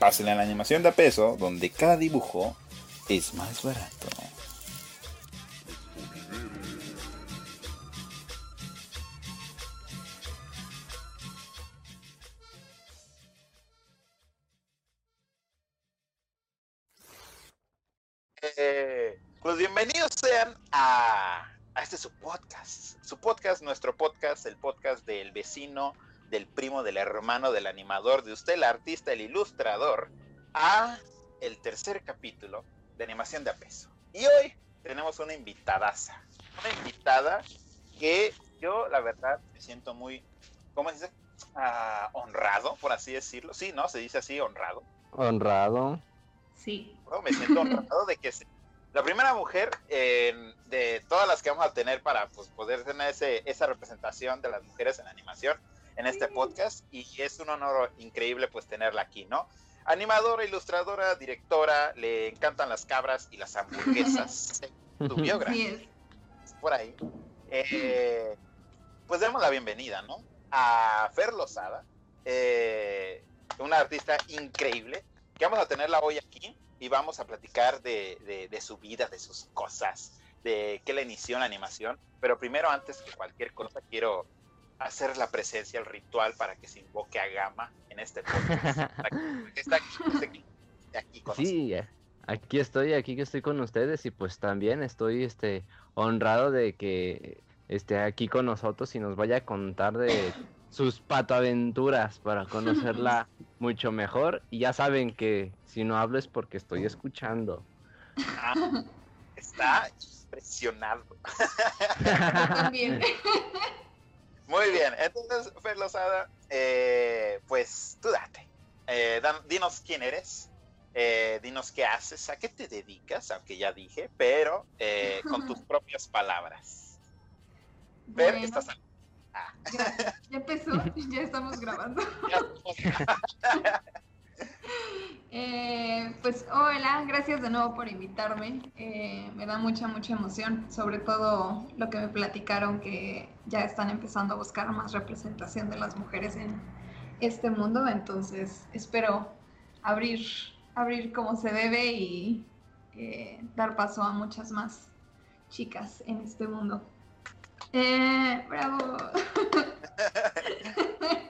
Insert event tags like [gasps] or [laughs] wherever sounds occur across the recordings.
Pásenle a la animación de a peso, donde cada dibujo es más barato. Eh, pues bienvenidos sean a, a este su podcast. Su podcast, nuestro podcast, el podcast del vecino del primo, del hermano, del animador, de usted, el artista, el ilustrador, a el tercer capítulo de animación de a peso. Y hoy tenemos una invitadaza, una invitada que yo la verdad me siento muy, ¿cómo se dice? Ah, honrado, por así decirlo. Sí, ¿no? Se dice así, honrado. Honrado. Sí. me siento honrado de que la primera mujer de todas las que vamos a tener para pues, poder tener ese, esa representación de las mujeres en animación en este podcast y es un honor increíble pues tenerla aquí, ¿no? Animadora, ilustradora, directora, le encantan las cabras y las hamburguesas. [laughs] tu biografía. Por ahí. Eh, pues demos la bienvenida, ¿no? A Fer Lozada, eh, una artista increíble, que vamos a tenerla hoy aquí y vamos a platicar de, de su vida, de sus cosas, de qué le inició en la animación. Pero primero, antes que cualquier cosa, quiero hacer la presencia, el ritual para que se invoque a Gama en este podcast. [laughs] Está aquí, sí, aquí estoy, aquí que estoy con ustedes y pues también estoy este honrado de que esté aquí con nosotros y nos vaya a contar de [laughs] sus patoaventuras para conocerla [laughs] mucho mejor. Y ya saben que si no hablo es porque estoy escuchando. Ah, está impresionado. también. Muy bien, entonces, Fer Lozada, eh, pues tú date. Eh, dinos quién eres, eh, dinos qué haces, a qué te dedicas, aunque ya dije, pero con tus [laughs] propias palabras. Fer, estás... Ah. Ya, ya, empezó, ya estamos grabando. [laughs] Eh, pues hola, gracias de nuevo por invitarme. Eh, me da mucha, mucha emoción, sobre todo lo que me platicaron que ya están empezando a buscar más representación de las mujeres en este mundo. Entonces espero abrir, abrir como se debe y eh, dar paso a muchas más chicas en este mundo. bravo. [laughs]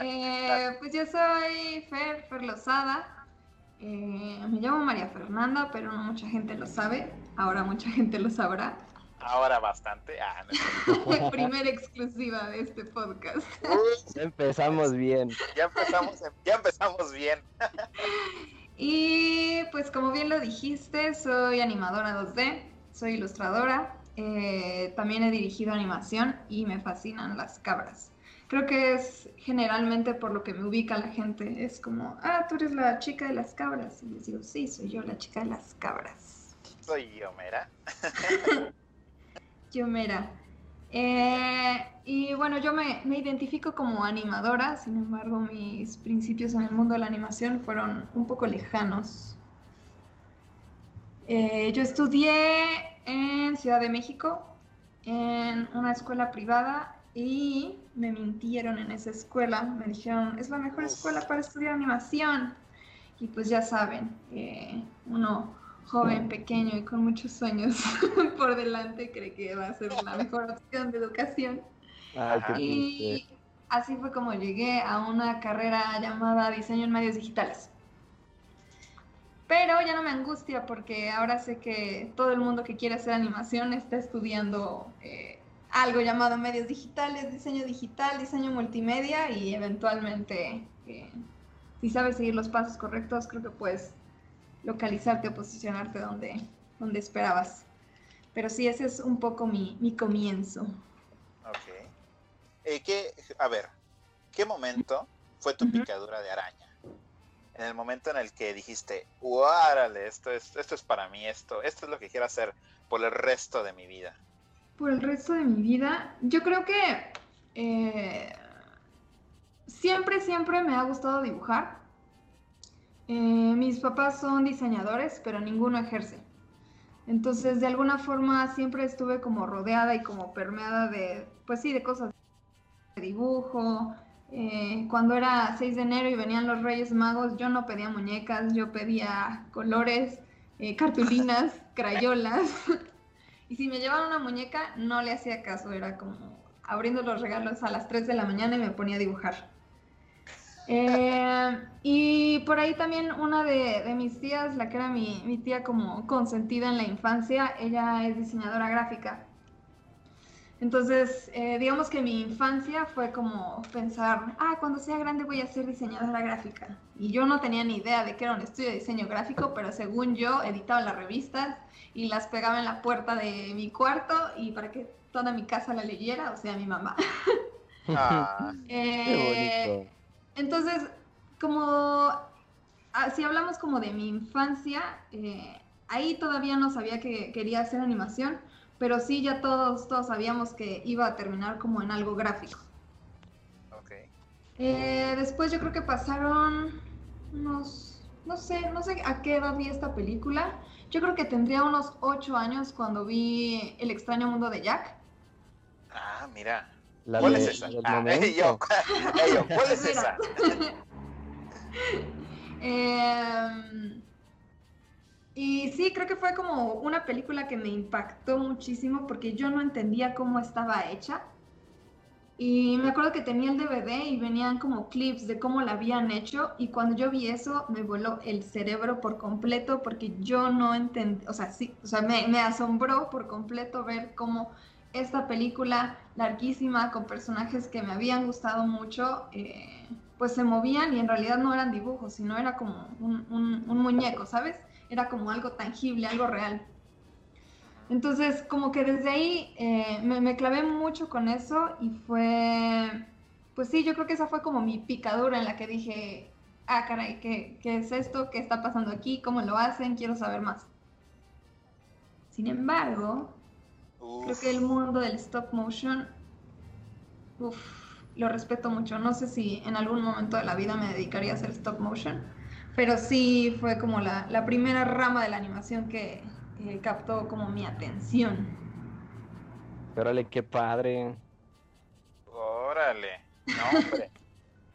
Eh, pues yo soy Fer, Fer Lozada. Eh, me llamo María Fernanda, pero no mucha gente lo sabe. Ahora mucha gente lo sabrá. Ahora bastante. Ah, [laughs] Primera exclusiva de este podcast. empezamos bien. Ya empezamos, ya empezamos bien. y pues como bien lo dijiste, soy animadora 2D, soy ilustradora. Eh, también he dirigido animación y me fascinan las cabras creo que es generalmente por lo que me ubica la gente. Es como, ah, tú eres la chica de las cabras. Y les digo, sí, soy yo la chica de las cabras. Soy Yomera. [laughs] Yomera. Eh, y bueno, yo me, identifico como animadora, sin embargo mis principios en el mundo de la animación fueron un poco lejanos. Eh, yo estudié en Ciudad de México, en una escuela privada y me mintieron en esa escuela, me dijeron, es la mejor escuela para estudiar animación. Y pues ya saben, eh, uno joven, pequeño y con muchos sueños [laughs] por delante cree que va a ser la mejor opción de educación. y así fue como llegué a una carrera llamada Diseño en Medios Digitales. Pero ya no me angustia porque ahora sé que todo el mundo que quiere hacer animación está estudiando eh, algo llamado medios digitales, diseño digital, diseño multimedia y eventualmente, eh, si sabes seguir los pasos correctos, creo que puedes localizarte o posicionarte donde, donde esperabas. Pero sí, ese es un poco mi, mi comienzo. Ok. Eh, ¿qué, a ver, ¿qué momento fue tu picadura de araña? en el momento en el que dijiste, ¡Árale! Esto es, esto es para mí, esto, esto es lo que quiero hacer por el resto de mi vida? Por el resto de mi vida, yo creo que eh, siempre, siempre me ha gustado dibujar. Eh, mis papás son diseñadores, pero ninguno ejerce. Entonces, de alguna forma, siempre estuve como rodeada y como permeada de, pues sí, de cosas de dibujo, eh, cuando era 6 de enero y venían los Reyes Magos, yo no pedía muñecas, yo pedía colores, cartulinas, [laughs] crayolas. Y si me llevaban una muñeca, no le hacía caso, era como abriendo los regalos a las 3 de la mañana y me ponía a dibujar. Eh, y por ahí también una de, mis tías, la que era mi, mi, tía como consentida en la infancia, ella es diseñadora gráfica. Entonces, eh, digamos que mi infancia fue como pensar, ah, cuando sea grande voy a ser diseñadora gráfica. Y yo no tenía ni idea de que era un estudio de diseño gráfico, pero según yo editaba las revistas y las pegaba en la puerta de mi cuarto y para que toda mi casa la leyera, o sea, mi mamá. [laughs] Ah, [laughs] Eh, entonces, como ah, si hablamos como de mi infancia, eh, ahí todavía no sabía que quería hacer animación, pero sí ya todos, todos sabíamos que iba a terminar como en algo gráfico. ok. Eh, después yo creo que pasaron unos, no sé, no sé a qué edad vi esta película. Yo creo que tendría unos ocho años cuando vi El extraño mundo de Jack. Ah, mira. La ¿Cuál de- es esa? Ah, yo, yo, ¿cuál es esa? [laughs] Em, y sí, creo que fue como una película que me impactó muchísimo porque yo no entendía cómo estaba hecha. Y me acuerdo que tenía el DVD y venían como clips de cómo la habían hecho y cuando yo vi eso me voló el cerebro por completo porque yo no entendí, o sea, sí, o sea, me, asombró por completo ver cómo esta película larguísima con personajes que me habían gustado mucho, eh, pues se movían y en realidad no eran dibujos, sino era como un muñeco, ¿sabes? Era como algo tangible, algo real. Entonces, como que desde ahí eh, me, me clavé mucho con eso y fue, pues sí, yo creo que esa fue como mi picadura en la que dije, ah, caray, ¿qué, qué es esto? ¿Qué está pasando aquí? ¿Cómo lo hacen? Quiero saber más. Sin embargo, creo Uf, que el mundo del stop motion, uf, lo respeto mucho. No sé si en algún momento de la vida me dedicaría a hacer stop motion, pero sí fue como la, la primera rama de la animación que, que captó como mi atención. Órale, qué padre. órale, no, hombre. [laughs]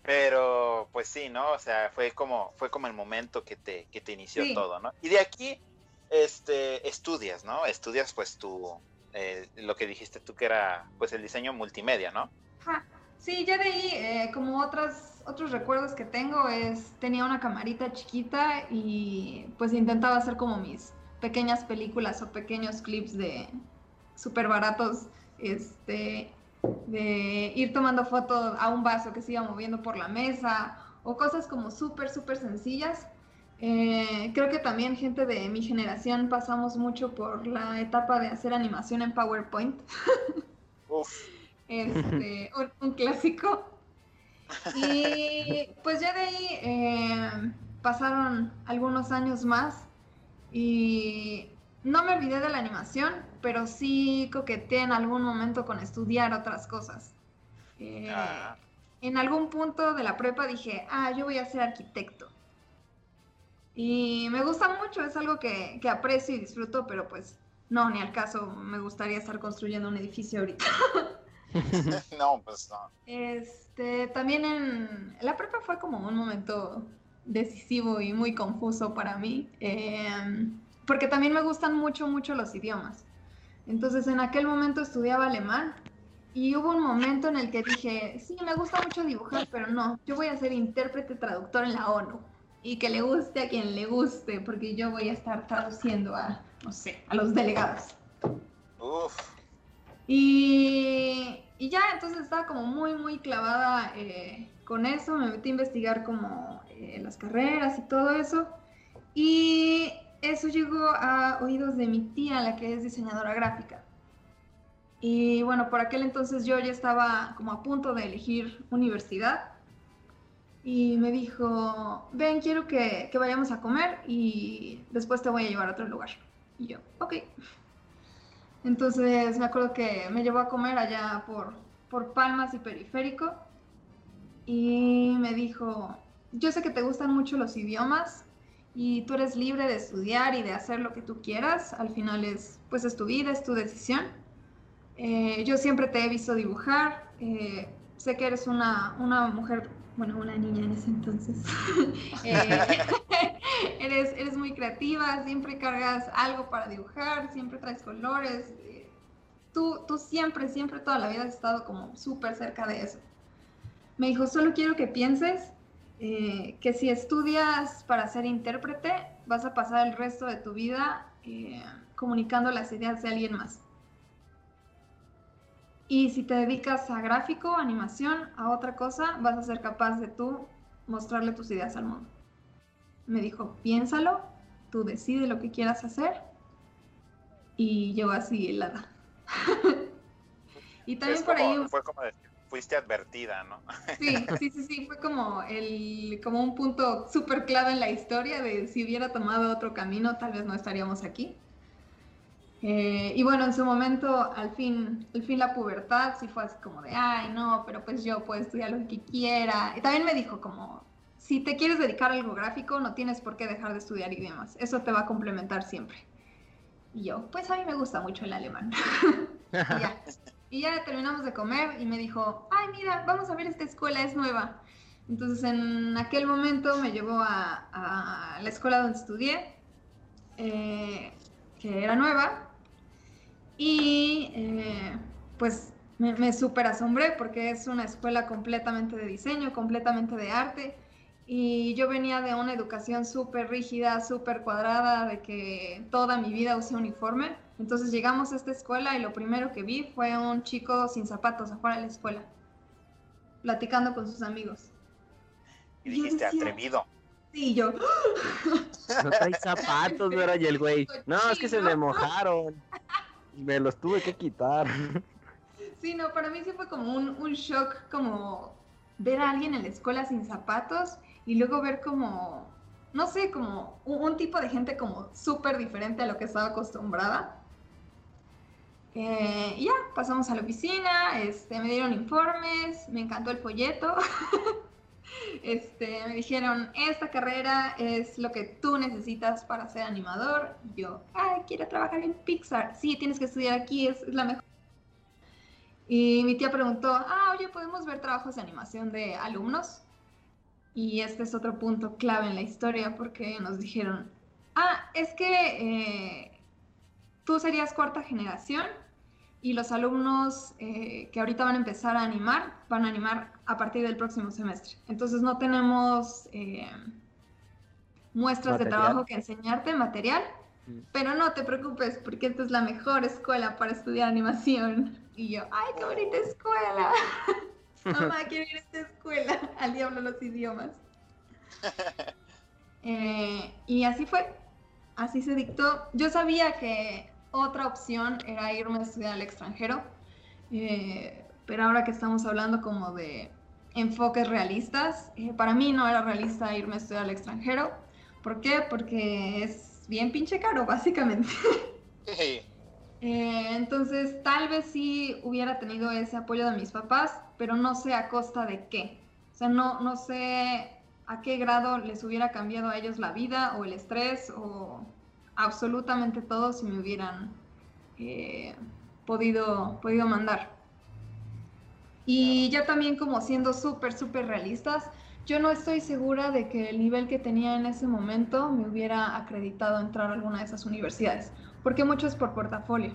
Pero, pues sí, ¿no? O sea, fue como, fue como el momento que te, que te inició Sí. todo, ¿no? Y de aquí, este, estudias, ¿no? Estudias, pues, tu, eh, lo que dijiste tú que era, pues, el diseño multimedia, ¿no? Ajá. Sí, ya de ahí, eh, como otras, otros recuerdos que tengo es, tenía una camarita chiquita y pues intentaba hacer como mis pequeñas películas o pequeños clips de súper baratos, este, de ir tomando fotos a un vaso que se iba moviendo por la mesa o cosas como súper, súper sencillas. Eh, creo que también gente de mi generación pasamos mucho por la etapa de hacer animación en PowerPoint [laughs] Uf, este, [laughs] un, un clásico. Y pues ya de ahí eh, pasaron algunos años más y no me olvidé de la animación, pero sí coqueteé en algún momento con estudiar otras cosas. Eh, Ah. En algún punto de la prepa dije, ah, yo voy a ser arquitecto. Y me gusta mucho, es algo que, que aprecio y disfruto, pero pues no, ni al caso me gustaría estar construyendo un edificio ahorita. [laughs] [laughs] no, pues no. Este, también en la prepa fue como un momento decisivo y muy confuso para mí, eh, porque también me gustan mucho, mucho los idiomas. Entonces en aquel momento estudiaba alemán y hubo un momento en el que dije, sí, me gusta mucho dibujar, pero no, yo voy a ser intérprete traductor en la ONU y que le guste a quien le guste, porque yo voy a estar traduciendo a, no sé, a los delegados. Uf, Y, y ya, entonces estaba como muy, muy clavada eh, con eso, me metí a investigar como eh, las carreras y todo eso. Y eso llegó a oídos de mi tía, la que es diseñadora gráfica. Y bueno, por aquel entonces yo ya estaba como a punto de elegir universidad. y me dijo, ven, quiero que, vayamos a comer y después te voy a llevar a otro lugar. Y yo, ok. Entonces me acuerdo que me llevó a comer allá por, por Palmas y Periférico y me dijo, yo sé que te gustan mucho los idiomas y tú eres libre de estudiar y de hacer lo que tú quieras, al final es, pues es tu vida, es tu decisión. Eh, yo siempre te he visto dibujar, eh, sé que eres una, una, mujer, bueno, una niña en ese entonces, [laughs] eh, [laughs] eres, eres muy creativa, siempre cargas algo para dibujar, siempre traes colores, tú, tú siempre, siempre toda la vida has estado como súper cerca de eso. Me dijo, solo quiero que pienses eh, que si estudias para ser intérprete, vas a pasar el resto de tu vida eh, comunicando las ideas de alguien más. Y si te dedicas a gráfico, animación, a otra cosa, vas a ser capaz de tú mostrarle tus ideas al mundo. Me dijo, piénsalo, tú decide lo que quieras hacer. Y yo así helada. [laughs] y también por ahí... Fue como decir, fuiste advertida, ¿no? [laughs] Sí, sí, sí, sí, fue como, el, como un punto súper clave en la historia de si hubiera tomado otro camino, tal vez no estaríamos aquí. Eh, y bueno, en su momento, al fin, al fin la pubertad sí fue así como de, ay, no, pero pues yo puedo estudiar lo que quiera. Y también me dijo como, si te quieres dedicar a algo gráfico, no tienes por qué dejar de estudiar idiomas. Eso te va a complementar siempre. Y yo, pues a mí me gusta mucho el alemán. [laughs] y ya. Y ya terminamos de comer y me dijo, ay, mira, vamos a ver esta escuela, es nueva. Entonces en aquel momento me llevó a, la escuela donde estudié, eh, que era nueva, y eh, pues me, me súper asombré porque es una escuela completamente de diseño, completamente de arte. Y yo venía de una educación súper rígida, súper cuadrada, de que toda mi vida usé uniforme. Entonces llegamos a esta escuela y lo primero que vi fue un chico sin zapatos afuera de la escuela, platicando con sus amigos. Y dijiste, atrevido. Sí, yo. No trae zapatos, no era y el güey. [laughs] No, es que se me mojaron. Me los tuve que quitar. Sí, no, para mí sí fue como un, un shock, como ver a alguien en la escuela sin zapatos y luego ver como, no sé, como un, tipo de gente como súper diferente a lo que estaba acostumbrada. Eh, y ya, pasamos a la oficina, este, me dieron informes, me encantó el folleto. [laughs] este, me dijeron, esta carrera es lo que tú necesitas para ser animador. Yo, ay, quiero trabajar en Pixar. Sí, tienes que estudiar aquí, es, es la mejor. Y mi tía preguntó, ah, oye, ¿podemos ver trabajos de animación de alumnos? Y este es otro punto clave en la historia porque nos dijeron, ah, es que eh, tú serías cuarta generación y los alumnos eh, que ahorita van a empezar a animar van a animar a partir del próximo semestre. Entonces no tenemos eh, muestras de trabajo que enseñarte, material, mm. pero no te preocupes porque esta es la mejor escuela para estudiar animación. Y yo, ay, qué bonita escuela. [laughs] Mamá, quiero ir a esta escuela. [laughs] Al diablo los idiomas. [laughs] Eh, y así fue. Así se dictó. Yo sabía que otra opción era irme a estudiar al extranjero. Eh, pero ahora que estamos hablando como de enfoques realistas, eh, para mí no era realista irme a estudiar al extranjero. ¿Por qué? Porque es bien pinche caro, [laughs] básicamente. entonces, tal vez sí hubiera tenido ese apoyo de mis papás, pero no sé a costa de qué. O sea, no, no sé a qué grado les hubiera cambiado a ellos la vida o el estrés o absolutamente todo si me hubieran eh, podido, podido mandar. Y ya también como siendo súper, súper realistas, yo no estoy segura de que el nivel que tenía en ese momento me hubiera acreditado entrar a alguna de esas universidades, porque mucho es por portafolio.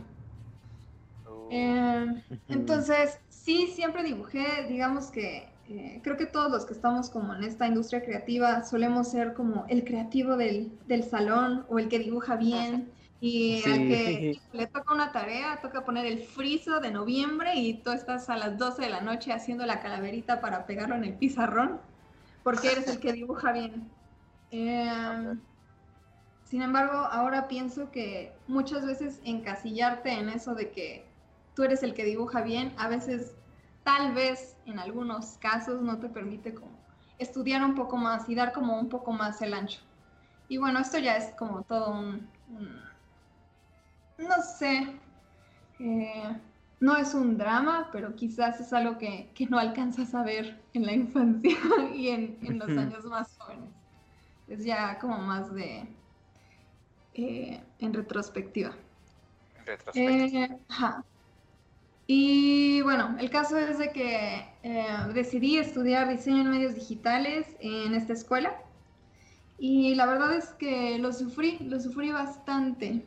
Eh, [laughs] entonces, sí, siempre dibujé, digamos que eh, creo que todos los que estamos como en esta industria creativa solemos ser como el creativo del, del salón o el que dibuja bien [laughs] y al que le toca una tarea, toca poner el friso de noviembre y tú estás a las 12 de la noche haciendo la calaverita para pegarlo en el pizarrón porque eres el que dibuja bien. Em, sin embargo, ahora pienso que muchas veces encasillarte en eso de que tú eres el que dibuja bien, a veces, tal vez, en algunos casos, no te permite como estudiar un poco más y dar como un poco más el ancho. Y bueno, esto ya es como todo un, no sé, eh, no es un drama, pero quizás es algo que, no alcanzas a ver en la infancia [laughs] y en, los años más jóvenes. Es ya como más de eh, en retrospectiva. En retrospectiva. Eh, y bueno, el caso es de que decidí estudiar diseño en medios digitales en esta escuela. Y la verdad es que lo sufrí, lo sufrí bastante.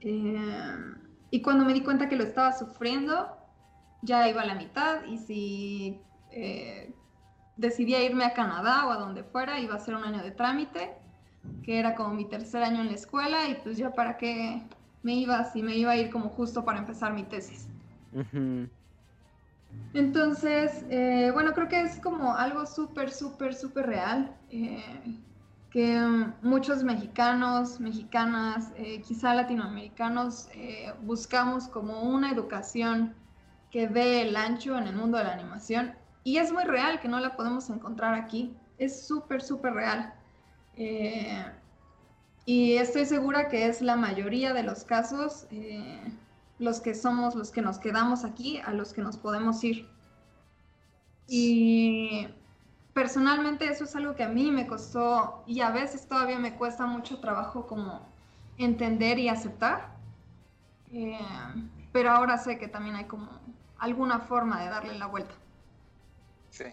Eh, y cuando me di cuenta que lo estaba sufriendo, ya iba a la mitad y si eh, decidía irme a Canadá o a donde fuera, iba a ser un año de trámite, que era como mi tercer año en la escuela y pues ya para qué me iba si me iba a ir como justo para empezar mi tesis. Entonces, eh, bueno, creo que es como algo súper, súper, súper real. Eh, que muchos mexicanos, mexicanas, eh, quizá latinoamericanos, buscamos como una educación que dé el ancho en el mundo de la animación. Y es muy real que no la podemos encontrar aquí. Es súper, súper real. Y estoy segura que es la mayoría de los casos los que somos los que nos quedamos aquí, a los que nos podemos ir. Y personalmente eso es algo que a mí me costó y a veces todavía me cuesta mucho trabajo como entender y aceptar. Eh, pero ahora sé que también hay como alguna forma de darle la vuelta. Sí.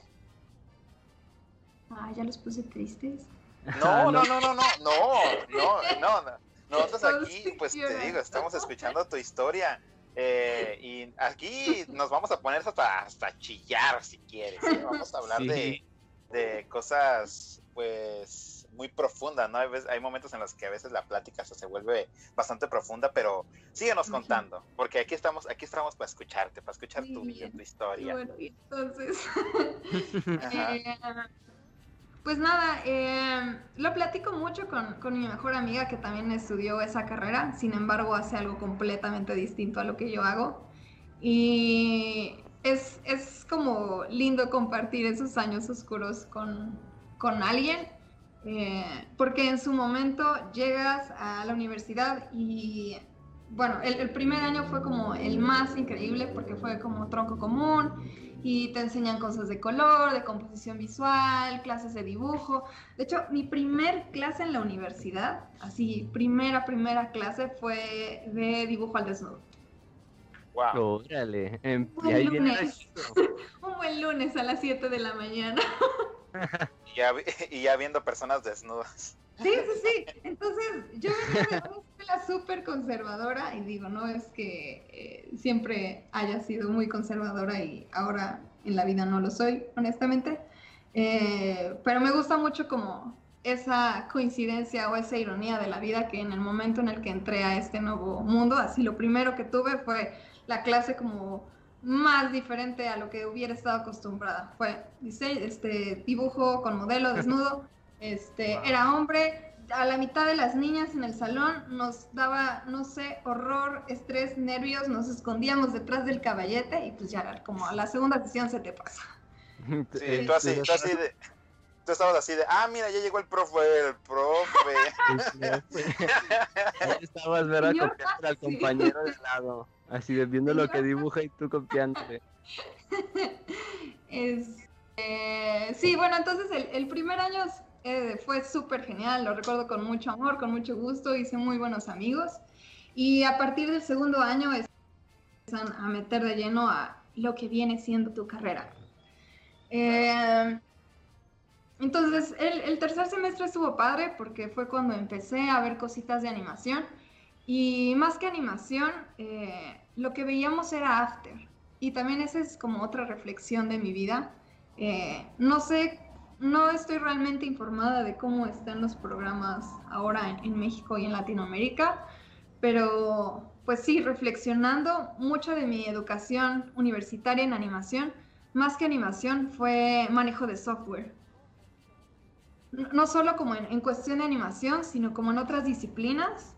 Ah, ya los puse tristes. [laughs] No, no, no, no, no, no, no, no, Nosotros [laughs] aquí, pues te digo, estamos escuchando tu historia. Eh, y aquí nos vamos a poner hasta, hasta chillar si quieres. ¿eh? Vamos a hablar de, de cosas pues muy profundas, ¿no? Hay, hay, momentos en los que a veces la plática se vuelve bastante profunda, pero síguenos contando, porque aquí estamos, aquí estamos para escucharte, para escuchar tu vida, tu historia. Bueno, entonces, [laughs] [laughs] eh, pues nada, eh, lo platico mucho con, con, mi mejor amiga que también estudió esa carrera, sin embargo hace algo completamente distinto a lo que yo hago. Y es, como lindo compartir esos años oscuros con, alguien, eh, porque en su momento llegas a la universidad y, bueno, el, primer año fue como el más increíble porque fue como tronco común y te enseñan cosas de color, de composición visual, clases de dibujo. De hecho, mi primer clase en la universidad, así, primera, primera clase fue de dibujo al desnudo. Wow. Órale. Em, un, buen lunes. [laughs] un buen lunes a las 7 de la mañana. [laughs] y, ya, viendo personas desnudas. Sí, sí, sí. Entonces, yo venía de una súper conservadora y digo, no es que eh, siempre haya sido muy conservadora y ahora en la vida no lo soy, honestamente. Eh, pero me gusta mucho como esa coincidencia o esa ironía de la vida que en el momento en el que entré a este nuevo mundo, así lo primero que tuve fue la clase como más diferente a lo que hubiera estado acostumbrada. Fue dice, este, dibujo con modelo desnudo, este, era hombre, a la mitad de las niñas en el salón nos daba, no sé, horror, estrés, nervios, nos escondíamos detrás del caballete y pues ya como a la segunda sesión se te pasa. Sí, tú así, tú así de... Tú estabas así de, ah, mira, ya llegó el profe, el profe. [laughs] [laughs] estabas, ver a al compañero de lado. Así de viendo lo que dibuja y tú copiándole. [laughs] Este, sí, bueno, entonces el, primer año eh, fue súper genial, lo recuerdo con mucho amor, con mucho gusto, hice muy buenos amigos. Y a partir del segundo año empiezan a meter de lleno a lo que viene siendo tu carrera. Eh, entonces, el, tercer semestre estuvo padre porque fue cuando empecé a ver cositas de animación y más que animación, eh, lo que veíamos era after. Y también esa es como otra reflexión de mi vida. Eh, no sé, no estoy realmente informada de cómo están los programas ahora en, México y en Latinoamérica, pero pues sí, reflexionando, mucho de mi educación universitaria en animación, más que animación, fue manejo de software. No solo como en cuestión de animación, sino como en otras disciplinas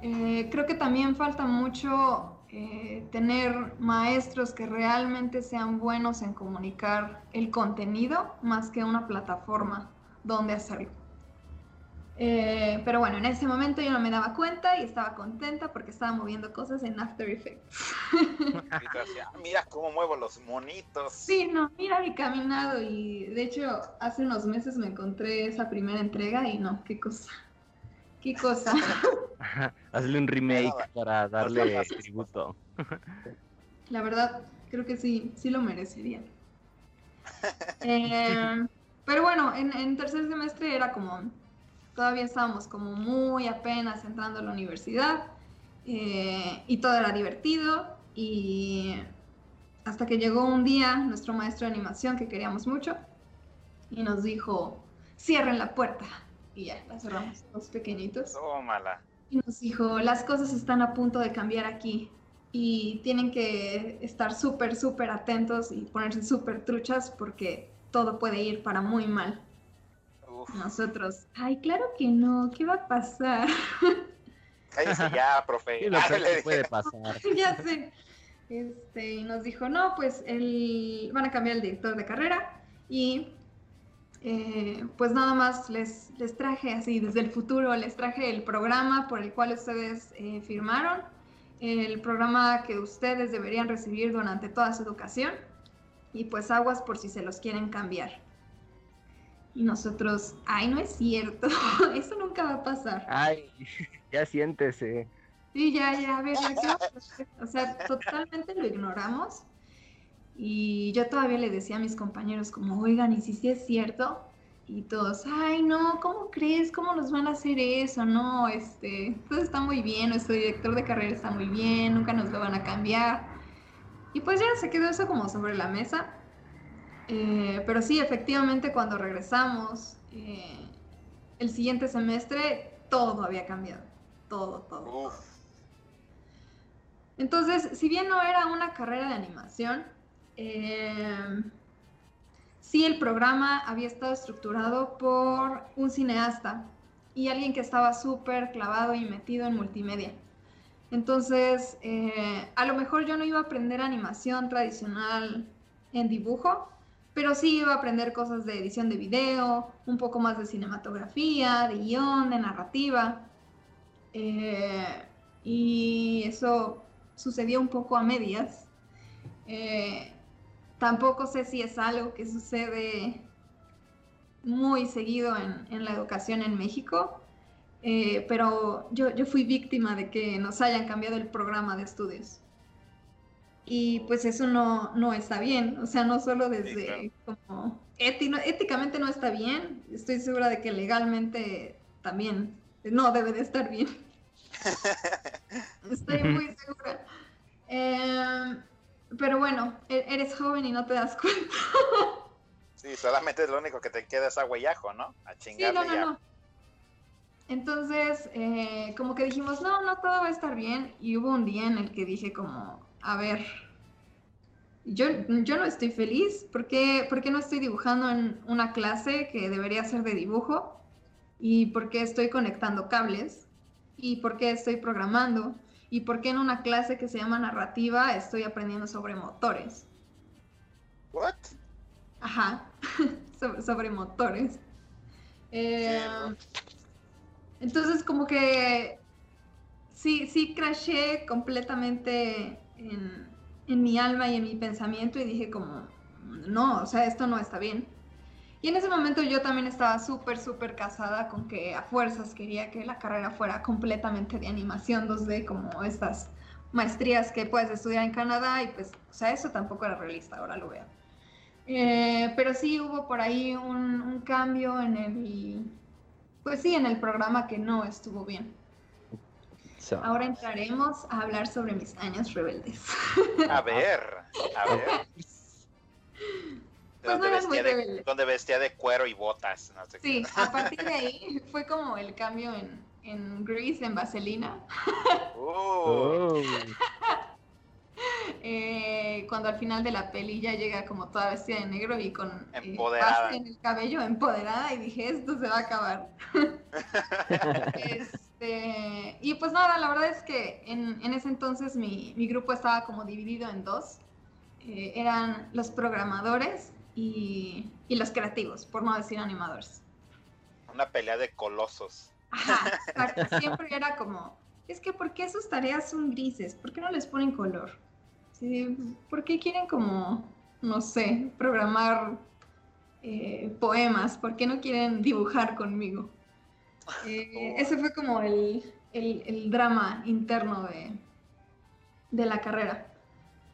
eh, creo que también falta mucho eh, tener maestros que realmente sean buenos en comunicar el contenido más que una plataforma donde hacerlo. Eh, pero bueno, en ese momento yo no me daba cuenta y estaba contenta porque estaba moviendo cosas en After Effects. mira cómo muevo los monitos. Sí, no, mira mi caminado y de hecho hace unos meses me encontré esa primera entrega y no, qué cosa. Qué cosa. [laughs] Hazle un remake para darle tributo. [laughs] La verdad, creo que sí, sí lo merecería. [laughs] Eh, pero bueno, en, en tercer semestre era como todavía estábamos como muy apenas entrando a la universidad eh, y todo era divertido y hasta que llegó un día nuestro maestro de animación que queríamos mucho y nos dijo, cierren la puerta y ya, la cerramos, los pequeñitos. Tómala. Y nos dijo, las cosas están a punto de cambiar aquí y tienen que estar súper, súper atentos y ponerse súper truchas porque todo puede ir para muy mal. Nosotros, ay, claro que no, ¿qué va a pasar? [laughs] Cállese ya, profe. ¿Qué lo puede pasar? [laughs] ya sé. Este, y nos dijo, no, pues el, van a cambiar el director de carrera y eh, pues nada más les, les traje así desde el futuro, les traje el programa por el cual ustedes eh, firmaron, el programa que ustedes deberían recibir durante toda su educación y pues aguas por si se los quieren cambiar. Y nosotros, ay, no es cierto, [laughs] eso nunca va a pasar. Ay, [laughs] ya siéntese. Sí, ya, ya, a ver, O sea, totalmente lo ignoramos. Y yo todavía le decía a mis compañeros como, oigan, ¿y si sí es cierto? Y todos, ay, no, ¿cómo crees? ¿Cómo nos van a hacer eso? No, este, todo está muy bien, nuestro director de carrera está muy bien, nunca nos lo van a cambiar. Y pues ya se quedó eso como sobre la mesa. Eh, pero sí, efectivamente, cuando regresamos, eh, el siguiente semestre, todo había cambiado. Todo, todo. Entonces, si bien no era una carrera de animación, eh, sí el programa había estado estructurado por un cineasta y alguien que estaba súper clavado y metido en multimedia. Entonces, a lo mejor yo no iba a aprender animación tradicional en dibujo, pero sí iba a aprender cosas de edición de video, un poco más de cinematografía, de guion, de narrativa. Eh, y eso sucedió un poco a medias. Eh, tampoco sé si es algo que sucede muy seguido en, la educación en México, eh, pero yo, yo fui víctima de que nos hayan cambiado el programa de estudios. Y pues eso no, no está bien, o sea, no solo desde como éticamente no está bien, estoy segura de que legalmente también no debe de estar bien. [laughs] estoy muy segura. Em, [laughs] pero bueno, e-, eres joven y no te das cuenta. [laughs] sí, solamente es lo único que te queda es agua y ajo, ¿no? A chingar. Sí, no, no, no. Entonces, eh, como que dijimos, no, no, todo va a estar bien. Y hubo un día en el que dije como, a ver, yo, yo no estoy feliz. ¿Por qué, no estoy dibujando en una clase que debería ser de dibujo? ¿Y por qué estoy conectando cables? ¿Y por qué estoy programando? ¿Y por qué en una clase que se llama narrativa estoy aprendiendo sobre motores? ¿What? Ajá, [laughs] sobre, motores. Eh, entonces como que sí, sí crashé completamente en, en mi alma y en mi pensamiento y dije como, no, o sea, esto no está bien. Y en ese momento yo también estaba súper, súper casada con que a fuerzas quería que la carrera fuera completamente de animación 2D, como estas maestrías que puedes estudiar en Canadá, y pues, o sea, eso tampoco era realista, ahora lo veo. Eh, pero sí hubo por ahí un, un cambio en el, pues sí, en el programa que no estuvo bien. Ahora entraremos a hablar sobre mis años rebeldes. A ver, a ver. [laughs] Pues donde, vestía de, donde vestía de cuero y botas. sí, a partir de [laughs] ahí fue como el cambio en, en Grease, en Vaselina. Oh. [laughs] eh, cuando al final de la peli ya llega como toda vestida de negro y con eh, empoderada. en el cabello, empoderada, y dije, esto se va a acabar. [laughs] Este, y pues nada, la verdad es que en, en ese entonces mi, mi, grupo estaba como dividido en dos. Eh, eran los programadores y, y, los creativos, por no decir animadores. Una pelea de colosos. Ajá, [laughs] siempre era como, es que ¿por qué sus tareas son grises? ¿Por qué no les ponen color? ¿Sí? ¿Por qué quieren como, no sé, programar eh, poemas? ¿Por qué no quieren dibujar conmigo? Eh, ese fue como el, el, el drama interno de, de la carrera.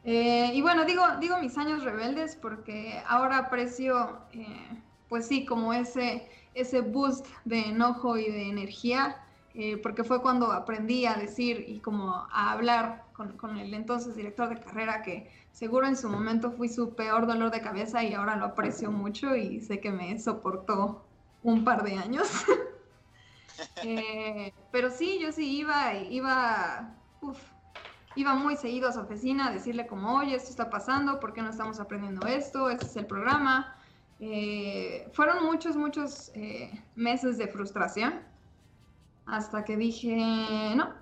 Eh, y bueno, digo, digo mis años rebeldes porque ahora aprecio, eh, pues sí, como ese, ese boost de enojo y de energía, eh, porque fue cuando aprendí a decir y como a hablar con, con, el entonces director de carrera, que seguro en su momento fui su peor dolor de cabeza y ahora lo aprecio mucho y sé que me soportó un par de años. [laughs] Pero sí, yo sí iba, iba, iba muy seguido a su oficina a decirle como, oye, esto está pasando, ¿por qué no estamos aprendiendo esto? Este es el programa. Eh, fueron muchos, muchos eh, meses de frustración hasta que dije, no,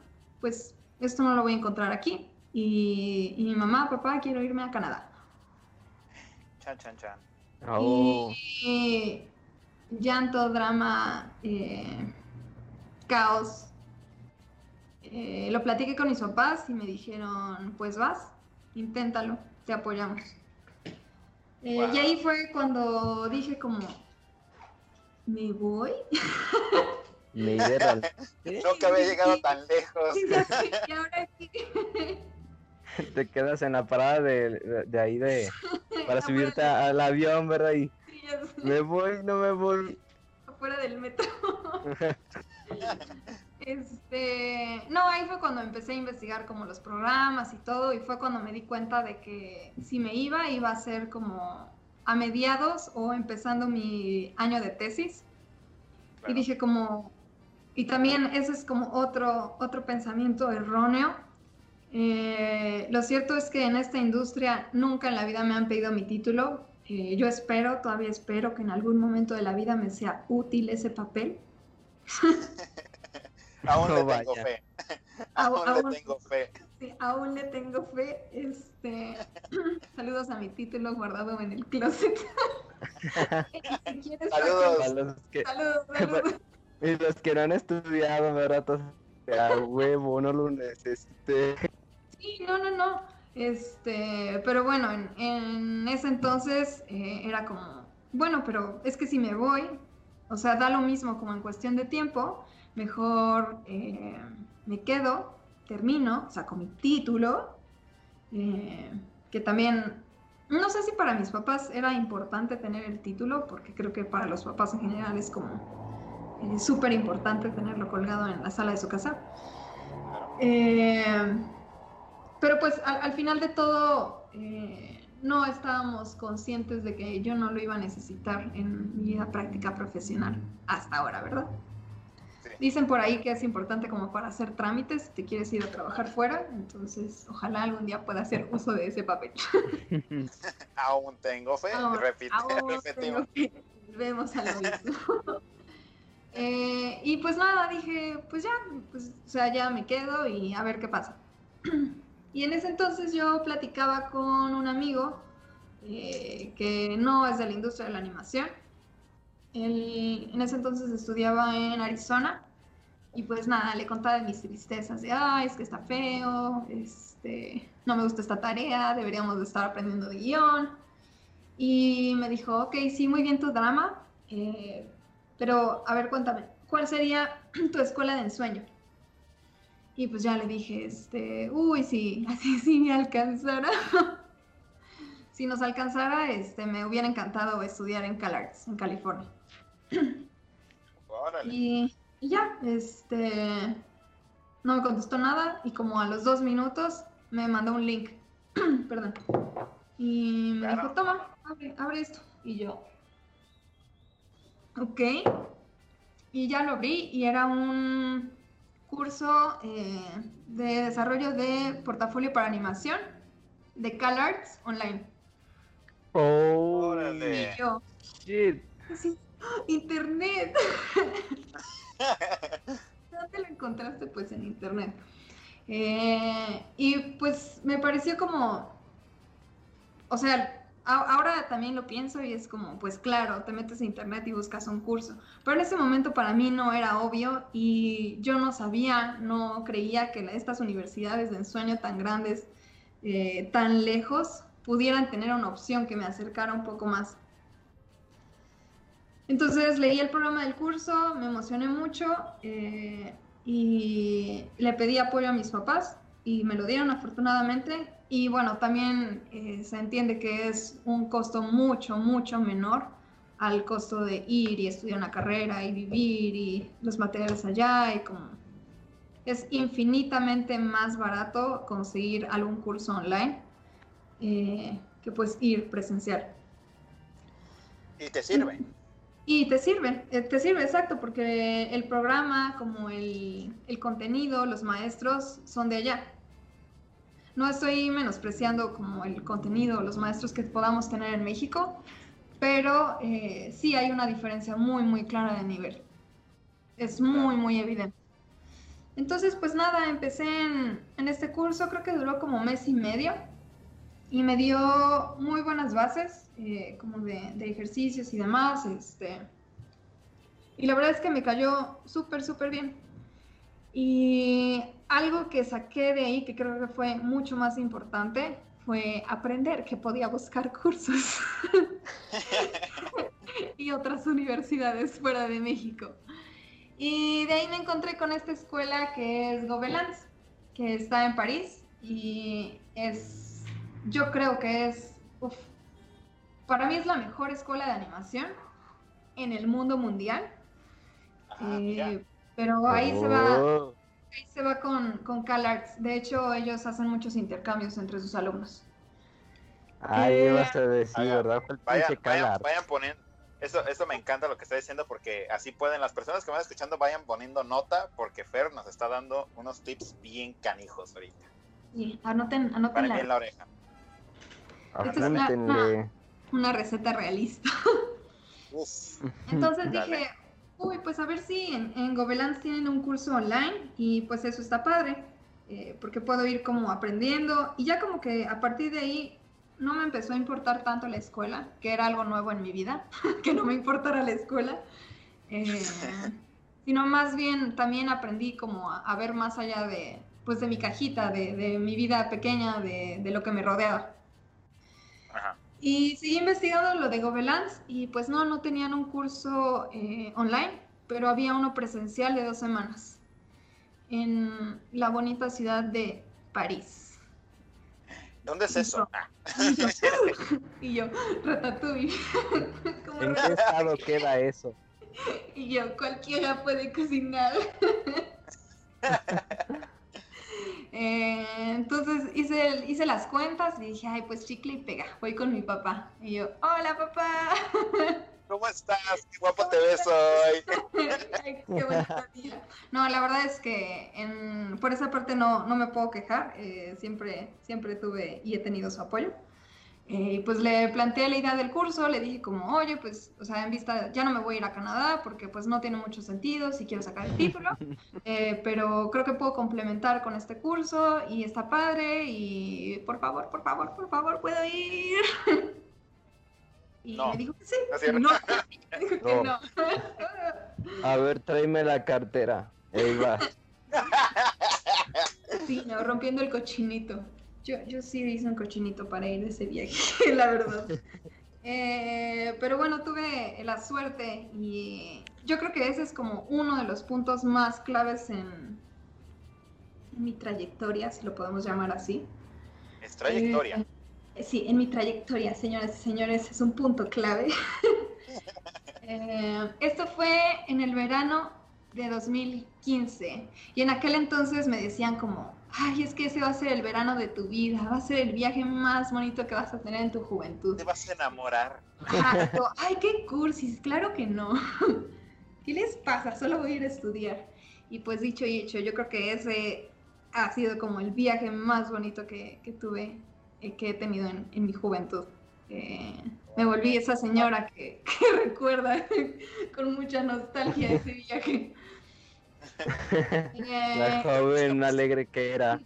pues esto no lo voy a encontrar aquí. Y, y mi mamá, papá, quiero irme a Canadá. Chan, chan, chan. Oh. Y llanto, drama, eh, caos. Eh, lo platiqué con mis papás y me dijeron, pues vas, inténtalo, te apoyamos. Eh, Wow. Y ahí fue cuando dije como, ¿me voy? [laughs] Me. Nunca había llegado tan lejos. Y ya sé, ¿y ahora qué? [laughs] Te quedas en la parada de, de, de ahí de para subirte a- al avión, ¿verdad? Y Sí, me voy, no me voy. afuera del metro. [laughs] Este, no, ahí fue cuando empecé a investigar como los programas y todo, y fue cuando me di cuenta de que si me iba, iba a ser como a mediados o empezando mi año de tesis. Y dije como, y también ese es como otro, otro pensamiento erróneo. Eh, lo cierto es que en esta industria nunca en la vida me han pedido mi título. Eh, yo espero, todavía espero que en algún momento de la vida me sea útil ese papel. [laughs] [laughs] Aún No le tengo fe. [laughs] Aún- Aún le tengo fe. Sí, aún le tengo fe. Este, [clears throat] saludos a mi título guardado en el closet. [laughs] si quieres, Saludos. Para los que, Saludos, saludos. y los que no han estudiado, ¿verdad? A huevo, no lo necesité. Sí, no, no, no. Este, pero bueno, en, en ese entonces eh, era como, bueno, pero es que si me voy, o sea, da lo mismo como en cuestión de tiempo, mejor eh, me quedo, termino, saco mi título, eh, que también, no sé si para mis papás era importante tener el título, porque creo que para los papás en general es como eh, súper importante tenerlo colgado en la sala de su casa. Pero pues al, al final de todo no estábamos conscientes de que yo no lo iba a necesitar en mi vida práctica profesional hasta ahora, ¿verdad? Dicen por ahí que es importante como para hacer trámites, si te quieres ir a trabajar fuera, entonces ojalá algún día pueda hacer uso de ese papel. [laughs] Aún tengo fe. Aún- Repite, aún tengo Volvemos a lo mismo. [laughs] Eh, y pues nada, dije, pues ya, pues, o sea, ya me quedo y a ver qué pasa. [clears throat] Y en ese entonces yo platicaba con un amigo eh, que no es de la industria de la animación. Él en ese entonces estudiaba en Arizona y pues nada, le contaba de mis tristezas, de, ay, es que está feo, este, no me gusta esta tarea, deberíamos de estar aprendiendo de guion. Y me dijo, ok, sí, muy bien tu drama, eh, pero a ver, cuéntame, ¿cuál sería [clears throat] tu escuela de ensueño? Y pues ya le dije, este, uy, sí, [laughs] así sí me alcanzara. [laughs] si nos alcanzara, este, me hubiera encantado estudiar en CalArts, en California. Órale. Y, y ya, este, no me contestó nada y como a los dos minutos me mandó un link, [clears throat] perdón, y me Claro. dijo, toma, abre, abre esto. Y yo, ok, y ya lo abrí y era un curso eh, de desarrollo de portafolio para animación de CalArts online. Oh, Órale. Y yo, shit. así, ¡ah! Internet. [laughs] ¿dónde lo encontraste? Pues en internet. Eh, y pues me pareció como, o sea, ahora también lo pienso y es como, pues claro, te metes a internet y buscas un curso. Pero en ese momento para mí no era obvio y yo no sabía, no creía que estas universidades de ensueño tan grandes, eh, tan lejos, pudieran tener una opción que me acercara un poco más. Entonces leí el programa del curso, me emocioné mucho eh, y le pedí apoyo a mis papás y me lo dieron afortunadamente. Y bueno, también eh, se entiende que es un costo mucho, mucho menor al costo de ir y estudiar una carrera y vivir y los materiales allá y como es infinitamente más barato conseguir algún curso online eh, que pues ir presencial. Y te sirve. Y te sirve, eh, te sirve exacto, porque el programa, como el, el contenido, los maestros son de allá. No estoy menospreciando como el contenido, los maestros que podamos tener en México, pero eh, sí hay una diferencia muy, muy clara de nivel. Es muy, muy evidente. Entonces, pues nada, empecé en, en este curso, creo que duró como mes y medio y me dio muy buenas bases, eh, como de, de, ejercicios y demás. Este, y la verdad es que me cayó súper, súper bien. Y algo que saqué de ahí, que creo que fue mucho más importante, fue aprender que podía buscar cursos [laughs] y otras universidades fuera de México. Y de ahí me encontré con esta escuela que es Gobelins, que está en París y es, yo creo que es, uf, para mí es la mejor escuela de animación en el mundo mundial. Ajá, Eh, pero ahí se va, Oh, ahí se va con, con CalArts. De hecho, ellos hacen muchos intercambios entre sus alumnos. Ahí Eh, vas a decir, Haga- ¿verdad? Fue el Vayan, pinche vayan, vayan poniendo. Eso, eso me encanta lo que está diciendo porque así pueden las personas que van escuchando vayan poniendo nota porque Fer nos está dando unos tips bien canijos ahorita. Sí, anoten, anoten Para la- en la oreja. Esta es la-. Una receta realista. [laughs] Uf. Entonces Dale. dije, uy, pues a ver si en, en Gobelins tienen un curso online y pues eso está padre, eh, porque puedo ir como aprendiendo y ya como que a partir de ahí no me empezó a importar tanto la escuela, que era algo nuevo en mi vida, [laughs] que no me importara la escuela, eh, [laughs] sino más bien también aprendí como a, a ver más allá de, pues de mi cajita, de, de mi vida pequeña, de, de lo que me rodeaba. Ajá. Y seguí investigando lo de Gobelins y pues no, no tenían un curso eh, online, pero había uno presencial de dos semanas en la bonita ciudad de París. ¿Dónde es eso? Ah, Y yo, [laughs] y yo, Ratatouille. [laughs] ¿Cómo ¿En qué estado queda eso? Y yo, cualquiera puede cocinar. [laughs] Eh, entonces hice, el- hice las cuentas y dije, ay, pues chicle y pega, voy con mi papá. Y yo, hola papá. [laughs] ¿Cómo estás? Qué guapo te ves hoy. [laughs] Ay, qué bonito día. No, la verdad es que en- por esa parte no, no me puedo quejar. eh, siempre, siempre tuve y he tenido su apoyo. Eh, y pues le planteé la idea del curso, le dije como, oye, pues, o sea, en vista, ya no me voy a ir a Canadá porque pues no tiene mucho sentido si quiero sacar el título, [laughs] eh, pero creo que puedo complementar con este curso y está padre y por favor, por favor, por favor, puedo ir. [laughs] Y No. me dijo que sí. No es cierto. [laughs] No, me dijo que No. no. A ver, tráeme la cartera. Ahí va. Sí, no, rompiendo el cochinito. Yo, yo sí hice un cochinito para ir ese viaje, [laughs] la verdad. Eh, pero bueno, tuve la suerte y yo creo que ese es como uno de los puntos más claves en, en mi trayectoria, si lo podemos llamar así. Es trayectoria. Eh, sí, en mi trayectoria, señoras y señores, es un punto clave. [laughs] Eh, esto fue en el verano de 2015 y en aquel entonces me decían como, ay, es que ese va a ser el verano de tu vida, va a ser el viaje más bonito que vas a tener en tu juventud. Te vas a enamorar. Yo, ay, qué cursis, claro que no. ¿Qué les pasa? Solo voy a ir a estudiar. Y pues dicho y hecho, yo creo que ese ha sido como el viaje más bonito que, que tuve, eh, que he tenido en, en mi juventud. Eh, me volví esa señora que, que [laughs] recuerda con mucha nostalgia ese viaje. La Eh, joven alegre que era.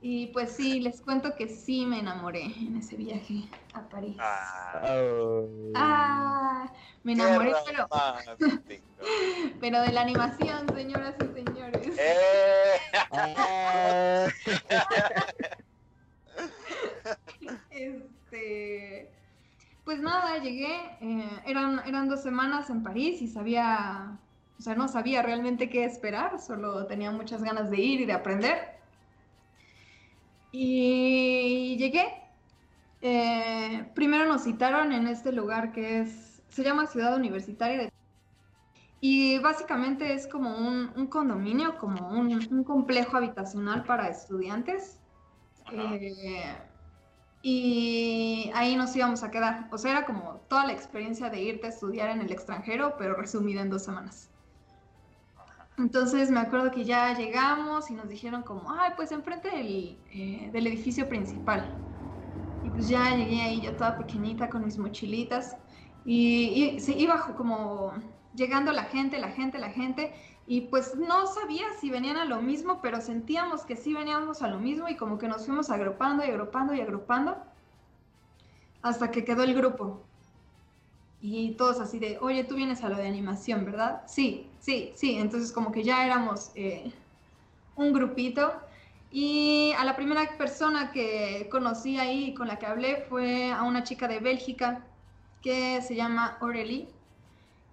y pues sí, les cuento que sí me enamoré en ese viaje a París. Ah, Oh. Ah, me enamoré, pero, [laughs] pero de la animación, señoras y señores. ¡Eh! Ah. [laughs] Este, pues nada, llegué, eh, eran, eran dos semanas en París y sabía, o sea, no sabía realmente qué esperar, solo tenía muchas ganas de ir y de aprender. Y llegué. eh, primero nos citaron en este lugar que es, se llama Ciudad Universitaria de... Y básicamente es como un, un condominio, como un, un complejo habitacional para estudiantes. Eh, y ahí nos íbamos a quedar. O sea, era como toda la experiencia de irte a estudiar en el extranjero, pero resumida en dos semanas. Entonces me acuerdo que ya llegamos y nos dijeron como, ay, pues enfrente del, eh, del edificio principal. Y pues ya llegué ahí yo toda pequeñita con mis mochilitas y, y se iba como llegando la gente, la gente, la gente y pues no sabía si venían a lo mismo, pero sentíamos que sí veníamos a lo mismo y como que nos fuimos agrupando y agrupando y agrupando hasta que quedó el grupo. Y todos así de, oye, tú vienes a lo de animación, ¿verdad? Sí, sí, sí. Entonces como que ya éramos eh, un grupito. Y a la primera persona que conocí ahí y con la que hablé fue a una chica de Bélgica que se llama Aurélie.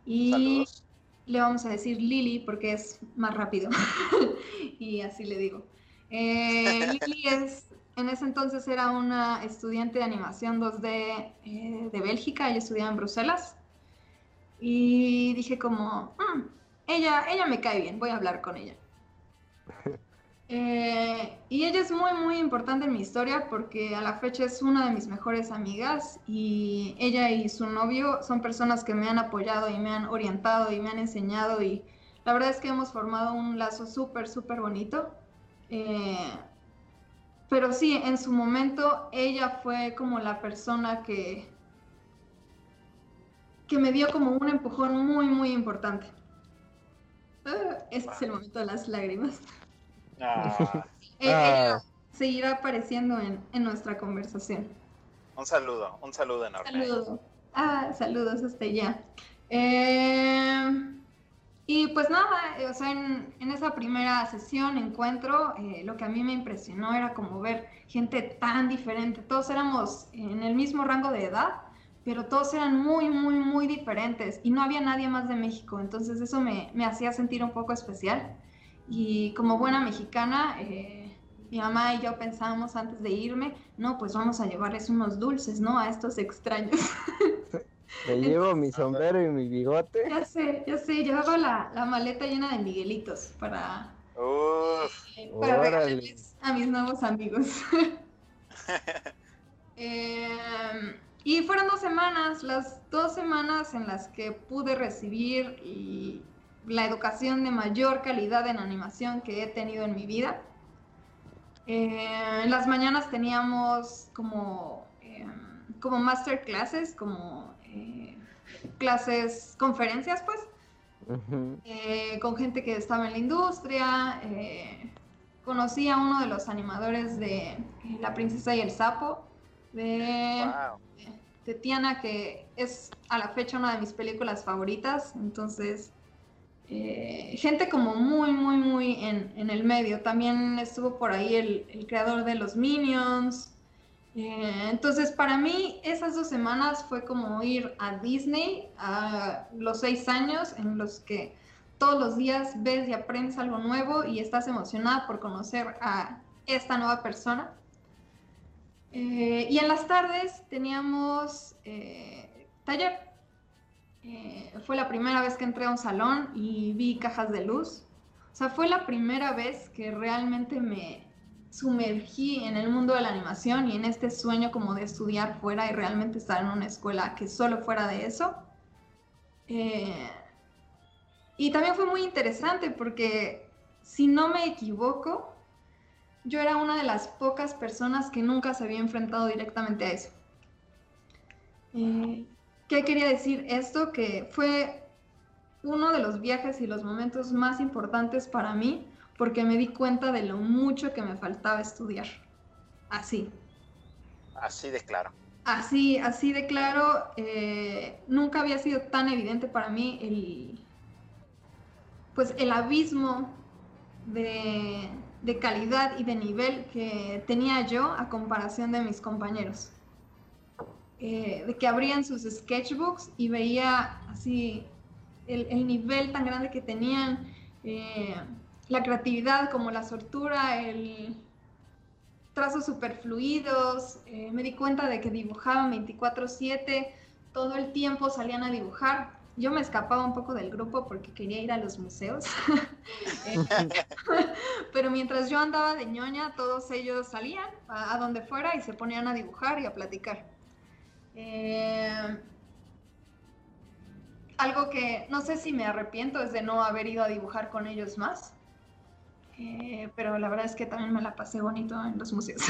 Y Saludos. le vamos a decir Lili porque es más rápido. [laughs] y así le digo. Eh, Lili [laughs] es, en ese entonces era una estudiante de animación 2D eh, de Bélgica, ella estudiaba en Bruselas. Y dije como, "Mm, ella, ella me cae bien, voy a hablar con ella. [laughs] Eh, y ella es muy, muy importante en mi historia porque a la fecha es una de mis mejores amigas y ella y su novio son personas que me han apoyado y me han orientado y me han enseñado y la verdad es que hemos formado un lazo súper, súper bonito. Eh, pero sí, en su momento ella fue como la persona que, que me dio como un empujón muy, muy importante. Este es el momento de las lágrimas. Ah, [laughs] Eh, Ah. Seguirá apareciendo en, en nuestra conversación. un saludo, un saludo enorme. Saludos. Ah, saludos hasta allá. Eh, y pues nada, eh, o sea, en, en esa primera sesión, encuentro, eh, lo que a mí me impresionó era como ver gente tan diferente. Todos éramos en el mismo rango de edad, pero todos eran muy, muy, muy diferentes y no había nadie más de México. Entonces eso me, me hacía sentir un poco especial. Y como buena mexicana, eh, mi mamá y yo pensábamos antes de irme, no, pues vamos a llevarles unos dulces, ¿no? A estos extraños. [laughs] Me llevo mi sombrero y mi bigote. ya sé, ya sé, llevaba la, la maleta llena de Miguelitos para, Uf, eh, para regalarles a mis nuevos amigos. [laughs] [laughs] Eh, y fueron dos semanas, las dos semanas en las que pude recibir y la educación de mayor calidad en animación que he tenido en mi vida. Eh, en las mañanas teníamos como, eh, como masterclasses, como eh, clases, conferencias, pues, eh, con gente que estaba en la industria. eh, conocí a uno de los animadores de eh, La Princesa y el Sapo, de, wow. De Tiana, que es a la fecha una de mis películas favoritas. Entonces, eh, gente como muy, muy, muy en, el medio. También estuvo por ahí el, el creador de los Minions. Eh, entonces, para mí, esas dos semanas fue como ir a Disney a los seis años en los que todos los días ves y aprendes algo nuevo y estás emocionada por conocer a esta nueva persona. Eh, y en las tardes teníamos eh, taller. Eh, fue la primera vez que entré a un salón y vi cajas de luz. O sea, fue la primera vez que realmente me sumergí en el mundo de la animación y en este sueño como de estudiar fuera y realmente estar en una escuela que solo fuera de eso. Eh, y también fue muy interesante porque, si no me equivoco, yo era una de las pocas personas que nunca se había enfrentado directamente a eso. Eh, ¿Qué quería decir esto? Que fue uno de los viajes y los momentos más importantes para mí porque me di cuenta de lo mucho que me faltaba estudiar. Así. Así de claro. Así, así de claro. eh, nunca había sido tan evidente para mí el, pues el abismo de, de calidad y de nivel que tenía yo a comparación de mis compañeros. Eh, de que abrían sus sketchbooks y veía así el, el nivel tan grande que tenían, eh, la creatividad como la soltura, el trazos superfluidos, eh, me di cuenta de que dibujaban 24/7, todo el tiempo salían a dibujar. Yo me escapaba un poco del grupo porque quería ir a los museos. Eh, [laughs] pero mientras yo andaba de ñoña, todos ellos salían a, a donde fuera y se ponían a dibujar y a platicar. Eh, algo que no sé si me arrepiento es de no haber ido a dibujar con ellos más. Eh, pero la verdad es que también me la pasé bonito en los museos.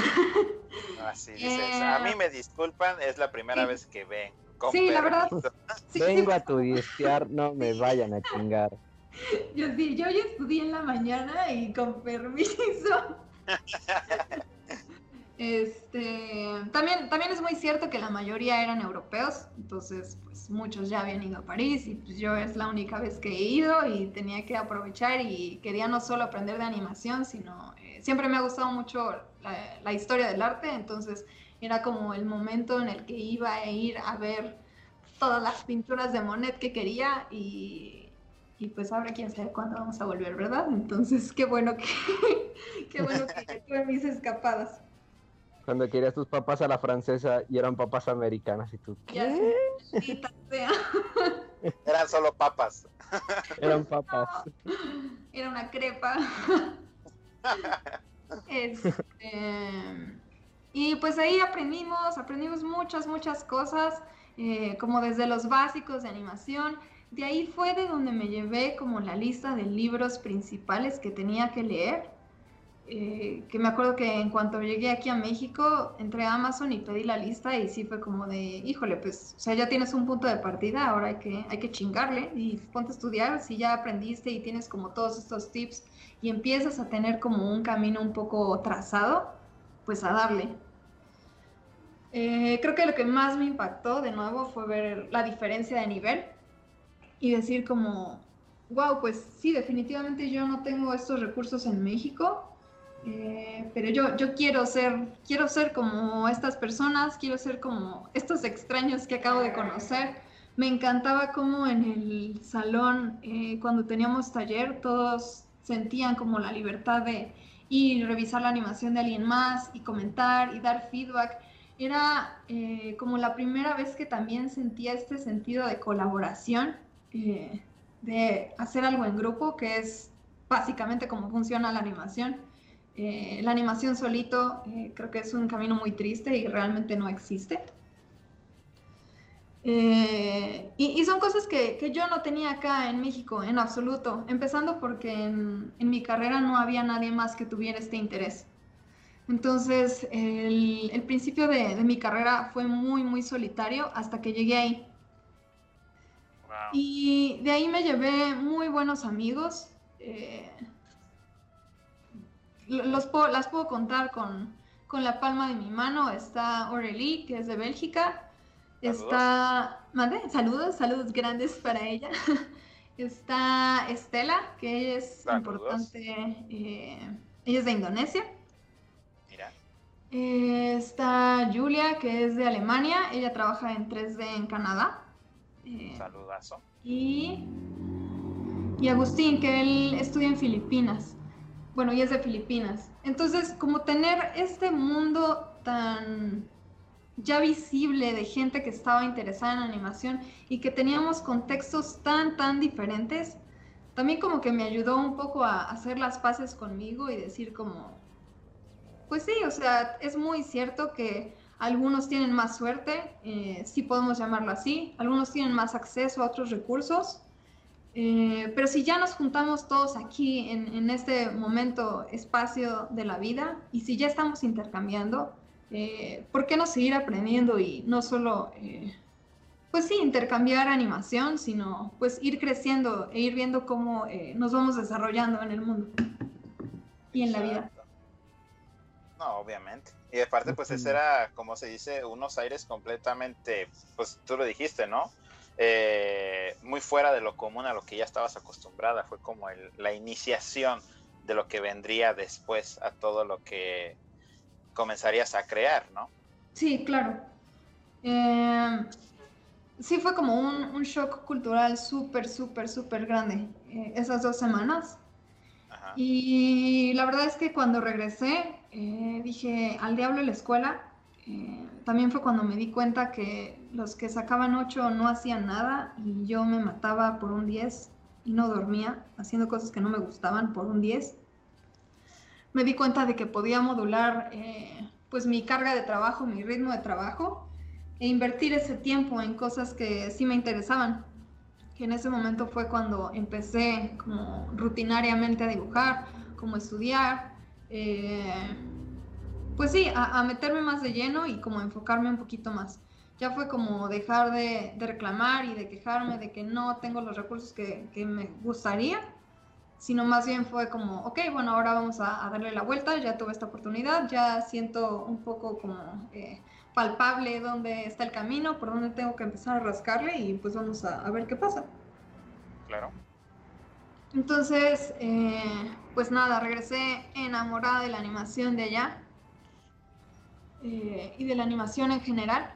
Así dices. Eh, A mí [laughs] me disculpan, es la primera sí. vez que ven. Con Sí, la verdad. Sí, Vengo a turistear, no me vayan a chingar. Yo sí, yo ya estudié en la mañana y con permiso. [laughs] Este, también, también es muy cierto que la mayoría eran europeos, entonces pues muchos ya habían ido a París y pues yo es la única vez que he ido y tenía que aprovechar y quería no solo aprender de animación, sino eh, siempre me ha gustado mucho la, la historia del arte, entonces era como el momento en el que iba a ir a ver todas las pinturas de Monet que quería y, y pues ahora quién sabe cuándo vamos a volver, ¿verdad? Entonces qué bueno que, [laughs] qué bueno que tuve mis escapadas. Cuando querías tus papas a la francesa y eran papas americanas y tú, Ya ¿qué? sé, maldita sea. [laughs] Eran solo papas. [laughs] Eran papas. Era una crepa. Este, y pues ahí aprendimos, aprendimos muchas, muchas cosas, eh, como desde los básicos de animación. De ahí fue de donde me llevé como la lista de libros principales que tenía que leer. Eh, que me acuerdo que en cuanto llegué aquí a México, entré a Amazon y pedí la lista y sí fue como de, híjole, pues, o sea, ya tienes un punto de partida, ahora hay que, hay que chingarle y ponte a estudiar, si ya aprendiste y tienes como todos estos tips y empiezas a tener como un camino un poco trazado, pues a darle. Eh, creo que lo que más me impactó de nuevo fue ver la diferencia de nivel y decir como, wow, pues sí, definitivamente yo no tengo estos recursos en México, eh, pero yo, yo quiero ser, quiero ser como estas personas, quiero ser como estos extraños que acabo de conocer. Me encantaba como en el salón, eh, cuando teníamos taller, todos sentían como la libertad de y revisar la animación de alguien más y comentar y dar feedback. Era eh, como la primera vez que también sentía este sentido de colaboración, eh, de hacer algo en grupo, que es básicamente cómo funciona la animación. Eh, la animación solito creo que es un camino muy triste y realmente no existe. Eh, y, y son cosas que, que yo no tenía acá en México en absoluto, empezando porque en, en mi carrera no había nadie más que tuviera este interés. Entonces, el, el principio de, de mi carrera fue muy, muy solitario hasta que llegué ahí. Wow. Y de ahí me llevé muy buenos amigos. eh, lo- los puedo- las puedo contar con, con la palma de mi mano. Está Aurélie, que es de Bélgica. Está. ¿Mande? Saludos, saludos grandes para ella. [laughs] Está Estela, que es Saludos. importante. eh, ella es de Indonesia. Mira, Eh, está Julia, que es de Alemania. Ella trabaja en 3D en Canadá. Eh, saludazo. y, y Agustín, que él estudia en Filipinas. Bueno, y es de Filipinas. Entonces, como tener este mundo tan ya visible de gente que estaba interesada en animación y que teníamos contextos tan, tan diferentes, también como que me ayudó un poco a hacer las paces conmigo y decir como, pues sí, o sea, es muy cierto que algunos tienen más suerte, eh, sí podemos llamarlo así, algunos tienen más acceso a otros recursos, eh, pero si ya nos juntamos todos aquí en este momento, espacio de la vida, y si ya estamos intercambiando, eh, ¿por qué no seguir aprendiendo y no solo eh, pues sí, intercambiar animación, sino pues ir creciendo e ir viendo cómo eh, nos vamos desarrollando en el mundo y en la vida. No, obviamente. Y aparte, pues ese era, como se dice, unos aires completamente, pues tú lo dijiste, ¿no? Eh, muy fuera de lo común a lo que ya estabas acostumbrada. Fue como el- la iniciación de lo que vendría después a todo lo que comenzarías a crear, ¿no? Sí, claro. Eh, sí, fue como un, un shock cultural súper, súper, súper grande eh, esas dos semanas. Ajá. Y la verdad es que cuando regresé, eh, dije, al diablo la escuela. Eh, también fue cuando me di cuenta que los que sacaban 8 no hacían nada y yo me mataba por un 10 y no dormía, haciendo cosas que no me gustaban por un 10. Me di cuenta de que podía modular eh, pues mi carga de trabajo, mi ritmo de trabajo e invertir ese tiempo en cosas que sí me interesaban que en ese momento fue cuando empecé como rutinariamente a dibujar, como estudiar, eh, pues sí, a, a meterme más de lleno y como enfocarme un poquito más. Ya fue como dejar de, de reclamar y de quejarme de que no tengo los recursos que, que me gustaría, sino más bien fue como, ok, bueno, ahora vamos a, a darle la vuelta, ya tuve esta oportunidad, ya siento un poco como eh, palpable dónde está el camino, por dónde tengo que empezar a rascarle y pues vamos a, a ver qué pasa. Claro. Entonces, eh, pues nada, regresé enamorada de la animación de allá eh, y de la animación en general.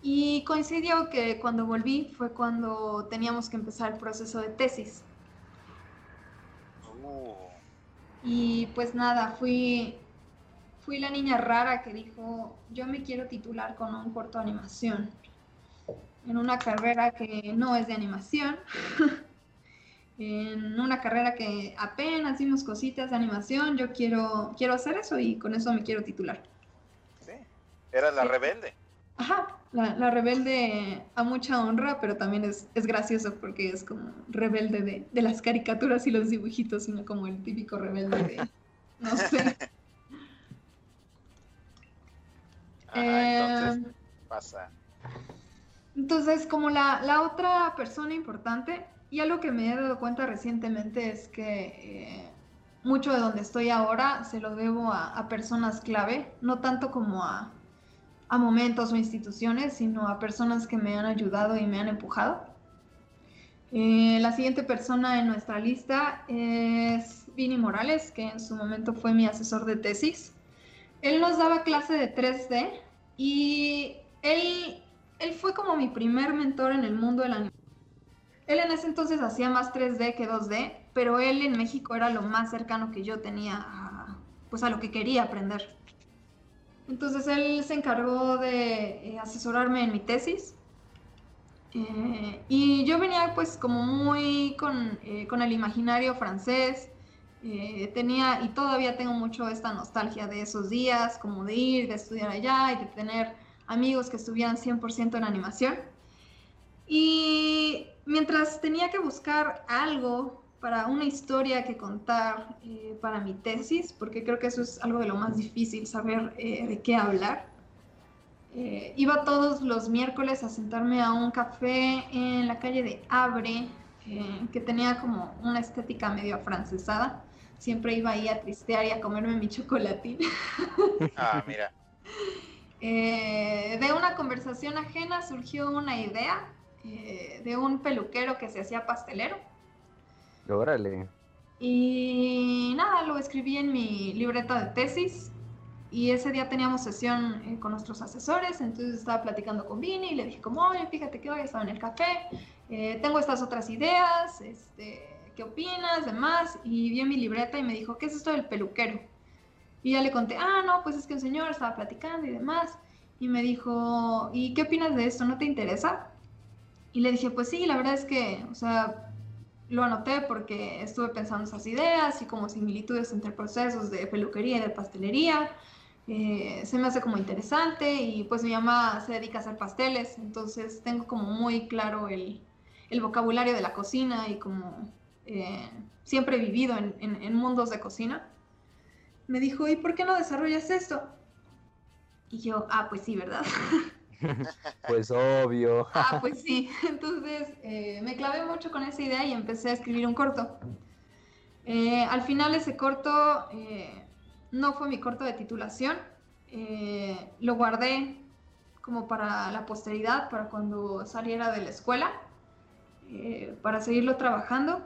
Y coincidió que cuando volví fue cuando teníamos que empezar el proceso de tesis. Uh, Y pues nada, fui, fui la niña rara que dijo, yo me quiero titular con un corto de animación, en una carrera que no es de animación, [laughs] en una carrera que apenas vimos cositas de animación, yo quiero, quiero hacer eso y con eso me quiero titular. sí. Eras la Sí. rebelde. Ajá, la, la rebelde a mucha honra, pero también es, es gracioso porque es como rebelde de, de las caricaturas y los dibujitos, sino como el típico rebelde de, no [laughs] sé. Ajá, entonces Eh, pasa. Entonces, como la, la otra persona importante, y algo que me he dado cuenta recientemente es que eh, mucho de donde estoy ahora se lo debo a, a personas clave, no tanto como a, a momentos o instituciones, sino a personas que me han ayudado y me han empujado. Eh, la siguiente persona en nuestra lista es Vini Morales, que en su momento fue mi asesor de tesis. Él nos daba clase de 3D y él, él fue como mi primer mentor en el mundo de la animación. Él en ese entonces hacía más 3D que 2D, pero él en México era lo más cercano que yo tenía pues a lo que quería aprender. Entonces él se encargó de eh, asesorarme en mi tesis. Eh, y yo venía pues como muy con, eh, con el imaginario francés. Eh, tenía y todavía tengo mucho esta nostalgia de esos días, como de ir, de estudiar allá y de tener amigos que estuvieran 100% en animación. Y mientras tenía que buscar algo para una historia que contar eh, para mi tesis, porque creo que eso es algo de lo más difícil, saber eh, de qué hablar. Eh, iba todos los miércoles a sentarme a un café en la calle de Abre, eh, que tenía como una estética medio afrancesada. Siempre iba ahí a tristear y a comerme mi chocolatín. [laughs] Ah, mira. Eh, de una conversación ajena surgió una idea eh, de un peluquero que se hacía pastelero. Órale. Y nada, lo escribí en mi libreta de tesis. Y ese día teníamos sesión eh, con nuestros asesores, entonces estaba platicando con Vini y le dije como, oye, fíjate que hoy estaba en el café, eh, tengo estas otras ideas, este, ¿qué opinas? Demás. Y vi en mi libreta y me dijo, ¿qué es esto del peluquero? Y ya le conté, ah, no, pues es que un señor estaba platicando y demás. Y me dijo, ¿y qué opinas de esto? ¿No te interesa? Y le dije, pues sí, la verdad es que, o sea, lo anoté porque estuve pensando esas ideas y como similitudes entre procesos de peluquería y de pastelería. Eh, se me hace como interesante y pues mi mamá se dedica a hacer pasteles, entonces tengo como muy claro el, el vocabulario de la cocina y como eh, siempre he vivido en, en, en mundos de cocina. Me dijo, ¿y por qué no desarrollas esto? Y yo, ah, pues sí, ¿verdad? [laughs] [laughs] Pues obvio. Ah, [laughs] pues sí. Entonces eh, me clavé mucho con esa idea y empecé a escribir un corto. Eh, al final ese corto eh, no fue mi corto de titulación. Lo guardé como para la posteridad, para cuando saliera de la escuela, para seguirlo trabajando.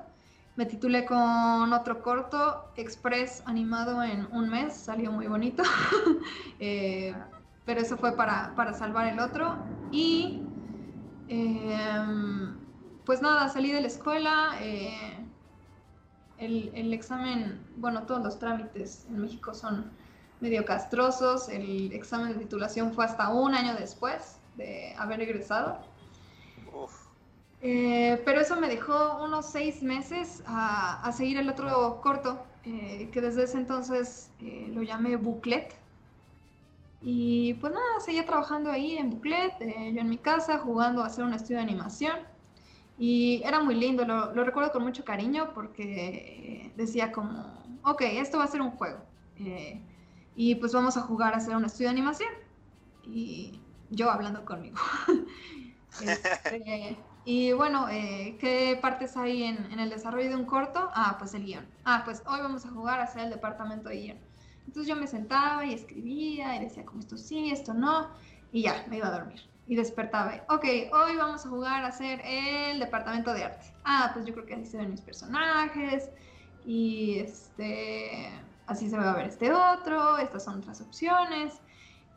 Me titulé con otro corto, Express, animado en un mes, salió muy bonito. [laughs] Eh, pero eso fue para, para salvar el otro. Y em, pues nada, salí de la escuela. eh, el, el examen, bueno, todos los trámites en México son medio castrosos. El examen de titulación fue hasta un año después de haber egresado. Uf. Eh, pero eso me dejó unos seis meses a, a seguir el otro corto, eh, que desde ese entonces eh, lo llamé Booklet. Y pues nada, seguía trabajando ahí en Booklet, eh, yo en mi casa, jugando a hacer un estudio de animación. Y era muy lindo, lo, recuerdo con mucho cariño porque decía como, ok, esto va a ser un juego. eh, y pues vamos a jugar a hacer un estudio de animación. Y yo hablando conmigo. [laughs] Este, y bueno, eh, ¿qué partes hay en el desarrollo de un corto? Ah, pues el guion. Ah, pues hoy vamos a jugar a hacer el departamento de guion. Entonces yo me sentaba y escribía y decía como esto sí, esto no, y ya, me iba a dormir. Y despertaba. y, Ok, hoy vamos a jugar a hacer el departamento de arte. Ah, pues yo creo que así se ven mis personajes. Y este, así se va a ver este otro, estas son otras opciones.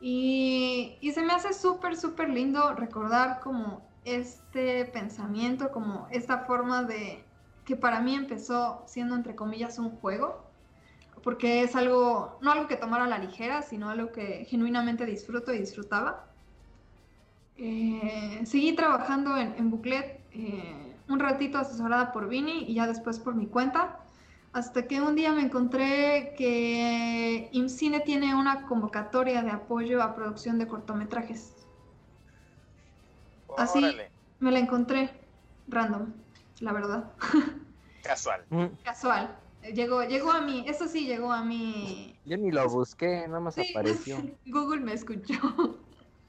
Y, y se me hace súper, súper lindo recordar como este pensamiento, como esta forma de que para mí empezó siendo entre comillas un juego, porque es algo, no algo que tomara a la ligera, sino algo que genuinamente disfruto y disfrutaba. Eh, seguí trabajando en, en Booklet eh, un ratito asesorada por Vini y ya después por mi cuenta, hasta que un día me encontré que IMCINE tiene una convocatoria de apoyo a producción de cortometrajes. Así. Órale, Me la encontré random, la verdad, [laughs] casual. Mm, casual. Llegó, llegó a mí, eso sí, llegó a mí. Yo ni lo busqué, nada más Sí, apareció. [laughs] Google me escuchó.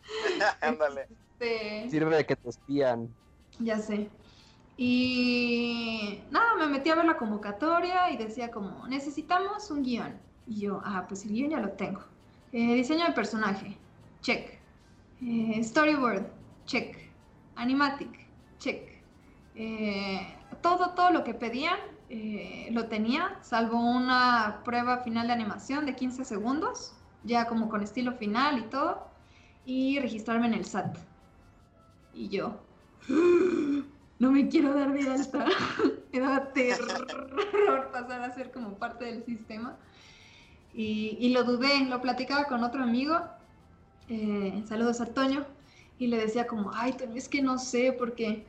[laughs] Ándale. Este, Sirve de que te espían. Ya sé. Y nada, me metí a ver la convocatoria y decía como, necesitamos un guion. Y yo, ah, pues el guion ya lo tengo. Eh, diseño de personaje, check. Eh, storyboard, check. Animatic, check. Eh, todo, todo lo que pedían eh, lo tenía, salvo una prueba final de animación de 15 segundos, ya como con estilo final y todo, y registrarme en el SAT. Y yo, [gasps] no me quiero dar de alta. [laughs] me daba terror pasar a ser como parte del sistema. Y, lo dudé, lo platicaba con otro amigo, eh, saludos a Toño, y le decía como, ay, es que no sé, porque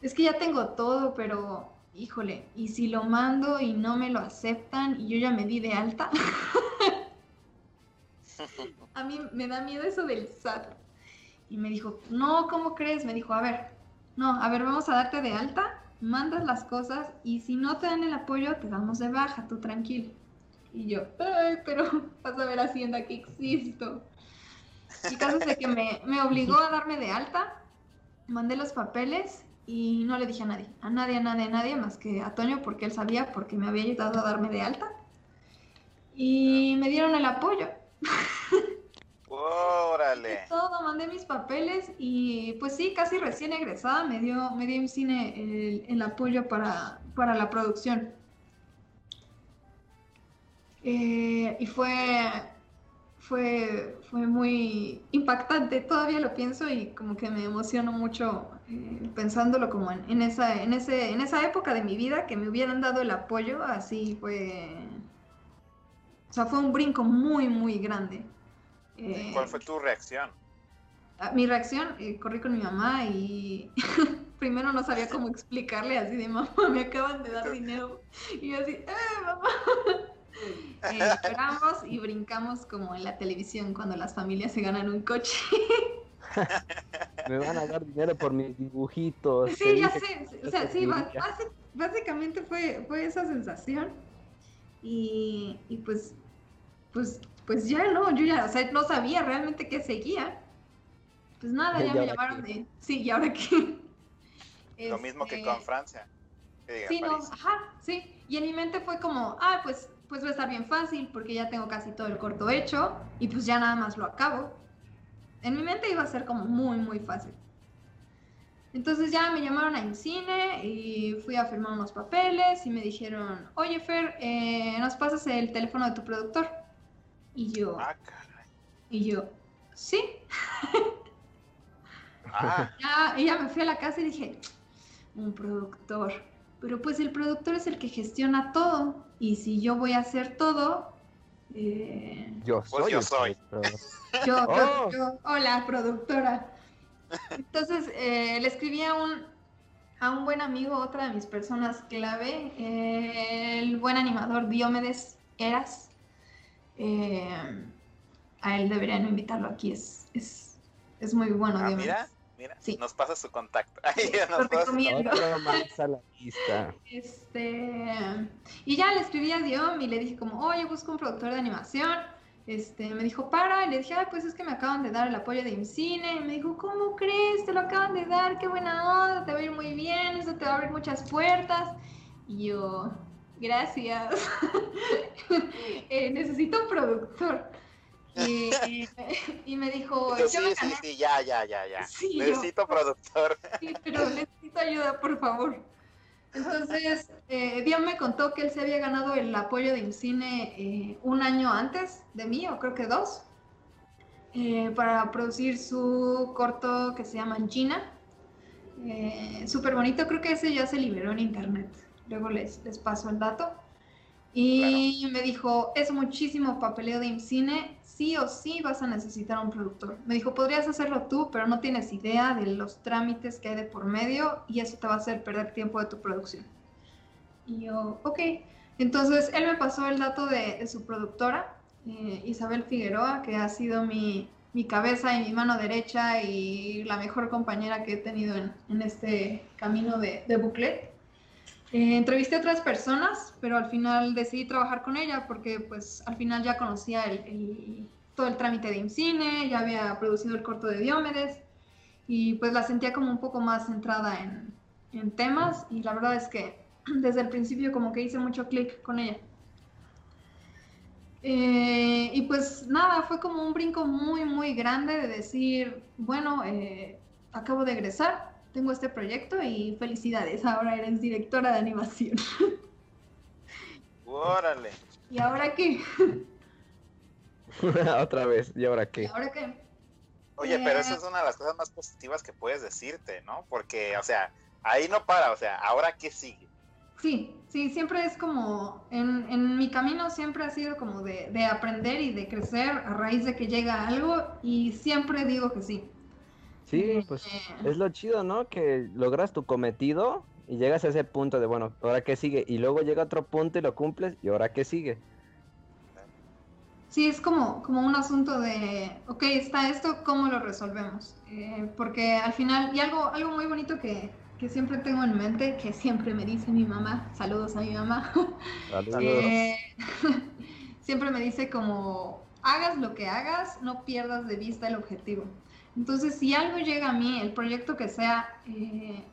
es que ya tengo todo, pero híjole, y si lo mando y no me lo aceptan y yo ya me di de alta. [laughs] a mí me da miedo eso del SAT. Y me dijo, no, ¿cómo crees? Me dijo, a ver, no, a ver, vamos a darte de alta, mandas las cosas y si no te dan el apoyo, te damos de baja, tú tranquilo. Y yo, ay, pero [laughs] vas a ver Hacienda que existo. Y caso es que me, me obligó a darme de alta, mandé los papeles y no le dije a nadie, a nadie, a nadie, a nadie, más que a Toño, porque él sabía, porque me había ayudado a darme de alta. Y me dieron el apoyo. Órale. [laughs] Todo, mandé mis papeles y pues sí, casi recién egresada me dio, me dio cine el, el apoyo para, para la producción. Eh, y fue, fue, fue muy impactante, todavía lo pienso y como que me emociono mucho eh, pensándolo como en, en esa, en, ese, en esa época de mi vida que me hubieran dado el apoyo, así fue... O sea, fue un brinco muy, muy grande. Eh, ¿Cuál fue tu reacción? Ah, Mi reacción, eh, corrí con mi mamá y [laughs] primero no sabía cómo explicarle así de mamá, me acaban de dar dinero. Y yo así, ¡eh, mamá! [laughs] Eh, lloramos y brincamos como en la televisión cuando las familias se ganan un coche. [laughs] Me van a dar dinero por mis dibujitos. Sí, ya sé, o sea, sí, básicamente fue, fue esa sensación. Y, y pues, pues, pues ya no, yo ya, o sea, no sabía realmente qué seguía. pues nada, [laughs] ¿Y ya me llamaron qué? de, sí, ¿y ahora qué? [laughs] Lo mismo que Este, con Francia. que Sí, no, ajá, sí. Y en mi mente fue como, ah, pues, pues va a estar bien fácil porque ya tengo casi todo el corto hecho y pues ya nada más lo acabo. En mi mente iba a ser como muy, muy fácil. Entonces ya me llamaron a Incine y fui a firmar unos papeles y me dijeron, oye Fer, eh, ¿nos pasas el teléfono de tu productor? Y yo, Ah, caray. y yo, sí. [laughs] Ah, Ya, y ya me fui a la casa y dije, un productor. Pero pues el productor es el que gestiona todo. Y si yo voy a hacer todo, eh, Yo Pues soy. yo soy. [laughs] yo, yo- Oh. yo- hola, productora. Entonces eh, le escribí a un, a un buen amigo, otra de mis personas clave, eh, el buen animador Diomedes Eras. Eh, a él deberían invitarlo aquí, es, es, es muy bueno. ah, Diomedes. mira, mira, Sí. nos pasa su contacto. [laughs] Ahí ya nos pasa- recomiendo. Otro más a la lista. Este, y ya le escribí a Diom y le dije como, oye, busco un productor de animación. Este, me dijo, para, y le dije, ay, pues es que me acaban de dar el apoyo de IMCINE. Y me dijo, ¿cómo crees? Te lo acaban de dar, qué buena onda, te va a ir muy bien, eso te va a abrir muchas puertas. Y yo, gracias. [laughs] Eh, necesito un productor. [laughs] Y, y- me dijo, Yo, yo sí, sí, sí, ya, ya, ya, ya. [laughs] Sí, yo- Necesito productor. Sí, pero necesito ayuda, por favor. Entonces, eh, Dion me contó que él se había ganado el apoyo de IMCINE eh, un año antes de mí, o creo que dos, eh, para producir su corto que se llama Gina. Eh, Súper bonito, creo que ese ya se liberó en internet. Luego les, les paso el dato. Y me dijo, es muchísimo papeleo de IMCINE, sí o sí vas a necesitar un productor. Me dijo, podrías hacerlo tú, pero no tienes idea de los trámites que hay de por medio y eso te va a hacer perder tiempo de tu producción. Y yo, ok. Entonces, él me pasó el dato de, de su productora, eh, Isabel Figueroa, que ha sido mi, mi cabeza y mi mano derecha y la mejor compañera que he tenido en, en este camino de, de Booklet. Eh, entrevisté a otras personas, pero al final decidí trabajar con ella porque pues al final ya conocía todo el trámite de IMCINE, ya había producido el corto de Diomedes y pues la sentía como un poco más centrada en, en temas y la verdad es que [clears throat] desde el principio como que hice mucho clic con ella. Eh, y pues nada, fue como un brinco muy, muy grande de decir, bueno, eh, acabo de egresar, tengo este proyecto y felicidades, ahora eres directora de animación. [laughs] Órale. ¿Y ahora qué? [laughs] Otra vez. ¿Y ahora ¿Y qué? ahora qué? Oye, pero Eh. esa es una de las cosas más positivas que puedes decirte, ¿no? Porque, o sea, ahí no para, o sea, ¿ahora qué sigue? Sí, sí, siempre es como, en, en mi camino siempre ha sido como de, de aprender y de crecer a raíz de que llega algo y siempre digo que sí. Sí, pues Eh, es lo chido, ¿no? Que logras tu cometido y llegas a ese punto de, bueno, ¿ahora qué sigue? Y luego llega otro punto y lo cumples, ¿y ahora qué sigue? Sí, es como, como un asunto de, ok, está esto, ¿cómo lo resolvemos? Eh, porque al final, y algo, algo muy bonito que, que siempre tengo en mente, que siempre me dice mi mamá, saludos a mi mamá, [laughs] Saludos. eh, [laughs] siempre me dice como, hagas lo que hagas, no pierdas de vista el objetivo. Entonces, si algo llega a mí, el proyecto que sea, eh,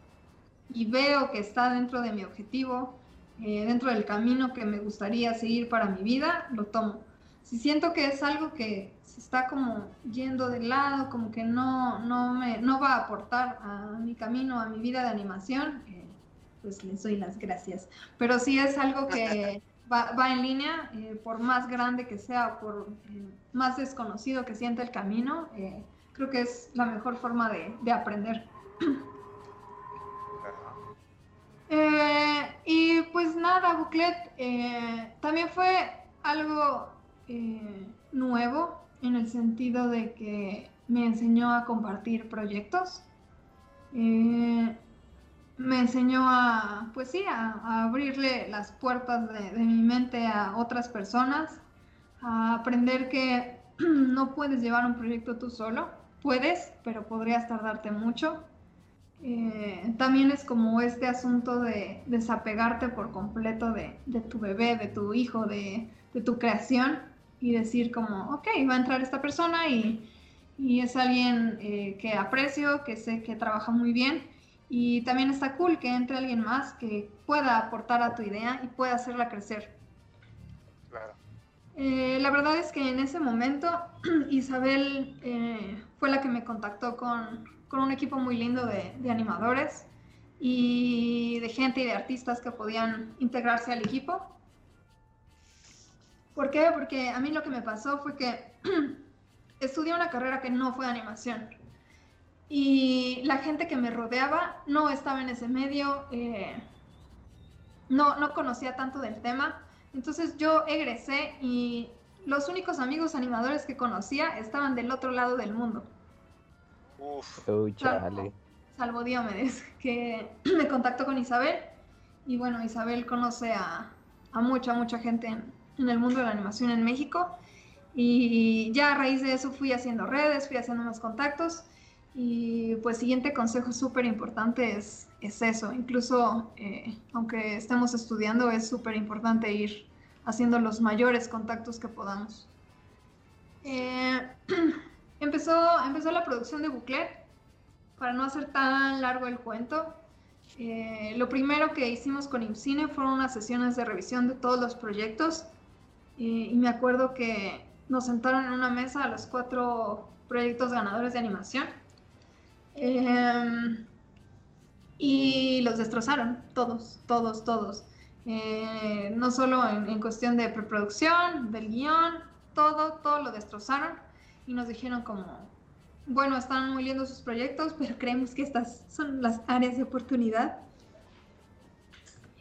y veo que está dentro de mi objetivo, eh, dentro del camino que me gustaría seguir para mi vida, lo tomo. Si siento que es algo que se está como yendo de lado, como que no, no, me, no va a aportar a mi camino, a mi vida de animación, eh, pues les doy las gracias. Pero si es algo que [laughs] va, va en línea, por más grande que sea, por más desconocido que sienta el camino, eh, creo que es la mejor forma de, de aprender. Eh, y pues nada, Booklet eh, también fue algo eh, nuevo en el sentido de que me enseñó a compartir proyectos. Me enseñó a, pues sí, a, a abrirle las puertas de, de mi mente a otras personas, a aprender que [clears throat] no puedes llevar un proyecto tú solo. Puedes, pero podrías tardarte mucho. Eh, también es como este asunto de desapegarte por completo de, tu bebé, de tu hijo, de, tu creación y decir como, ok, va a entrar esta persona y, y es alguien eh, que aprecio, que sé que trabaja muy bien y también está cool que entre alguien más que pueda aportar a tu idea y pueda hacerla crecer. Claro. Eh, la verdad es que en ese momento [clears throat] Isabel eh, fue la que me contactó con, con un equipo muy lindo de, de, animadores y de gente y de artistas que podían integrarse al equipo. ¿Por qué? Porque a mí lo que me pasó fue que [clears throat] estudié una carrera que no fue animación y la gente que me rodeaba no estaba en ese medio, eh, no, no conocía tanto del tema. Entonces yo egresé y los únicos amigos animadores que conocía estaban del otro lado del mundo. Uf. Salvo, chale. salvo Diomedes, que [clears throat] me contactó con Isabel. Y bueno, Isabel conoce a, a mucha, mucha gente en, en el mundo de la animación en México. Y ya a raíz de eso fui haciendo redes, fui haciendo más contactos. Y pues siguiente consejo súper importante es, es eso. Incluso eh, aunque estemos estudiando, es súper importante ir haciendo los mayores contactos que podamos. Eh, [clears throat] empezó, empezó la producción de Buclet. Para no hacer tan largo el cuento, eh, lo primero que hicimos con IMCINE fueron unas sesiones de revisión de todos los proyectos. y me acuerdo que nos sentaron en una mesa a los cuatro proyectos ganadores de animación eh, y los destrozaron, todos, todos, todos. Eh, no solo en, cuestión de preproducción, del guion, todo, todo lo destrozaron y nos dijeron como, bueno, están muy lindos sus proyectos, pero creemos que estas son las áreas de oportunidad.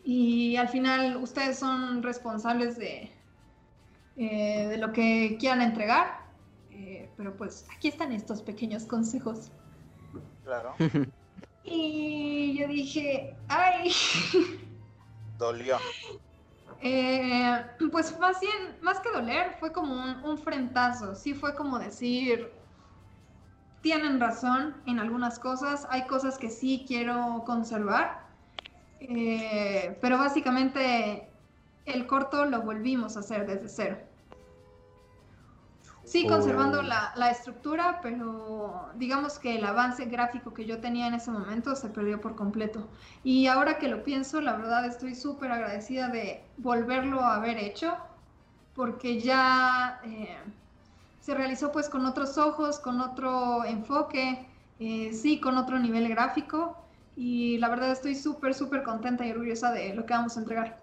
Y al final ustedes son responsables de, eh, lo que quieran entregar, eh, pero pues aquí están estos pequeños consejos. Claro. [laughs] Y yo dije, ay. [laughs] Dolió. Eh, pues más bien, más que doler, fue como un, un, frentazo. Sí fue como decir, tienen razón en algunas cosas, hay cosas que sí quiero conservar, eh, pero básicamente el corto lo volvimos a hacer desde cero. Sí, conservando la, la, estructura, pero digamos que el avance gráfico que yo tenía en ese momento se perdió por completo. Y ahora que lo pienso, la verdad estoy súper agradecida de volverlo a haber hecho, porque ya eh, se realizó pues con otros ojos, con otro enfoque, eh, sí, con otro nivel gráfico. Y la verdad estoy súper, súper contenta y orgullosa de lo que vamos a entregar.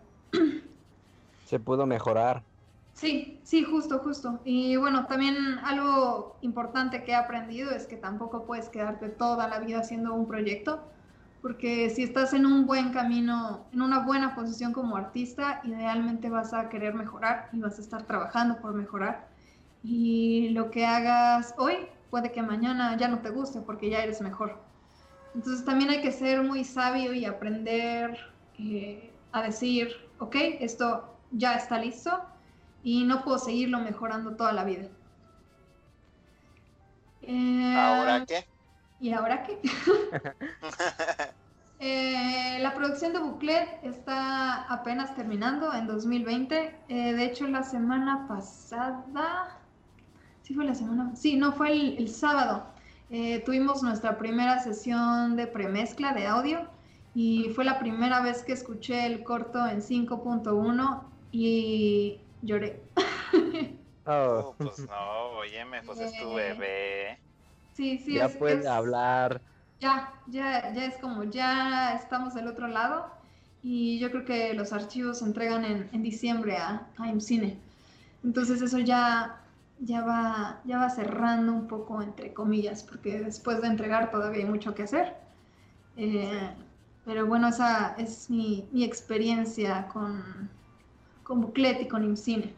Se pudo mejorar. Sí, sí, justo, justo. Y bueno, también algo importante que he aprendido es que tampoco puedes quedarte toda la vida haciendo un proyecto, porque si estás en un buen camino, en una buena posición como artista, idealmente vas a querer mejorar y vas a estar trabajando por mejorar. Y lo que hagas hoy puede que mañana ya no te guste porque ya eres mejor. Entonces también hay que ser muy sabio y aprender eh, a decir, ok, esto ya está listo, y no puedo seguirlo mejorando toda la vida. Eh, ¿Ahora qué? ¿Y ahora qué? [laughs] eh, la producción de Buclet está apenas terminando en 2020. Eh, de hecho, la semana pasada, sí fue la semana, sí, no fue el, el sábado. Tuvimos nuestra primera sesión de premezcla de audio y fue la primera vez que escuché el corto en 5.1 y lloré. Oh. [laughs] pues no, óyeme, pues es tu bebé. Sí, sí. Ya es, puede es, hablar. Ya, ya, ya es como, ya estamos del otro lado y yo creo que los archivos se entregan en, en diciembre a, a IMCINE. Entonces eso ya, ya, va, ya va cerrando un poco, entre comillas, porque después de entregar todavía hay mucho que hacer. Eh, pero bueno, esa es mi, mi experiencia con, con Buclet y con IMCINE.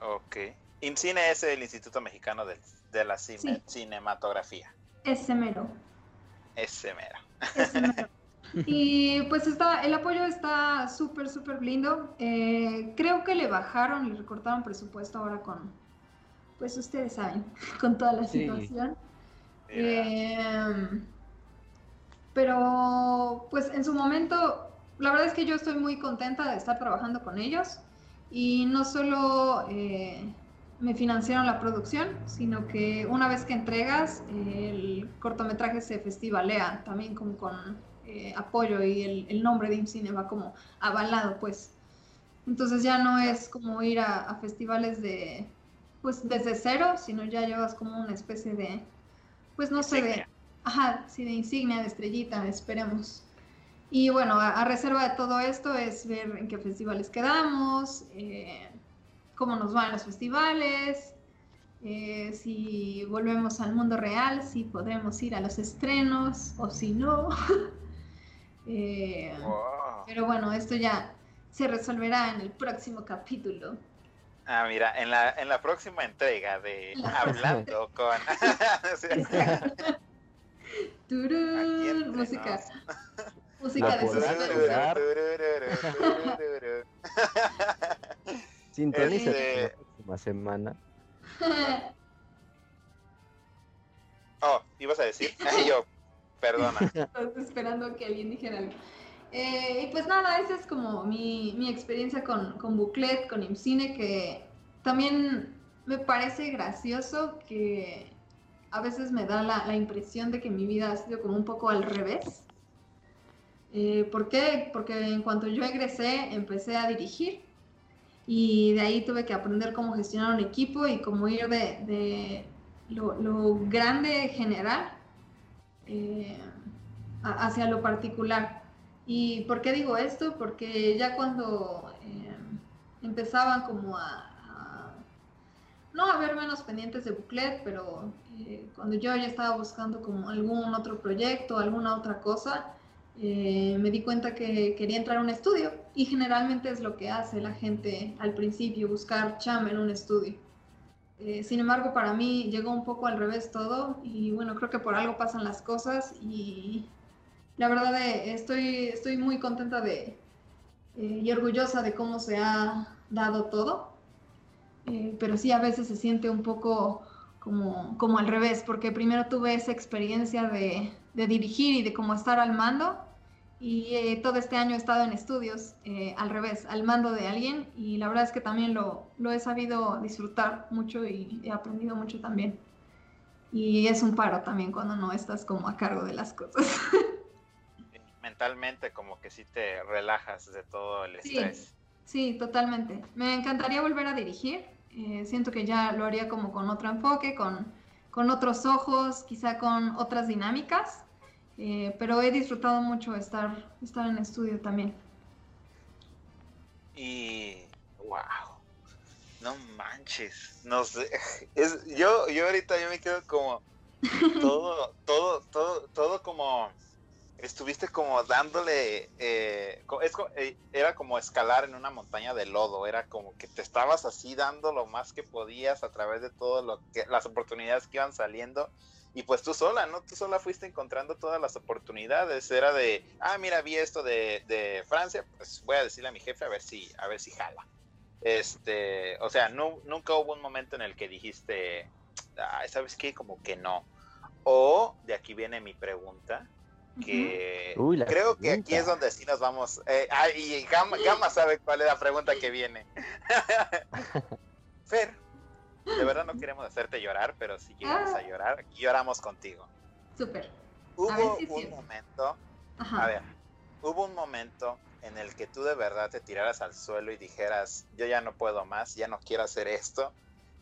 Ok. IMCINE es el Instituto Mexicano de, de la Cine, sí. Cinematografía. Ese mero. Ese mero. Ese mero. [laughs] Y pues está, el apoyo está súper, súper lindo. Eh, creo que le bajaron, le recortaron presupuesto ahora con, pues ustedes saben, [laughs] con toda la Sí. situación. Eh, pero pues en su momento, la verdad es que yo estoy muy contenta de estar trabajando con ellos y no solo eh, me financiaron la producción, sino que una vez que entregas, el cortometraje se festivalea también como con eh, apoyo y el, el, nombre de IMCINE va como avalado, pues. Entonces ya no es como ir a, a, festivales de, pues desde cero, sino ya llevas como una especie de, pues no sé, de, ajá, sí, de insignia, de estrellita, esperemos. Y bueno, a, a, reserva de todo esto es ver en qué festivales quedamos, eh, cómo nos van los festivales, eh, si volvemos al mundo real, si podremos ir a los estrenos o si no. [laughs] eh, wow. Pero bueno, esto ya se resolverá en el próximo capítulo. Ah, mira, en la, en la próxima entrega de Hablando con... [laughs] Turun, música. Música de [laughs] Sintoniza este... la próxima semana. [laughs] Oh, ibas a decir. [laughs] yo, perdona. Estás esperando que alguien dijera algo. Eh, y pues nada, esa es como mi, mi experiencia con, con Buclet, con IMCINE, que también me parece gracioso que a veces me da la, la impresión de que mi vida ha sido como un poco al revés. Eh, ¿Por qué? Porque en cuanto yo egresé, empecé a dirigir y de ahí tuve que aprender cómo gestionar un equipo y cómo ir de, de lo, lo, grande general eh, hacia lo particular. ¿Y por qué digo esto? Porque ya cuando eh, empezaban como a, a, no a haber menos pendientes de Buclet, pero eh, cuando yo ya estaba buscando como algún otro proyecto, alguna otra cosa, eh, me di cuenta que quería entrar a un estudio y generalmente es lo que hace la gente al principio, buscar chamba en un estudio. Eh, sin embargo, para mí llegó un poco al revés todo y bueno, creo que por algo pasan las cosas y la verdad eh, estoy, estoy muy contenta de, y orgullosa de cómo se ha dado todo, pero sí a veces se siente un poco como, como al revés, porque primero tuve esa experiencia de, de dirigir y de cómo estar al mando, y eh, todo este año he estado en estudios eh, al revés, al mando de alguien, y la verdad es que también lo, lo he sabido disfrutar mucho y he aprendido mucho también. Y es un paro también cuando no estás como a cargo de las cosas. [laughs] mentalmente como que sí te relajas de todo el estrés. Sí, sí totalmente. Me encantaría volver a dirigir. Eh, siento que ya lo haría como con otro enfoque, con, con otros ojos, quizá con otras dinámicas. Eh, pero he disfrutado mucho estar, estar en estudio también. Y wow, no manches, no sé, [laughs] es, yo, yo ahorita yo me quedo como [laughs] todo, todo, todo, todo como estuviste como dándole, eh, eh, era como escalar en una montaña de lodo, era como que te estabas así dando lo más que podías a través de que, las oportunidades que iban saliendo, y pues tú sola, ¿no? Tú sola fuiste encontrando todas las oportunidades, era de, ah, mira, vi esto de, de Francia, pues voy a decirle a mi jefe a ver si, a ver si jala. Este, o sea, nunca hubo un momento en el que dijiste, ah, ¿sabes qué? Como que no. O, de aquí viene mi pregunta, que Uy, creo que aquí es donde sí nos vamos. Eh, ah, y Gama, Gama, sabe cuál es la pregunta que viene. [laughs] Fer, de verdad no queremos hacerte llorar, pero si llegamos ah. a llorar, aquí lloramos contigo. Súper. Hubo si un momento, Ajá. a ver, hubo un momento en el que tú de verdad te tiraras al suelo y dijeras, yo ya no puedo más, ya no quiero hacer esto,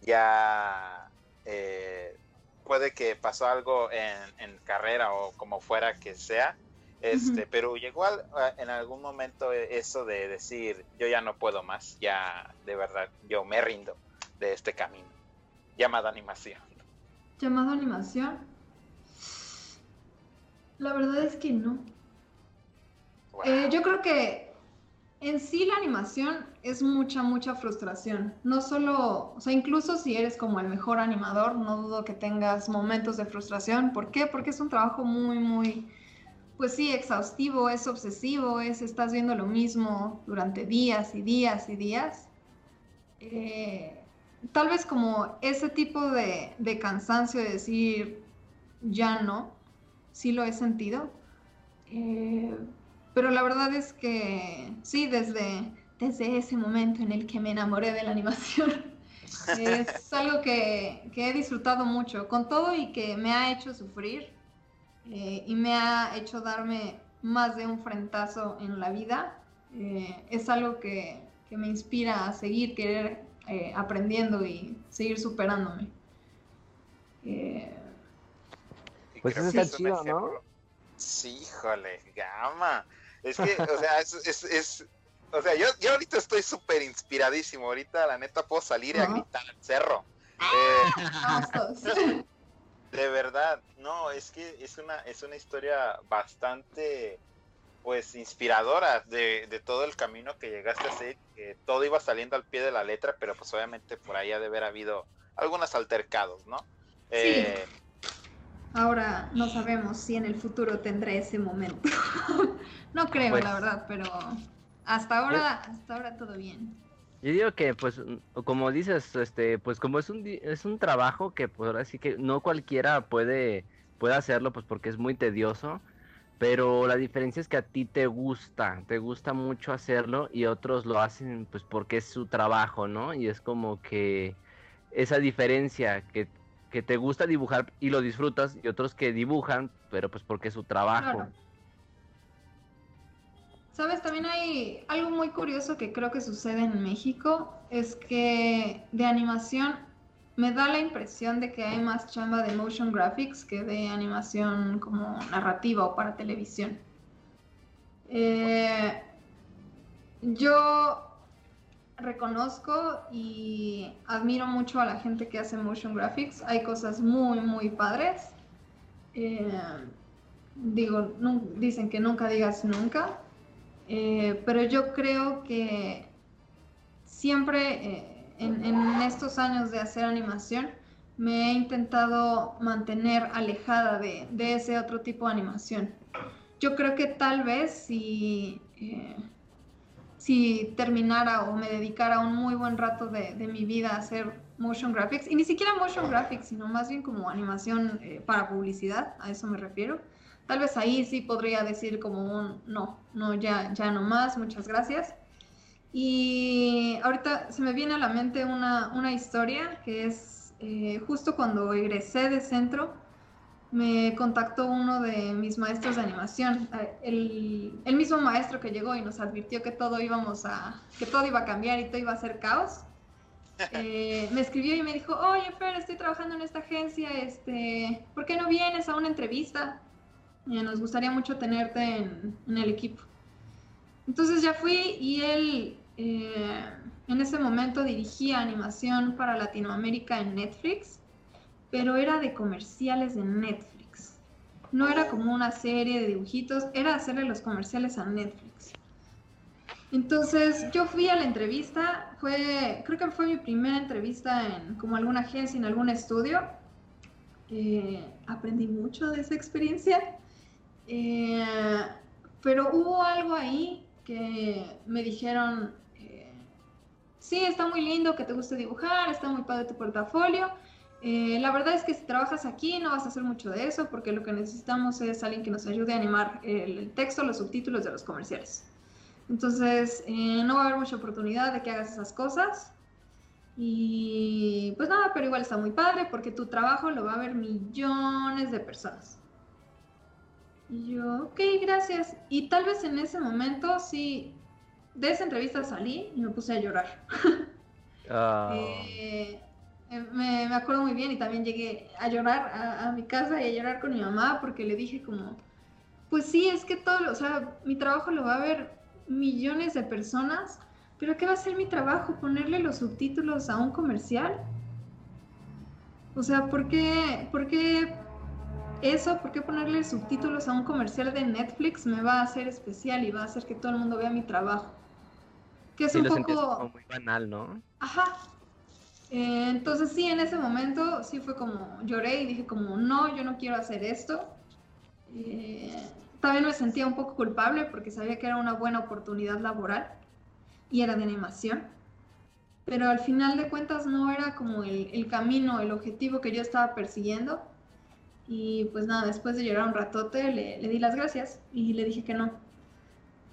ya eh, puede que pasó algo en, en, carrera o como fuera que sea, este, uh -huh. pero llegó al, en algún momento eso de decir, yo ya no puedo más, ya de verdad, yo me rindo de este camino, llamado animación. ¿Llamado animación? La verdad es que no. Wow. Eh, yo creo que en sí la animación es mucha, mucha frustración. No solo, o sea, incluso si eres como el mejor animador, no dudo que tengas momentos de frustración. ¿Por qué? Porque es un trabajo muy, muy, pues sí, exhaustivo, es obsesivo, es estás viendo lo mismo durante días y días y días. Eh, tal vez como ese tipo de, de cansancio de decir, ya no, sí lo he sentido. Eh, pero la verdad es que sí, desde, desde ese momento en el que me enamoré de la animación, [laughs] Es algo que, que he disfrutado mucho, con todo y que me ha hecho sufrir eh, y me ha hecho darme más de un frentazo en la vida. Eh, es algo que, que, me inspira a seguir, querer eh, aprendiendo y seguir superándome. pues eso está chido, ¿no? Sí, híjole, gama. Es que, o sea, es, es, o sea, yo, yo ahorita estoy súper inspiradísimo. Ahorita, la neta, puedo salir y a gritar al cerro. Eh, [laughs] de verdad, no, es que es una, es una historia bastante, pues, inspiradora de, de todo el camino que llegaste a hacer. Que todo iba saliendo al pie de la letra, pero pues obviamente por ahí ha de haber habido algunos altercados, ¿no? Eh, Ahora no sabemos si en el futuro tendré ese momento. [laughs] no creo, pues la verdad, pero hasta ahora, hasta ahora todo bien. Yo digo que, pues, como dices, este, pues como es un, es un trabajo que, pues, ahora sí que no cualquiera puede, puede hacerlo, pues, porque es muy tedioso. Pero la diferencia es que a ti te gusta, te gusta mucho hacerlo y otros lo hacen, pues, porque es su trabajo, ¿no? Y es como que esa diferencia que que te gusta dibujar y lo disfrutas y otros que dibujan, pero pues porque es su trabajo. Sabes, también hay algo muy curioso que creo que sucede en México, es que de animación me da la impresión de que hay más chamba de motion graphics que de animación como narrativa o para televisión. Eh, yo reconozco y admiro mucho a la gente que hace motion graphics. Hay cosas muy, muy padres. Eh, digo, dicen que nunca digas nunca, eh, pero yo creo que siempre eh, en, estos años de hacer animación me he intentado mantener alejada de, de ese otro tipo de animación. Yo creo que tal vez si si terminara o me dedicara un muy buen rato de, mi vida a hacer motion graphics, y ni siquiera motion graphics, sino más bien como animación eh, para publicidad, a eso me refiero. Tal vez ahí sí podría decir como un no, no, ya, ya no más, muchas gracias. Y ahorita se me viene a la mente una, una historia que es eh, justo cuando egresé de centro, me contactó uno de mis maestros de animación, eh, el, el, mismo maestro que llegó y nos advirtió que todo íbamos a, que todo iba a cambiar y todo iba a ser caos. [laughs] Eh, me escribió y me dijo, oye Fer, estoy trabajando en esta agencia, este, ¿por qué no vienes a una entrevista? Nos gustaría mucho tenerte en, el equipo. Entonces ya fui y él eh, en ese momento dirigía animación para Latinoamérica en Netflix pero era de comerciales de Netflix. No era como una serie de dibujitos, era hacerle los comerciales a Netflix. Entonces yo fui a la entrevista, fue, creo que fue mi primera entrevista en como alguna agencia, en algún estudio. Eh, aprendí mucho de esa experiencia, eh, pero hubo algo ahí que me dijeron, eh, sí, está muy lindo que te guste dibujar, está muy padre tu portafolio, eh, la verdad es que si trabajas aquí no vas a hacer mucho de eso porque lo que necesitamos es alguien que nos ayude a animar el texto, los subtítulos de los comerciales. Entonces, no va a haber mucha oportunidad de que hagas esas cosas. Y pues nada, pero igual está muy padre porque tu trabajo lo va a ver millones de personas. Y yo, ok, gracias. Y tal vez en ese momento sí, de esa entrevista salí y me puse a llorar. [laughs] Ah. eh, eh, me, me, acuerdo muy bien y también llegué a llorar a, mi casa y a llorar con mi mamá porque le dije como, pues sí, es que todo, o sea, mi trabajo lo va a ver millones de personas, pero ¿qué va a ser mi trabajo? ¿Ponerle los subtítulos a un comercial? O sea, ¿por qué, por qué eso, por qué ponerle subtítulos a un comercial de Netflix me va a hacer especial y va a hacer que todo el mundo vea mi trabajo? Que es un poco... muy banal, ¿no? Ajá, eh, entonces sí, en ese momento sí fue como lloré y dije como no, yo no quiero hacer esto. Eh, también me sentía un poco culpable porque sabía que era una buena oportunidad laboral y era de animación. Pero al final de cuentas no era como el, camino, el objetivo que yo estaba persiguiendo. Y pues nada, después de llorar un ratote le, le di las gracias y le dije que no.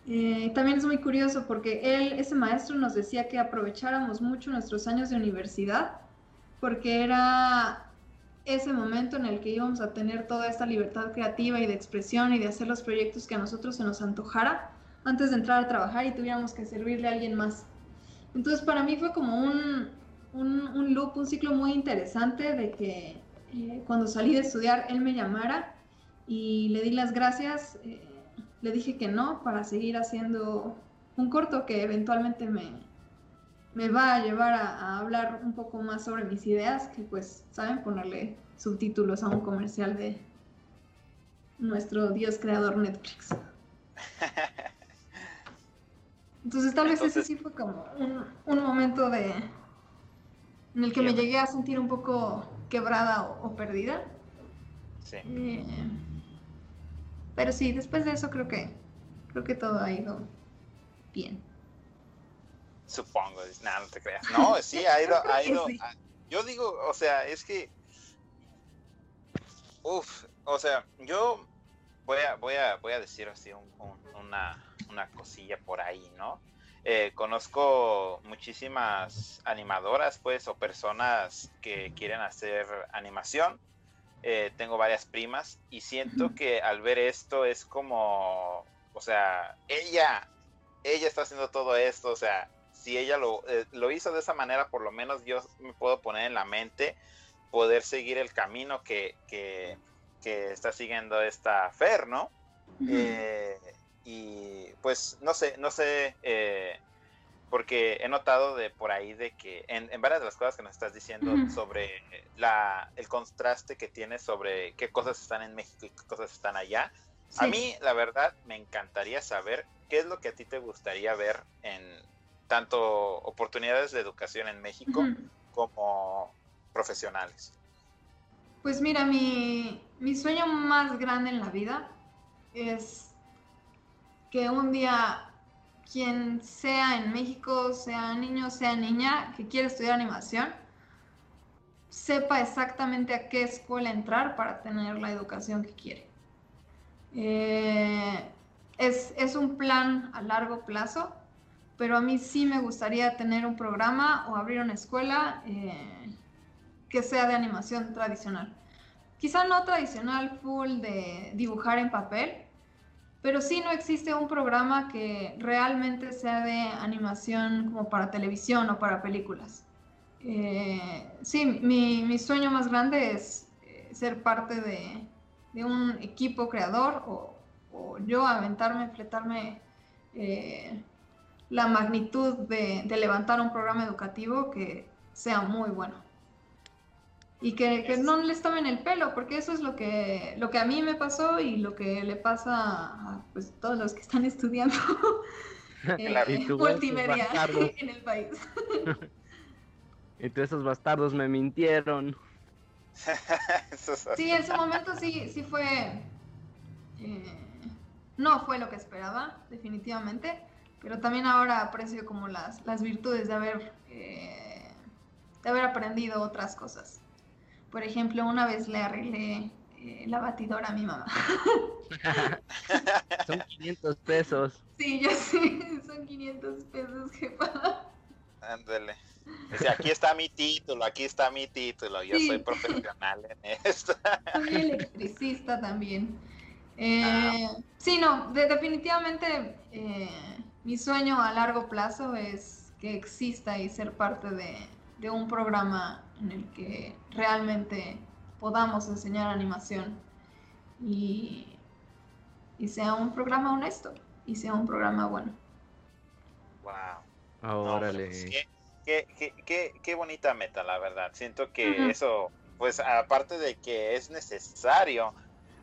Eh, también es muy curioso porque él, ese maestro, nos decía que aprovecháramos mucho nuestros años de universidad porque era ese momento en el que íbamos a tener toda esta libertad creativa y de expresión y de hacer los proyectos que a nosotros se nos antojara antes de entrar a trabajar y tuviéramos que servirle a alguien más. Entonces para mí fue como un, un, loop, un ciclo muy interesante de que eh, cuando salí de estudiar él me llamara y le di las gracias, eh, le dije que no para seguir haciendo un corto que eventualmente me, me va a llevar a, hablar un poco más sobre mis ideas, que pues, ¿saben? Ponerle subtítulos a un comercial de nuestro dios creador Netflix. [laughs] Entonces tal vez ese sí fue como un, momento de en el que me llegué a sentir un poco quebrada o, perdida. Sí. Eh, pero sí, después de eso creo que creo que todo ha ido bien. Supongo, nada, no te creas. No, sí, ha ido, ha [laughs] ido. yo digo, o sea, es que. Uf, o sea, yo voy a, voy a, voy a decir así una, una cosilla por ahí, ¿no? Eh, conozco muchísimas animadoras, pues, o personas que quieren hacer animación. Eh, tengo varias primas y siento que al ver esto es como, o sea, ella, ella está haciendo todo esto, o sea, si ella lo, eh, lo hizo de esa manera, por lo menos yo me puedo poner en la mente poder seguir el camino que, que, está siguiendo esta Fer, ¿no? Eh, y pues no sé, no sé, eh, porque he notado de por ahí de que en, varias de las cosas que nos estás diciendo sobre la, el contraste que tiene sobre qué cosas están en México y qué cosas están allá, a mí la verdad me encantaría saber qué es lo que a ti te gustaría ver en, tanto oportunidades de educación en México como profesionales? Pues mira, mi, mi sueño más grande en la vida es que un día quien sea en México, sea niño, sea niña, que quiere estudiar animación, sepa exactamente a qué escuela entrar para tener la educación que quiere. Eh, es, es, un plan a largo plazo pero a mí sí me gustaría tener un programa o abrir una escuela eh, que sea de animación tradicional. Quizá no tradicional full de dibujar en papel, pero sí no existe un programa que realmente sea de animación como para televisión o para películas. Eh, sí, mi, sueño más grande es eh, ser parte de, un equipo creador o, yo aventarme, fletarme la magnitud de, levantar un programa educativo que sea muy bueno. Y que, no le tomen el pelo, porque eso es lo que, lo que a mí me pasó y lo que le pasa a pues, todos los que están estudiando [laughs] eh, multimedia [laughs] en el país. [laughs] y todos esos bastardos me mintieron. sí, en su momento sí, sí fue... Eh, no fue lo que esperaba, definitivamente pero también ahora aprecio como las, las virtudes de haber, eh, de haber aprendido otras cosas. Por ejemplo, una vez le arreglé eh, la batidora a mi mamá. [laughs] son 500 pesos. Sí, yo sí, son 500 pesos, jefa. Ándale. aquí está mi título, aquí está mi título, yo soy profesional en [laughs] esto. Soy electricista también. Eh, ah. Sí, no, definitivamente mi sueño a largo plazo es que exista y ser parte de, un programa en el que realmente podamos enseñar animación y, sea un programa honesto y sea un programa bueno. Wow. Órale. Pues, qué, bonita meta, la verdad. Siento que eso, pues aparte de que es necesario,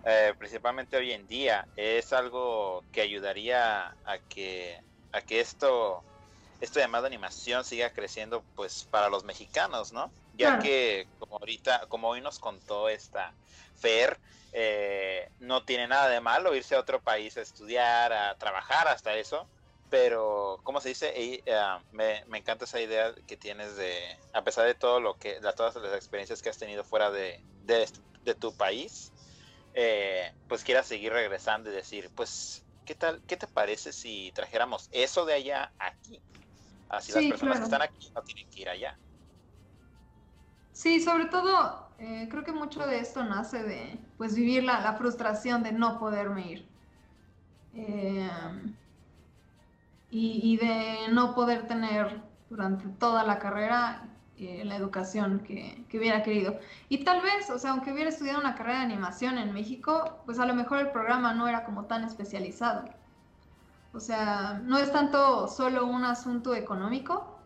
eh, principalmente hoy en día, es algo que ayudaría a que a que esto, esto llamado animación siga creciendo pues para los mexicanos, ¿no? Ya que como ahorita, como hoy nos contó esta Fer, eh, no tiene nada de malo irse a otro país a estudiar, a trabajar hasta eso, pero, ¿cómo se dice? Eh, me, encanta esa idea que tienes de, a pesar de todo lo que, de todas las experiencias que has tenido fuera de, de, tu país, eh, pues quieras seguir regresando y decir, pues ¿qué tal? ¿Qué te parece si trajéramos eso de allá aquí? Así Sí, las personas claro. que están aquí no tienen que ir allá. Sí, sobre todo, eh, creo que mucho de esto nace de, pues, vivir la, la frustración de no poderme ir. Eh, y, y de no poder tener durante toda la carrera eh, la educación que, que hubiera querido. Y tal vez, o sea, aunque hubiera estudiado una carrera de animación en México, pues a lo mejor el programa no era como tan especializado. O sea, no es tanto solo un asunto económico,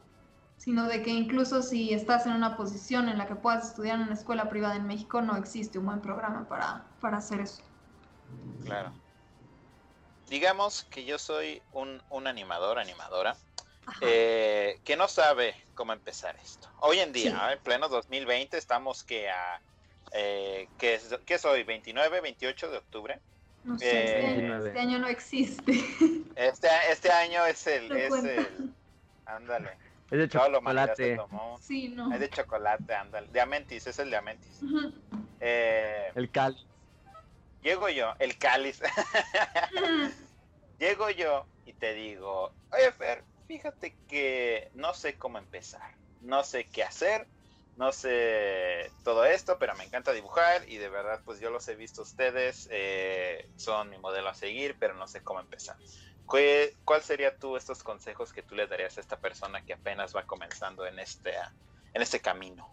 sino de que incluso si estás en una posición en la que puedas estudiar en una escuela privada en México, no existe un buen programa para, para hacer eso. Claro. Digamos que yo soy un, un animador, animadora, eh, que no sabe cómo empezar esto. Hoy en día, Sí. en pleno 2020, estamos que a... Eh, ¿qué, es, ¿Qué soy? ¿29, 28 de octubre? No sé, este, eh, año, este año no existe. [laughs] Este, este año es el... Es el ándale. Es de chocolate. tomó. Sí, no. Es de chocolate, ándale. Diamantis, es el Diamantis. Ujú. Eh, El cal. llego yo, el cáliz. [laughs] Llego yo y te digo, oye Fer, fíjate que no sé cómo empezar, no sé qué hacer, no sé todo esto, pero me encanta dibujar y de verdad pues yo los he visto ustedes, eh, son mi modelo a seguir, pero no sé cómo empezar. ¿Cuál, cuál sería tú estos consejos que tú le darías a esta persona que apenas va comenzando en este, en este camino?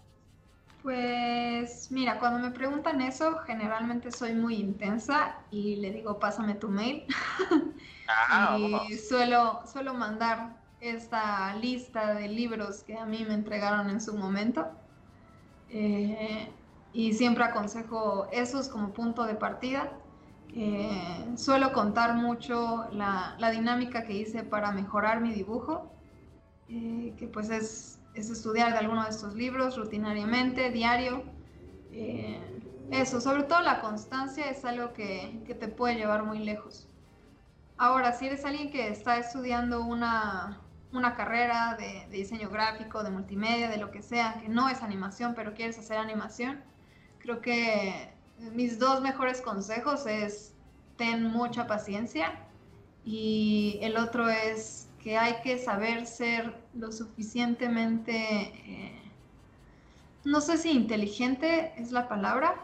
Pues mira, cuando me preguntan eso, generalmente soy muy intensa y le digo, pásame tu mail. [laughs] Ah, y suelo, suelo mandar esta lista de libros que a mí me entregaron en su momento. Eh, y siempre aconsejo esos como punto de partida. Eh, suelo contar mucho la, la dinámica que hice para mejorar mi dibujo, eh, que pues es, es estudiar de alguno de estos libros rutinariamente, diario. Eso, sobre todo la constancia es algo que, que te puede llevar muy lejos. Ahora, si eres alguien que está estudiando una, una carrera de, diseño gráfico, de multimedia, de lo que sea, que no es animación, pero quieres hacer animación, creo que mis dos mejores consejos es ten mucha paciencia y el otro es que hay que saber ser lo suficientemente, eh, no sé si inteligente es la palabra,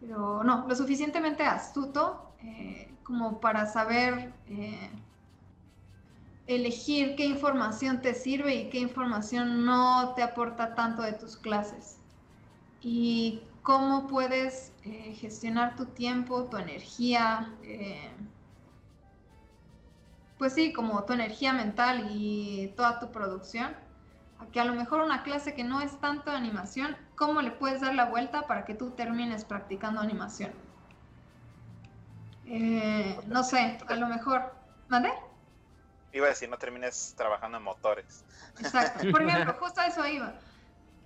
pero no, lo suficientemente astuto eh, como para saber eh, elegir qué información te sirve y qué información no te aporta tanto de tus clases. Y cómo puedes eh, gestionar tu tiempo, tu energía, eh, pues sí, como tu energía mental y toda tu producción. A que a lo mejor una clase que no es tanto de animación, ¿cómo le puedes dar la vuelta para que tú termines practicando animación? Eh, no sé, a lo mejor. ¿Mande? Iba a decir, no termines trabajando en motores. Exacto. Por [laughs] ejemplo, justo a eso iba.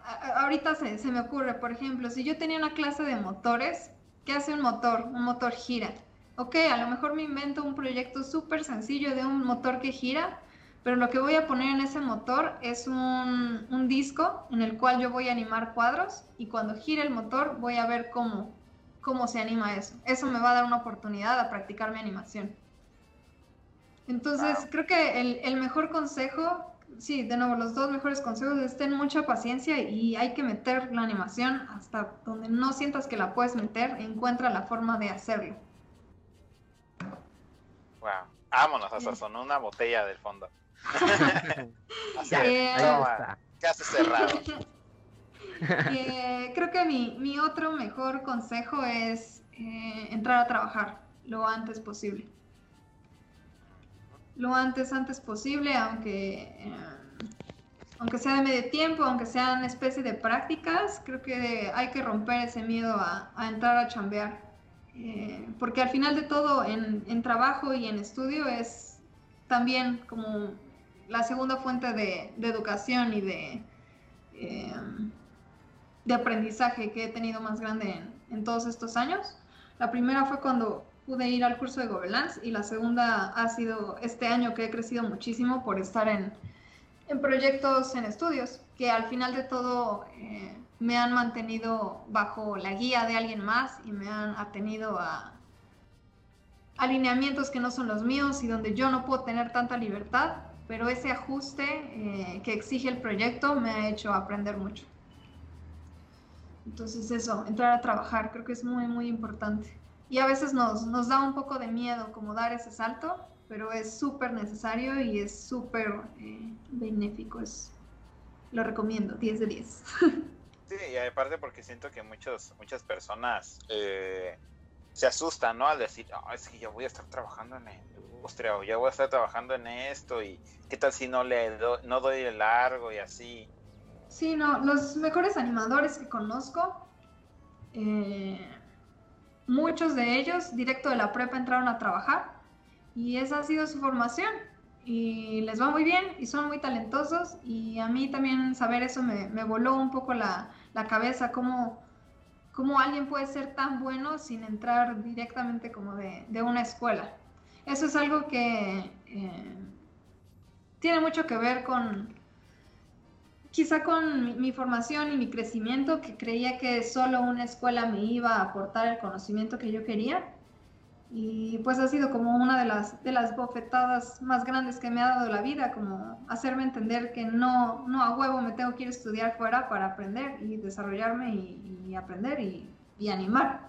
A- ahorita se, se me ocurre, por ejemplo, si yo tenía una clase de motores, ¿qué hace un motor? Un motor gira. Ok, a lo mejor me invento un proyecto súper sencillo de un motor que gira, pero lo que voy a poner en ese motor es un, un disco en el cual yo voy a animar cuadros y cuando gire el motor voy a ver cómo, cómo se anima eso. Eso me va a dar una oportunidad a practicar mi animación. Entonces, Wow. creo que el, el mejor consejo, sí, de nuevo, los dos mejores consejos es ten mucha paciencia y hay que meter la animación hasta donde no sientas que la puedes meter, encuentra la forma de hacerlo. Wow. Vámonos, hasta sonó una botella del fondo. [laughs] Así, Ya, Eh, toma, casi cerrado. [laughs] Eh, creo que mi, mi otro mejor consejo es eh, entrar a trabajar lo antes posible. Lo antes, antes posible, aunque, eh, aunque sea de medio tiempo, aunque sean especie de prácticas, creo que hay que romper ese miedo a, entrar a chambear. Eh, porque al final de todo, en, en trabajo y en estudio es también como la segunda fuente de, de educación y de, eh, de aprendizaje que he tenido más grande en todos estos años. La primera fue cuando pude ir al curso de Gobelins y la segunda ha sido este año que he crecido muchísimo por estar en, en proyectos en estudios, que al final de todo eh, me han mantenido bajo la guía de alguien más y me han atenido a, alineamientos que no son los míos y donde yo no puedo tener tanta libertad, pero ese ajuste eh, que exige el proyecto me ha hecho aprender mucho. Entonces eso, entrar a trabajar creo que es muy, muy importante. Y a veces nos, nos da un poco de miedo como dar ese salto, pero es súper necesario y es súper eh, benéfico. Es, lo recomiendo, 10 de 10. [laughs] Sí, y aparte porque siento que muchos, muchas personas eh, se asustan, ¿no? Al decir, oh, es que yo voy a estar trabajando en la industria o ya voy a estar trabajando en esto y qué tal si no le no doy el largo y así. Sí, no, los mejores animadores que conozco, eh, muchos de ellos directo de la prepa entraron a trabajar y esa ha sido su formación y les va muy bien y son muy talentosos y a mí también saber eso me, me voló un poco la, la cabeza, cómo, cómo, alguien puede ser tan bueno sin entrar directamente como de, de una escuela. Eso es algo que eh, tiene mucho que ver con, quizá con mi, formación y mi crecimiento, que creía que solo una escuela me iba a aportar el conocimiento que yo quería y pues ha sido como una de las, de las bofetadas más grandes que me ha dado la vida, como hacerme entender que no, no a huevo me tengo que ir a estudiar fuera para aprender y desarrollarme y, aprender y, y, animar.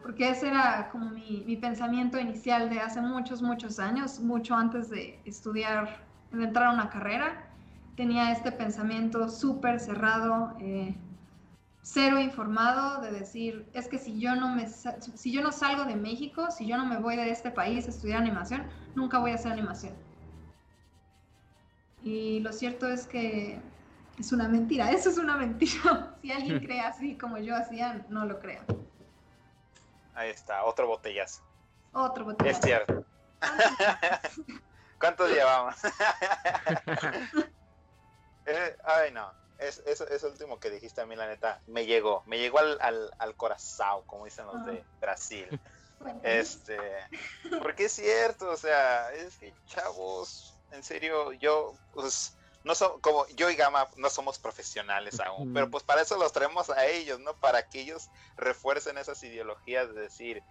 Porque ese era como mi, mi, pensamiento inicial de hace muchos, muchos años, mucho antes de estudiar, de entrar a una carrera. Tenía este pensamiento súper cerrado, eh, cero informado de decir, es que si yo no me si yo no salgo de México, si yo no me voy de este país a estudiar animación, nunca voy a hacer animación. Y lo cierto es que es una mentira, [laughs] eso es una mentira. [laughs] Si alguien [laughs] cree así como yo hacía, no lo creo. Ahí está, otro botellazo. Otro botellazo. Es cierto. ¿Cuántos llevamos? Eh, ay, no es, eso, eso, último que dijiste a mí, la neta, me llegó, me llegó al, al, al corazón, como dicen los de Brasil. [laughs] Bueno. Este, porque es cierto, o sea, es que chavos, en serio, yo, pues, no son, como yo y Gama no somos profesionales aún, pero pues para eso los traemos a ellos, ¿no? Para que ellos refuercen esas ideologías de decir,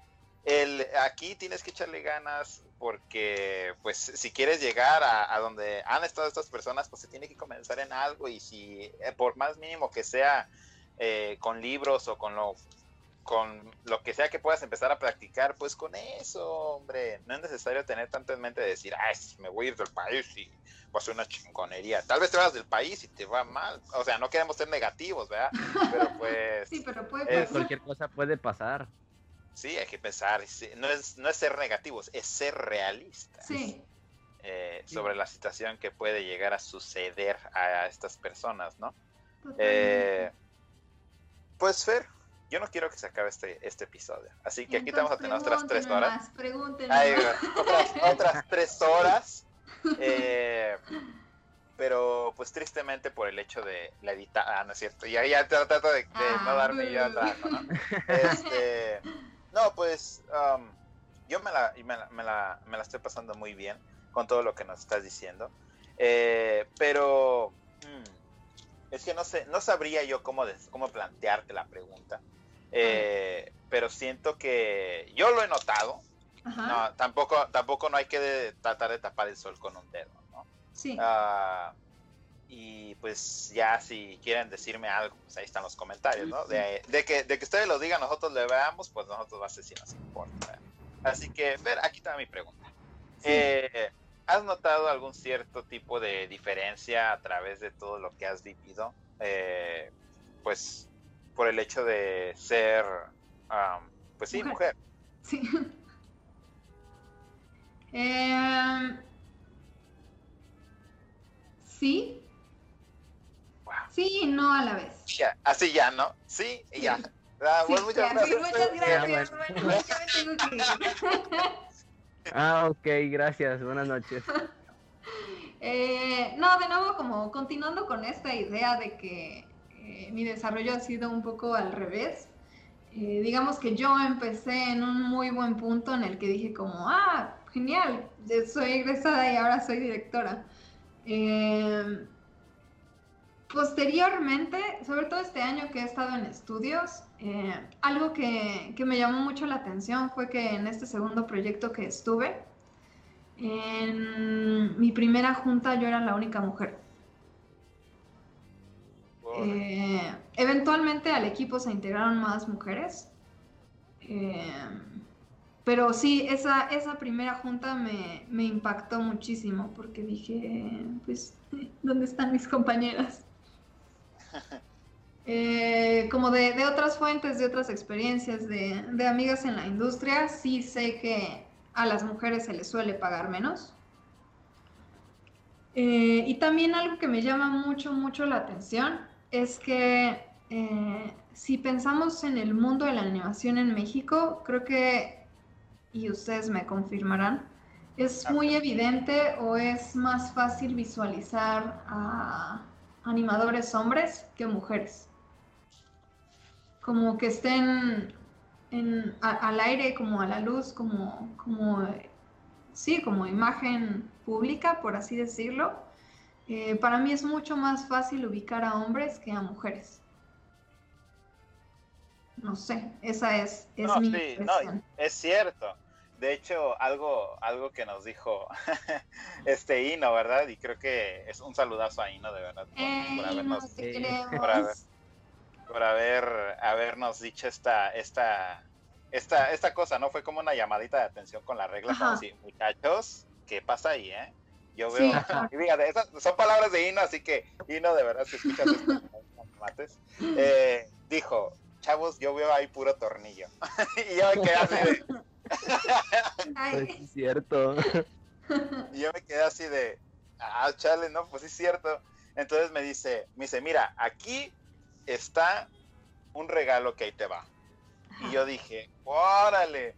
el, aquí tienes que echarle ganas porque pues si quieres llegar a, a, donde han estado estas personas pues se tiene que comenzar en algo y si eh, por más mínimo que sea eh, con libros o con lo con lo que sea que puedas empezar a practicar pues con eso hombre. No es necesario tener tanto en mente de decir ay me voy a ir del país y voy a hacer una chingonería tal vez te vas del país y te va mal. O sea no queremos ser negativos verdad [laughs] pero pues sí pero puede es, cualquier cosa puede pasar Sí, hay que pensar, no es, no es ser negativos, es ser realistas sí. eh, sobre la situación que puede llegar a suceder a estas personas, ¿no? Eh, pues Fer, yo no quiero que se acabe este, este episodio, así que aquí vamos a tener otras tres horas. Ay, otras, otras, tres [laughs] horas. Eh, [laughs] pero pues tristemente por el hecho de la editada, ah, no es cierto, ya, ya trato de, de ah, no darme yo atrás, ¿no? [laughs] Este, no, pues um, yo me la, me, la, me, la, me la, estoy pasando muy bien con todo lo que nos estás diciendo. Eh, pero hmm, es que no sé, no sabría yo cómo, cómo plantearte la pregunta. Eh, pero siento que yo lo he notado. No, tampoco, tampoco no hay que de, tratar de tapar el sol con un dedo, ¿no? Sí. Uh, y pues ya si quieren decirme algo, pues ahí están los comentarios, ¿no? De, de, que, de que ustedes lo digan, nosotros le veamos, pues nosotros va a ser si nos importa. Así que, ver, aquí está mi pregunta. Sí. Eh, ¿Has notado algún cierto tipo de diferencia a través de todo lo que has vivido? Eh, pues por el hecho de ser, um, pues sí, mujer. mujer. Sí. [laughs] eh, sí, Sí y no a la vez. Ya, así ya, ¿no? Sí y ya. Ah, sí, pues muchas, gracias. Sí, muchas gracias. Bueno, ya me tengo que Ah, ok, gracias. Buenas noches. [laughs] Eh, no, de nuevo, como continuando con esta idea de que eh, mi desarrollo ha sido un poco al revés. Eh, digamos que yo empecé en un muy buen punto en el que dije como, ah, genial, soy egresada y ahora soy directora. Eh, posteriormente, sobre todo este año que he estado en estudios, eh, algo que, que, me llamó mucho la atención fue que en este segundo proyecto que estuve, en mi primera junta yo era la única mujer. Eh, eventualmente al equipo se integraron más mujeres. Eh, pero sí, esa, esa primera junta me, me, impactó muchísimo porque dije, pues, ¿dónde están mis compañeras? Eh, como de, de, otras fuentes, de otras experiencias, de, de, amigas en la industria, sí sé que a las mujeres se les suele pagar menos. Eh, y también algo que me llama mucho, mucho la atención es que eh, si pensamos en el mundo de la animación en México, creo que, y ustedes me confirmarán, es muy evidente o es más fácil visualizar a animadores hombres que mujeres. Como que estén en, al aire, como a la luz, como, como, sí, como imagen pública, por así decirlo. Eh, para mí es mucho más fácil ubicar a hombres que a mujeres. No sé, esa es, es mi sí, no, es cierto. De hecho, algo, algo que nos dijo [laughs] este Ino, ¿verdad? Y creo que es un saludazo a Ino, de verdad, por, eh, habernos, por, haber, habernos dicho esta, esta, esta, esta cosa, ¿no? Fue como una llamadita de atención con la regla, como si, muchachos, ¿qué pasa ahí, eh? Yo veo, y fíjate, esas son palabras de Ino, así que Ino, de verdad, si escuchas esto, [laughs] mates, eh, dijo, chavos, yo veo ahí puro tornillo. [laughs] y yo me quedé así de pues es cierto. [laughs] Y yo me quedé así de, ah, chale, no, pues es cierto. Entonces me dice, me dice, mira, aquí está un regalo que ahí te va. Y yo dije, órale.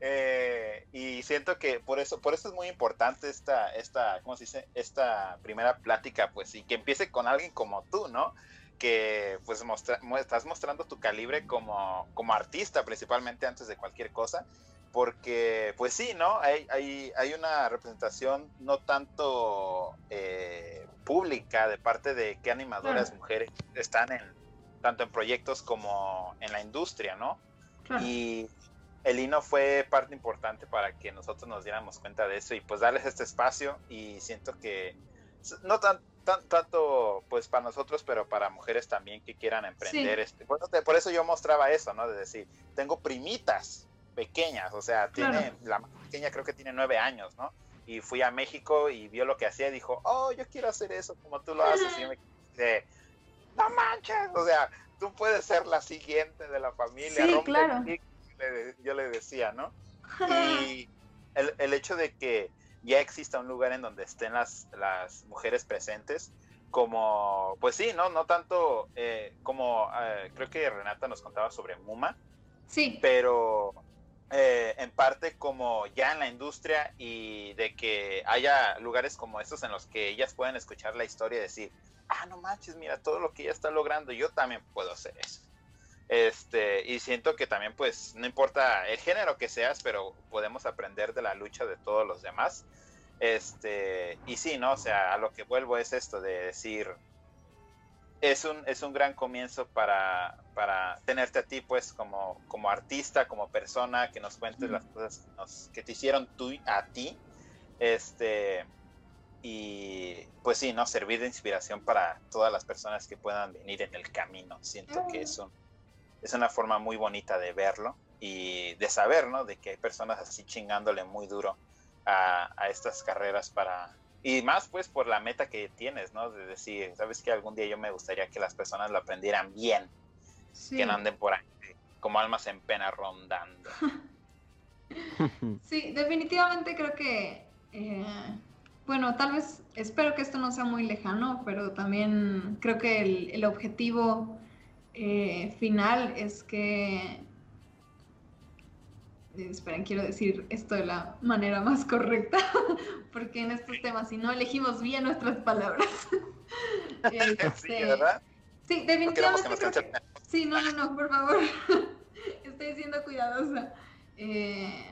Eh, y siento que por eso, por eso es muy importante esta, esta, ¿cómo se dice? Esta primera plática, pues, y que empiece con alguien como tú, ¿no? Que pues estás mostrando tu calibre como, como artista, principalmente antes de cualquier cosa porque pues sí, ¿no? Hay, hay, hay una representación no tanto eh, pública de parte de qué animadoras mujeres están en tanto en proyectos como en la industria, ¿no? Y el hino fue parte importante para que nosotros nos diéramos cuenta de eso y pues darles este espacio y siento que no tan, tan tanto pues para nosotros pero para mujeres también que quieran emprender este por, por eso yo mostraba eso no de decir tengo primitas pequeñas, o sea, tiene, la más pequeña creo que tiene nueve años, ¿no? Y fui a México y vio lo que hacía y dijo, oh, yo quiero hacer eso como tú lo haces. Y me dije, no manches, o sea, tú puedes ser la siguiente de la familia. Sí, claro. Yo le decía, ¿no? [laughs] Y el, el, hecho de que ya exista un lugar en donde estén las, las mujeres presentes, como, pues sí, ¿no? No tanto eh, como, eh, creo que Renata nos contaba sobre Muma. Sí. Pero eh, en parte como ya en la industria y de que haya lugares como estos en los que ellas pueden escuchar la historia y decir, ah, no manches, mira todo lo que ella está logrando, yo también puedo hacer eso. Este, y siento que también, pues, no importa el género que seas, pero podemos aprender de la lucha de todos los demás. Este, y sí, ¿no? O sea, a lo que vuelvo es esto de decir, es un, es un gran comienzo para, para tenerte a ti, pues, como, como artista, como persona, que nos cuentes las cosas que, te hicieron tú a ti. Este, y pues sí, ¿no? Servir de inspiración para todas las personas que puedan venir en el camino. Siento que es, es una forma muy bonita de verlo y de saber, ¿no? De que hay personas así chingándole muy duro a, a estas carreras para, y más pues por la meta que tienes, ¿no? De decir, sabes que algún día yo me gustaría que las personas lo aprendieran bien, que no anden por ahí como almas en pena rondando. [laughs] sí, definitivamente creo que, eh, bueno, tal vez, espero que esto no sea muy lejano, pero también creo que el, el objetivo eh, final es que esperen, quiero decir esto de la manera más correcta, [laughs] porque en estos temas, si no elegimos bien nuestras palabras. [laughs] Este, sí, ¿verdad? Sí, definitivamente. Sí, no, no, no, por favor. [laughs] Estoy siendo cuidadosa. Eh,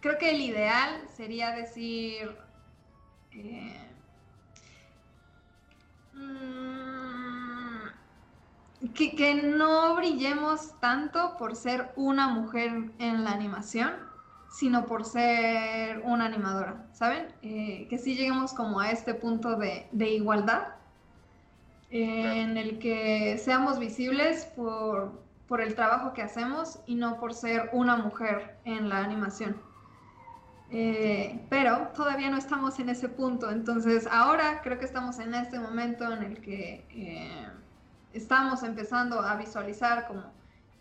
creo que el ideal sería decir. Eh, Mm, que, que no brillemos tanto por ser una mujer en la animación, sino por ser una animadora, ¿saben? Eh, que sí lleguemos como a este punto de, de igualdad, eh, en el que seamos visibles por, por el trabajo que hacemos y no por ser una mujer en la animación. Eh, pero todavía no estamos en ese punto, entonces ahora creo que estamos en este momento en el que eh, estamos empezando a visualizar como,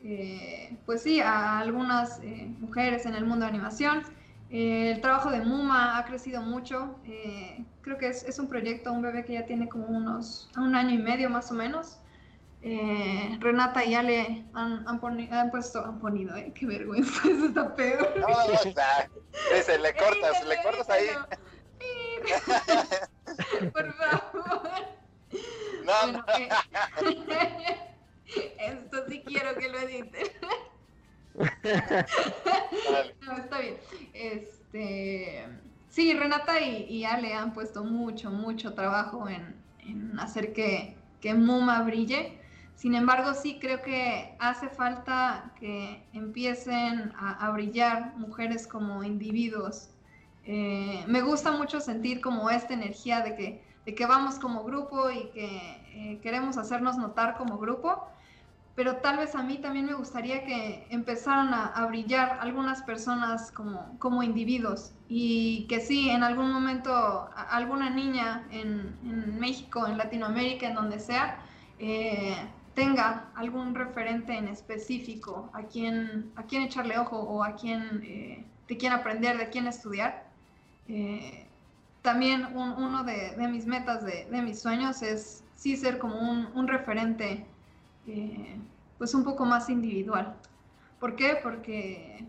eh, pues sí, a algunas eh, mujeres en el mundo de animación. Eh, el trabajo de Muma ha crecido mucho, eh, creo que es, es un proyecto, un bebé que ya tiene como unos, un año y medio más o menos. Eh, Renata y Ale han, han, poni- han puesto, han ponido, eh, qué vergüenza, [laughs] eso está peor. No, no, está. Dice, le cortas, Edítalo, le cortas ahí. [laughs] Por favor. No, Bueno, eh, [laughs] esto sí quiero que lo editen. Dale. [laughs] No, está bien. Este, sí, Renata y, y Ale han puesto mucho, mucho trabajo en, en hacer que, que Muma brille. Sin embargo, sí creo que hace falta que empiecen a, a brillar mujeres como individuos. Eh, me gusta mucho sentir como esta energía de que, de que vamos como grupo y que eh, queremos hacernos notar como grupo pero tal vez a mí también me gustaría que empezaran a, a brillar algunas personas como, como individuos y que sí, en algún momento a- alguna niña en, en México, en Latinoamérica, en donde sea, eh, tenga algún referente en específico a quien, a quien echarle ojo o a quien, eh, de quién aprender, de quién estudiar. Eh, también un- uno de, mis metas, de, mis sueños es sí ser como un, referente eh, pues un poco más individual. ¿Por qué? Porque,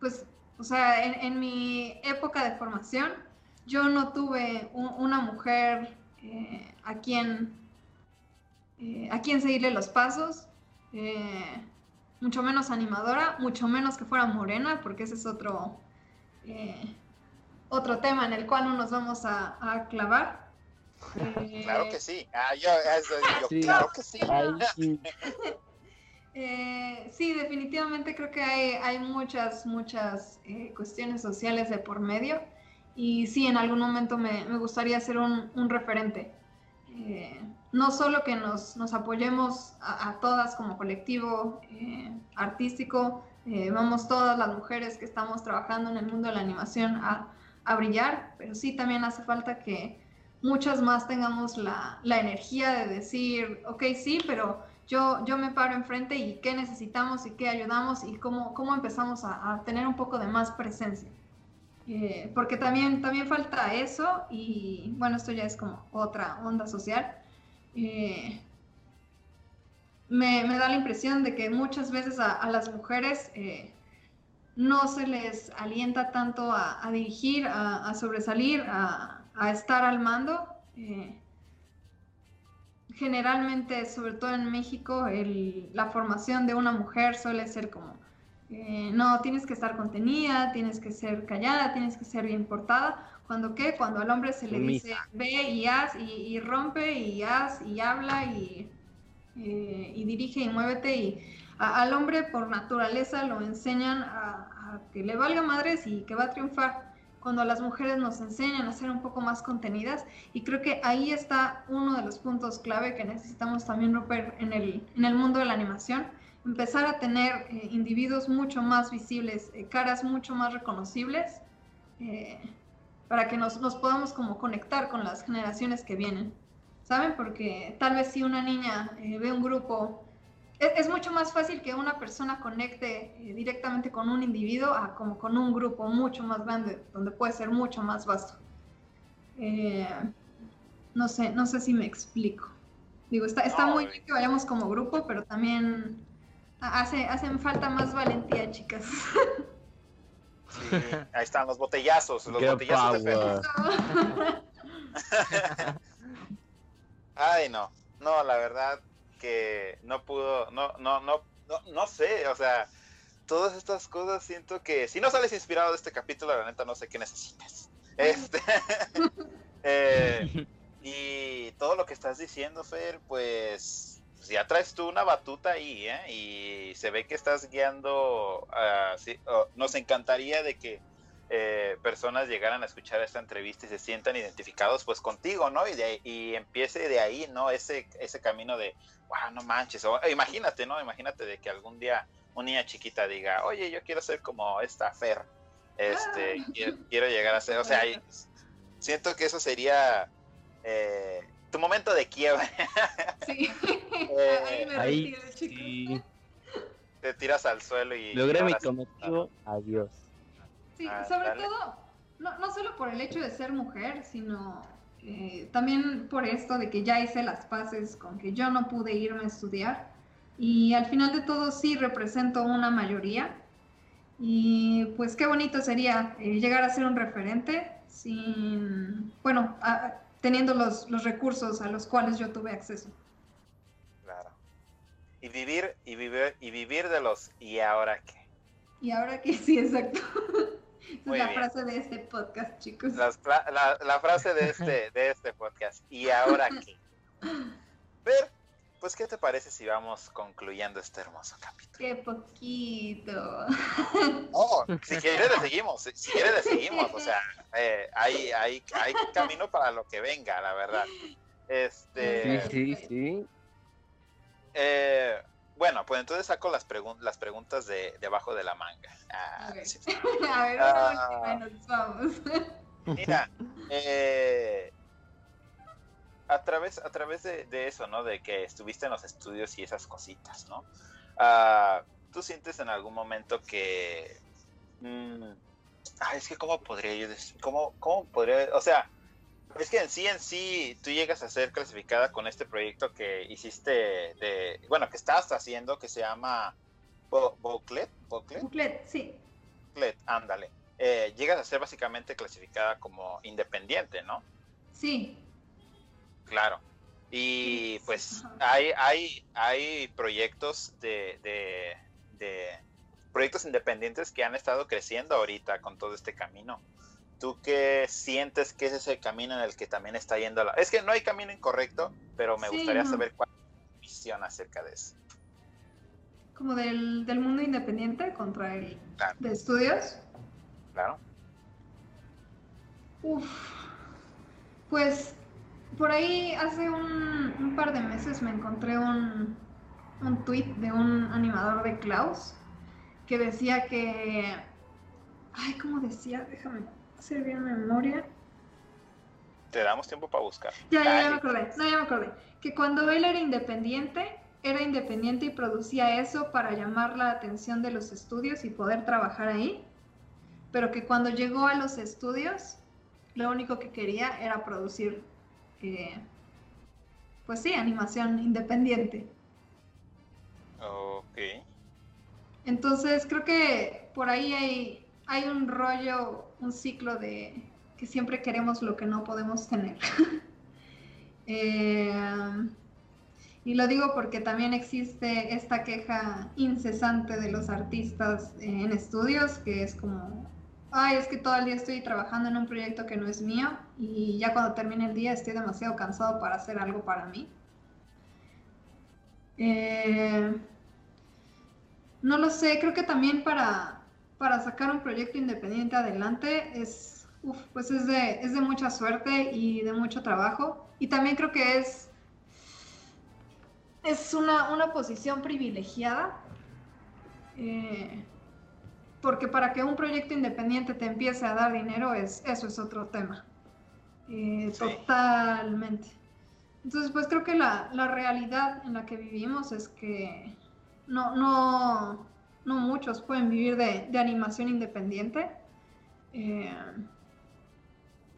pues, o sea, en, mi época de formación, yo no tuve un- una mujer eh, a quien eh, a quien seguirle los pasos, mucho menos animadora, mucho menos que fuera morena, porque ese es otro otro tema en el cual no nos vamos a, a clavar. [laughs] Claro Eh, que sí. Ah, yo, eso, yo, Sí. claro que sí. [laughs] [laughs] Eh, sí, definitivamente creo que hay, hay muchas, muchas eh, cuestiones sociales de por medio y sí, en algún momento me, me gustaría ser un, un referente. Eh, no solo que nos, nos apoyemos a, a todas como colectivo eh, artístico, eh, vamos todas las mujeres que estamos trabajando en el mundo de la animación a, a brillar, pero sí también hace falta que muchas más tengamos la, la energía de decir, ok, sí, pero yo, yo me paro enfrente y qué necesitamos y qué ayudamos y cómo, cómo empezamos a, a tener un poco de más presencia. Eh, porque también, también falta eso y bueno, esto ya es como otra onda social. Eh, me, me da la impresión de que muchas veces a, las mujeres eh, no se les alienta tanto a, a dirigir, a, a sobresalir, a, a estar al mando. eh, generalmente, sobre todo en México, el- la formación de una mujer suele ser como, eh, no, tienes que estar contenida, tienes que ser callada, tienes que ser bien portada. Cuando qué? Cuando al hombre se le dice, ve y haz, y, y rompe, y haz, y habla, y, eh, y dirige, y muévete, y al hombre por naturaleza lo enseñan a, que le valga madres y que va a triunfar. Cuando las mujeres nos enseñan a ser un poco más contenidas y creo que ahí está uno de los puntos clave que necesitamos también romper en el, en el mundo de la animación, empezar a tener eh, individuos mucho más visibles, eh, caras mucho más reconocibles, eh, para que nos, nos podamos como conectar con las generaciones que vienen, ¿saben? Porque tal vez si una niña ve un grupo es, es mucho más fácil que una persona conecte eh, directamente con un individuo a como con un grupo mucho más grande, donde puede ser mucho más vasto. Eh, no sé, no sé si me explico. Digo, está, está No, muy bien que vayamos como grupo, pero también ha- hace, hacen falta más valentía, chicas. Sí, ahí están los botellazos, los Qué botellazos de power. Fernando. [laughs] [laughs] Ay, no, no, la verdad que no pudo, no, no, no, no, no sé, o sea, todas estas cosas siento que si no sales inspirado de este capítulo, la neta no sé qué necesitas. [laughs] Este, [laughs] eh, y todo lo que está estás diciendo, Fer, pues, pues ya traes tú una batuta ahí, ¿eh? Y se ve que estás guiando, ah, sí, oh, nos encantaría de que eh, personas llegaran a escuchar esta entrevista y se sientan identificados pues contigo, ¿no? Y, de y empiece de ahí, ¿no? Ese, ese camino de, wow, no manches, o, imagínate, ¿no? Imagínate de que algún día una niña chiquita diga, oye, yo quiero ser como esta Fer, este, Ah. [laughs] quiero, quiero llegar a ser, o sea, siento que eso sería eh, tu momento de quiebre, Sí. [laughs] Eh, ahí me Ahí retiro, sí. te tiras al suelo y... Logré mi cometido. Adiós. Sí, Ah, sobre dale. todo, no, no solo por el hecho de ser mujer, sino eh, también por esto de que ya hice las paces con que yo no pude irme a estudiar. Y al final de todo sí represento una mayoría. Y pues qué bonito sería eh, llegar a ser un referente sin, bueno, a- teniendo los, los recursos a los cuales yo tuve acceso. Claro. Y vivir, y vivir, y vivir de los y ahora qué. Y ahora que [laughs] sí, exacto. Esa Muy es la bien. frase de este podcast, chicos. Las fra- la, la frase de este, de este podcast. ¿Y ahora qué? Ver, pues, ¿qué te parece si vamos concluyendo este hermoso capítulo? Qué poquito. Oh, si quieres le seguimos, si, si quieres le seguimos, o sea, eh, hay, hay, hay camino para lo que venga, la verdad. Este, Sí, sí, sí. eh, bueno, pues entonces saco las, pregun- las preguntas de debajo de la manga. Ah, Ok. sí. [laughs] A ver, Ah. nos vamos. [laughs] Mira, eh, a través, a través de, de eso, ¿no? De que estuviste en los estudios y esas cositas, ¿no? Ah, ¿Tú sientes en algún momento que... mm, ah, es que cómo podría yo decir, cómo, cómo podría, o sea, es que en sí, en sí, tú llegas a ser clasificada con este proyecto que hiciste de, bueno, que estás haciendo, que se llama Bo- Boclet, Boclet, sí. Boclet, ándale. Eh, llegas a ser básicamente clasificada como independiente, ¿no? Sí. Claro. Y pues hay, hay, hay proyectos de, de, de proyectos independientes que han estado creciendo ahorita con todo este camino. ¿Tú qué sientes que es ese camino en el que también está yendo la... Es que no hay camino incorrecto, pero me Sí, gustaría no. saber cuál es tu visión acerca de eso. Como del, del mundo independiente contra el Claro. de estudios. Claro. Uf. Pues por ahí hace un, un par de meses me encontré un, un tweet de un animador de Klaus que decía que. Ay, ¿cómo decía? Déjame bien memoria. Te damos tiempo para buscar. Ya, ya, ya me acordé. No, ya me acordé. Que cuando él era independiente, era independiente y producía eso para llamar la atención de los estudios y poder trabajar ahí. Pero que cuando llegó a los estudios, lo único que quería era producir, eh, pues sí, animación independiente. Ok. Entonces creo que por ahí hay, hay un rollo, un ciclo de que siempre queremos lo que no podemos tener. [laughs] Eh, y lo digo porque también existe esta queja incesante de los artistas en estudios, que es como, ay, es que todo el día estoy trabajando en un proyecto que no es mío y ya cuando termine el día estoy demasiado cansado para hacer algo para mí. Eh, no lo sé, creo que también para, para sacar un proyecto independiente adelante es, uf, pues es de, es de mucha suerte y de mucho trabajo. Y también creo que es, es una, una posición privilegiada. eh, porque para que un proyecto independiente te empiece a dar dinero, es, eso es otro tema. Eh, Sí. Totalmente. Entonces, pues creo que la, la realidad en la que vivimos es que no, no, no muchos pueden vivir de, de animación independiente. Eh,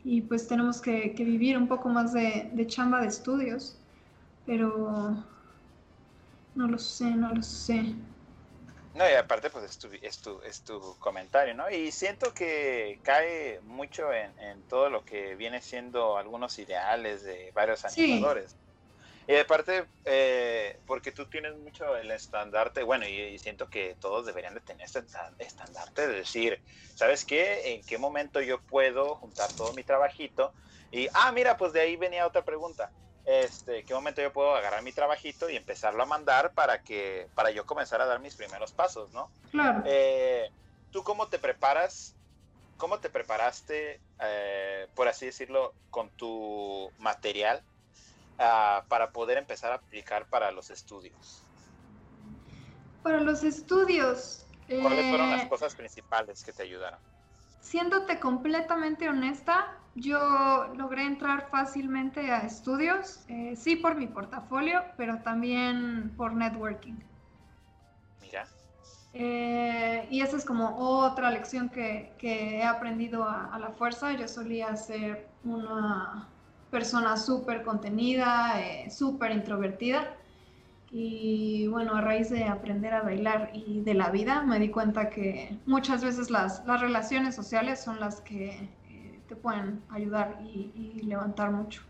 y pues tenemos que, que vivir un poco más de, de chamba de estudios. Pero no lo sé, no lo sé. No, y aparte, pues es tu, es tu, es tu comentario, ¿no? Y siento que cae mucho en, en todo lo que viene siendo algunos ideales de varios Sí. Y aparte, eh, porque tú tienes mucho el estandarte, bueno, y, y siento que todos deberían de tener este esta- estandarte de decir, ¿sabes qué? ¿En qué momento yo puedo juntar todo mi trabajito? Y, ah, mira, pues de ahí venía otra pregunta. este, qué momento yo puedo agarrar mi trabajito y empezarlo a mandar para que, para yo comenzar a dar mis primeros pasos, ¿no? Claro. Eh, ¿Tú cómo te preparas? ¿Cómo te preparaste, eh, por así decirlo, con tu material ah, para poder empezar a aplicar para los estudios? Para los estudios. ¿Cuáles fueron eh, las cosas principales que te ayudaron? Siéndote completamente honesta, yo logré entrar fácilmente a estudios, eh, sí por mi portafolio, pero también por networking. Mira, Eh, y esa es como otra lección que, que he aprendido a, a la fuerza. Yo solía ser una persona súper contenida, eh, súper introvertida. Y bueno, a raíz de aprender a bailar y de la vida, me di cuenta que muchas veces las, las relaciones sociales son las que eh, te pueden ayudar y, y levantar mucho.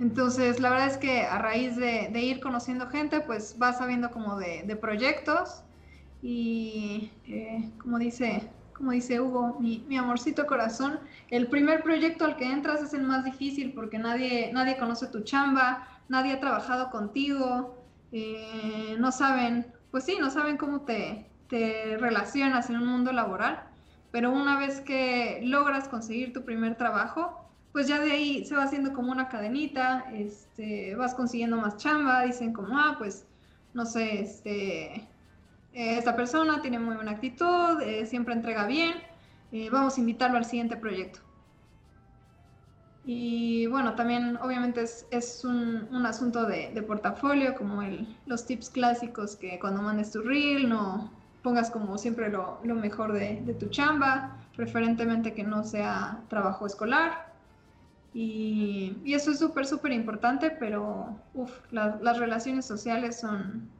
Entonces, la verdad es que a raíz de, ir conociendo gente, pues vas sabiendo como de, de proyectos y eh, como dice, como dice Hugo, mi, amorcito corazón, el primer proyecto al que entras es el más difícil porque nadie, nadie conoce tu chamba, nadie ha trabajado contigo, eh, no saben, pues sí, no saben cómo te, te relacionas en un mundo laboral, pero una vez que logras conseguir tu primer trabajo, pues ya de ahí se va haciendo como una cadenita, este, vas consiguiendo más chamba, dicen como, ah, pues, no sé, este, eh, esta persona tiene muy buena actitud, eh, siempre entrega bien, eh, vamos a invitarlo al siguiente proyecto. Y bueno, también obviamente es, un, un asunto de, portafolio, como el, los tips clásicos que cuando mandes tu reel no pongas como siempre lo, mejor de, tu chamba, preferentemente que no sea trabajo escolar. Y, eso es súper, súper importante, pero las relaciones sociales son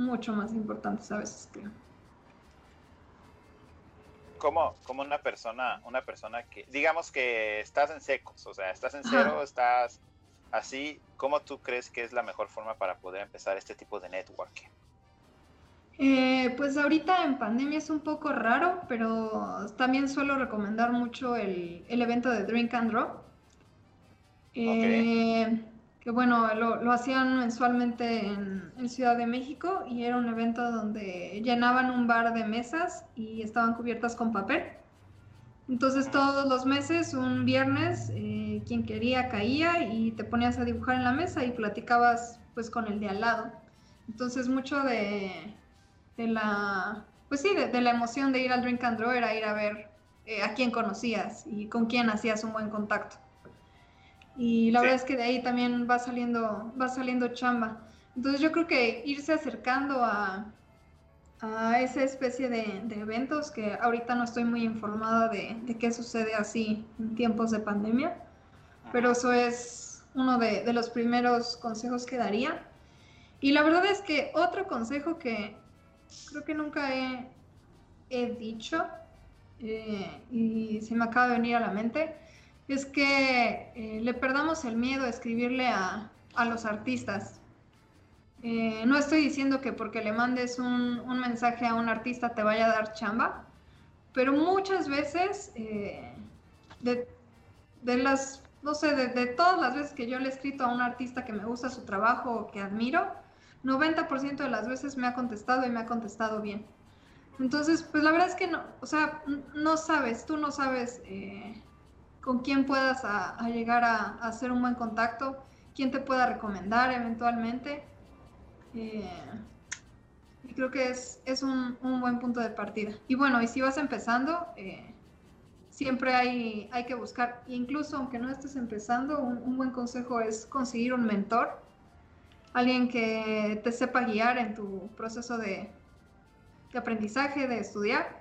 mucho más importantes a veces, creo. ¿cómo, cómo una persona, una persona que, digamos que estás en secos, o sea, estás en cero, Ajá. estás así, ¿cómo tú crees que es la mejor forma para poder empezar este tipo de networking? Eh, pues ahorita en pandemia es un poco raro, pero también suelo recomendar mucho el, el evento de Drink and Draw. Eh, que bueno, lo, lo hacían mensualmente en, Ciudad de México y era un evento donde llenaban un bar de mesas y estaban cubiertas con papel. Entonces todos los meses, un viernes, eh, quien quería caía y te ponías a dibujar en la mesa y platicabas pues con el de al lado. Entonces mucho de, de la, pues sí, de, de la emoción de ir al Drink and Draw era ir a ver eh, a quién conocías y con quién hacías un buen contacto. Y la Sí. verdad es que de ahí también va saliendo, va saliendo chamba. Entonces yo creo que irse acercando a, a esa especie de, de eventos, que ahorita no estoy muy informada de, de qué sucede así en tiempos de pandemia, pero eso es uno de, de los primeros consejos que daría. Y la verdad es que otro consejo que creo que nunca he, he dicho eh, y se me acaba de venir a la mente es que eh, le perdamos el miedo a escribirle a, a los artistas. Eh, no estoy diciendo que porque le mandes un, un mensaje a un artista te vaya a dar chamba, pero muchas veces eh, de, de las, no sé, de, todas las veces que yo le he escrito a un artista que me gusta su trabajo o que admiro, 90% de las veces me ha contestado y me ha contestado bien. Entonces, pues la verdad es que no, o sea, no sabes, tú no sabes con quién puedas llegar a, a hacer un buen contacto, quién te pueda recomendar eventualmente. Eh, y creo que es, un, buen punto de partida. Y bueno, y si vas empezando, eh, siempre hay, que buscar, incluso aunque no estés empezando, un, buen consejo es conseguir un mentor, alguien que te sepa guiar en tu proceso de aprendizaje, de estudiar,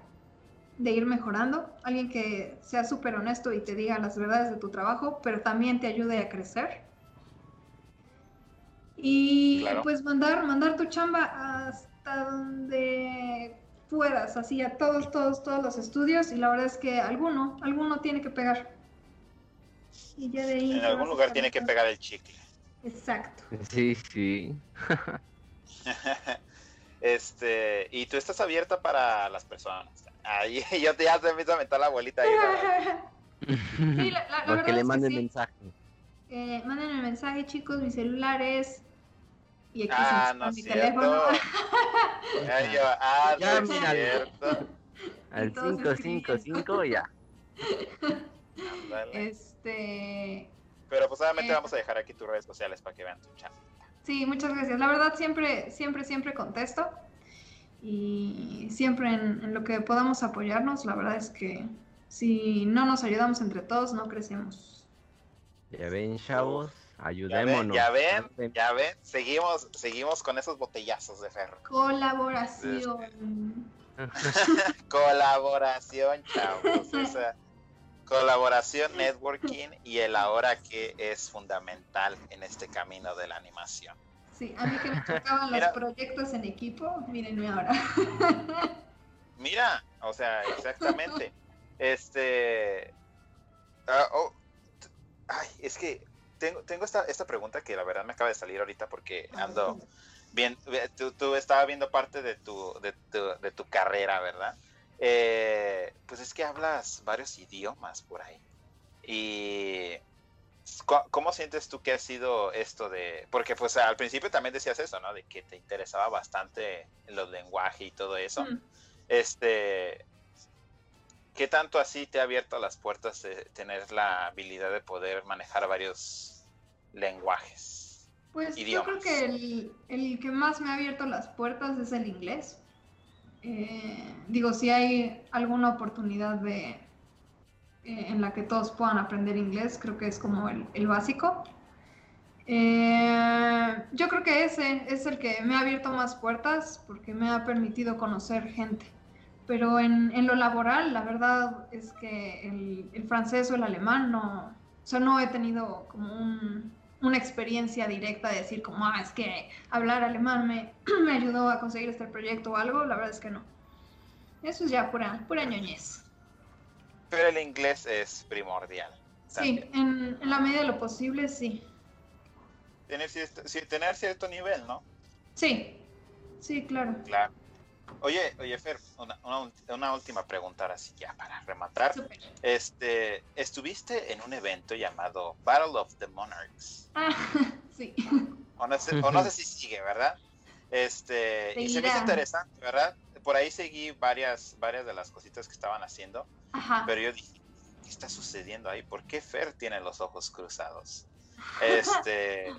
de ir mejorando, alguien que sea súper honesto y te diga las verdades de tu trabajo, pero también te ayude a crecer. Y Claro. pues mandar, mandar tu chamba hasta donde puedas, así a todos, todos, todos los estudios, y la verdad es que alguno, alguno tiene que pegar. Y ya de ahí En algún lugar tiene que pegar el chicle. Exacto. Sí, sí. [laughs] [laughs] Este, y tú estás abierta para las personas. Ahí [laughs] yo te, ya te empiezo a meter la abuelita ahí. Sí, la, la- la Porque le es que manden sí. mensaje. Eh, mándenme mensaje, chicos, mis celulares. Y aquí Ah, se me no mi es teléfono. [laughs] Ya, yo, ah, Ya, no es míralo. cierto. Al [laughs] todos 555 ya. Ándale. Este. Pero pues obviamente Eh. vamos a dejar aquí tus redes sociales para que vean tu chat. Sí, muchas gracias. La verdad, siempre, siempre, siempre contesto. Y siempre en, en lo que podamos apoyarnos, la verdad es que si no nos ayudamos entre todos, no crecemos. Ya ven, chavos, Ya ven, ayudémonos. ya ven, ya ven, seguimos, seguimos con esos botellazos de ferro. Colaboración. [laughs] Colaboración, chavos. O sea, colaboración, networking y el ahora que es fundamental en este camino de la animación. Sí, a mí que me [laughs] tocaban los proyectos en equipo, mírenme ahora. [laughs] Mira, o sea, exactamente. Este. oh, t- ay, es que tengo, tengo esta, esta pregunta que la verdad me acaba de salir ahorita porque ando bien. Tú, tú estaba viendo parte de tu, de tu, de tu carrera, ¿verdad? Eh, pues es que hablas varios idiomas por ahí. Y. ¿cu- ¿Cómo sientes tú que ha sido esto de.? Porque, pues al principio también decías eso, ¿no? De que te interesaba bastante los lenguajes y todo eso. Mm. Este, ¿qué tanto así te ha abierto las puertas de tener la habilidad de poder manejar varios lenguajes? Pues Idiomas. yo creo que el, el que más me ha abierto las puertas es el inglés. Eh, digo, si hay alguna oportunidad de eh, en la que todos puedan aprender inglés, creo que es como el, básico. Eh, yo creo que ese es el que me ha abierto más puertas porque me ha permitido conocer gente. Pero en, en lo laboral, la verdad es que el, francés o el alemán no, o sea, no he tenido como un, una experiencia directa de decir como, ah, es que hablar alemán me, [clears throat] me ayudó a conseguir este proyecto o algo, la verdad es que no. Eso es ya pura, pura ñoñez. Pero el inglés es primordial. Sí, en, en la medida de lo posible, sí. Tener cierto, tener cierto nivel, ¿no? Sí, sí, claro. Claro. Oye, oye, Fer, una, una, una última pregunta ahora sí, ya para rematar. Este, estuviste en un evento llamado Battle of the Monarchs. Ah, [laughs] sí. O no sé, o no sé si sigue, ¿verdad? Este, y se me hizo interesante, ¿verdad? Por ahí seguí varias, varias de las cositas que estaban haciendo, Ajá. pero yo dije, ¿qué está sucediendo ahí? ¿Por qué Fer tiene los ojos cruzados? Este,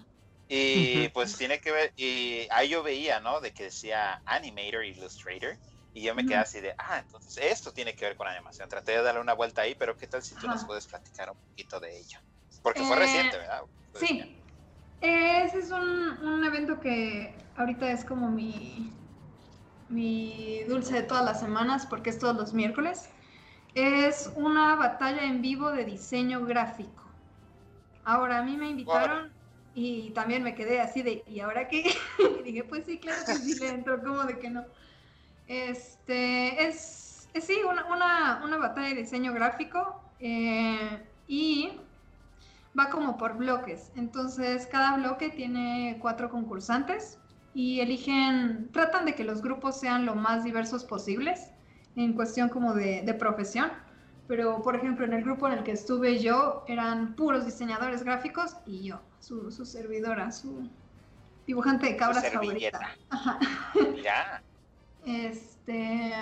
y pues tiene que ver, y ahí yo veía, ¿no? De que decía Animator Illustrator, y yo me quedé así de, ah, entonces esto tiene que ver con animación. Traté de darle una vuelta ahí, pero ¿qué tal si tú nos Ajá. puedes platicar un poquito de ello? Porque fue Eh, reciente, ¿verdad? Pues, Sí. Eh, Ese es un, un evento que ahorita es como mi, mi dulce de todas las semanas porque es todos los miércoles. Es una batalla en vivo de diseño gráfico. Ahora, a mí me invitaron y también me quedé así de, ¿y ahora qué? [laughs] y dije, pues sí, claro que sí le entro, ¿cómo de que no? Este, es, es sí, una, una, una batalla de diseño gráfico eh, y va como por bloques. Entonces, cada bloque tiene cuatro concursantes y eligen, tratan de que los grupos sean lo más diversos posibles en cuestión como de, de profesión. Pero, por ejemplo, en el grupo en el que estuve yo, eran puros diseñadores gráficos y yo, su, su servidora, su dibujante de cabras favorita. Ajá. Mira, Este.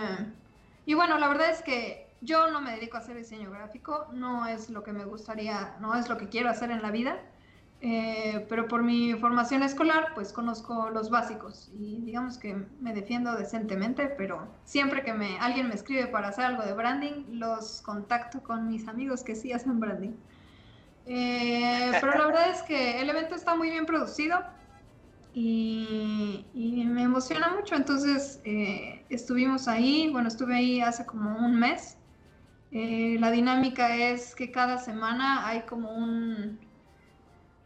Y bueno, la verdad es que yo no me dedico a hacer diseño gráfico, no es lo que me gustaría, no es lo que quiero hacer en la vida, eh, pero por mi formación escolar, pues conozco los básicos y digamos que me defiendo decentemente, pero siempre que me, alguien me escribe para hacer algo de branding, los contacto con mis amigos que sí hacen branding. Eh, pero la verdad es que el evento está muy bien producido y, y me emociona mucho. Entonces eh, estuvimos ahí, bueno, estuve ahí hace como un mes. Eh, la dinámica es que cada semana hay como un,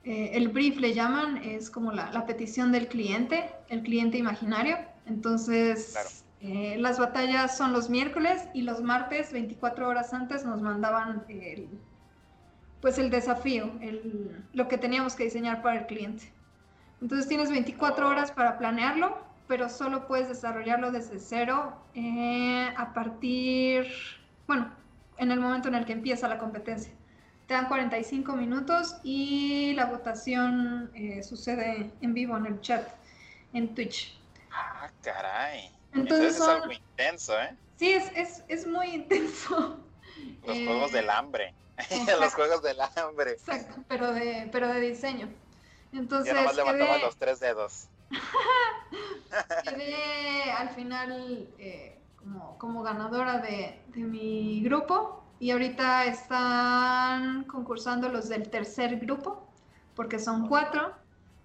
eh, el brief le llaman, es como la, la petición del cliente, el cliente imaginario. Entonces, Claro. eh, las batallas son los miércoles y los martes, 24 horas antes, nos mandaban el, pues el desafío, el, lo que teníamos que diseñar para el cliente. Entonces tienes 24 horas para planearlo, pero solo puedes desarrollarlo desde cero eh, a partir, bueno, en el momento en el que empieza la competencia. Te dan 45 minutos y la votación eh, sucede en vivo en el chat, en Twitch. Ah, caray. Entonces Entonces, son- es algo intenso, ¿eh? Sí, es, es, es muy intenso. [laughs] Los Eh, juegos del hambre. [laughs] Los juegos del hambre. Exacto, pero de, pero de diseño. Entonces, Yo nomás levantaba quedé- los tres dedos. [laughs] quedé al final eh, como, como ganadora de, de mi grupo y ahorita están concursando los del tercer grupo porque son cuatro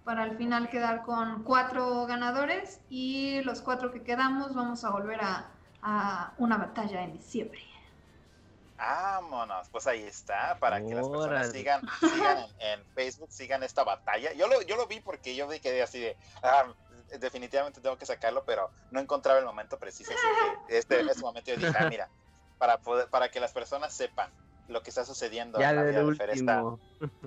para al final quedar con cuatro ganadores y los cuatro que quedamos vamos a volver a, a una batalla en diciembre. Vámonos, pues ahí está, para que las personas sigan, sigan en, en Facebook, sigan esta batalla. Yo lo, yo lo vi porque yo me quedé así de, ah, definitivamente tengo que sacarlo, pero no encontraba el momento preciso, así que este, este momento yo dije, ah, mira, para poder, para que las personas sepan lo que está sucediendo Ya en la vida del de Fer, está, último.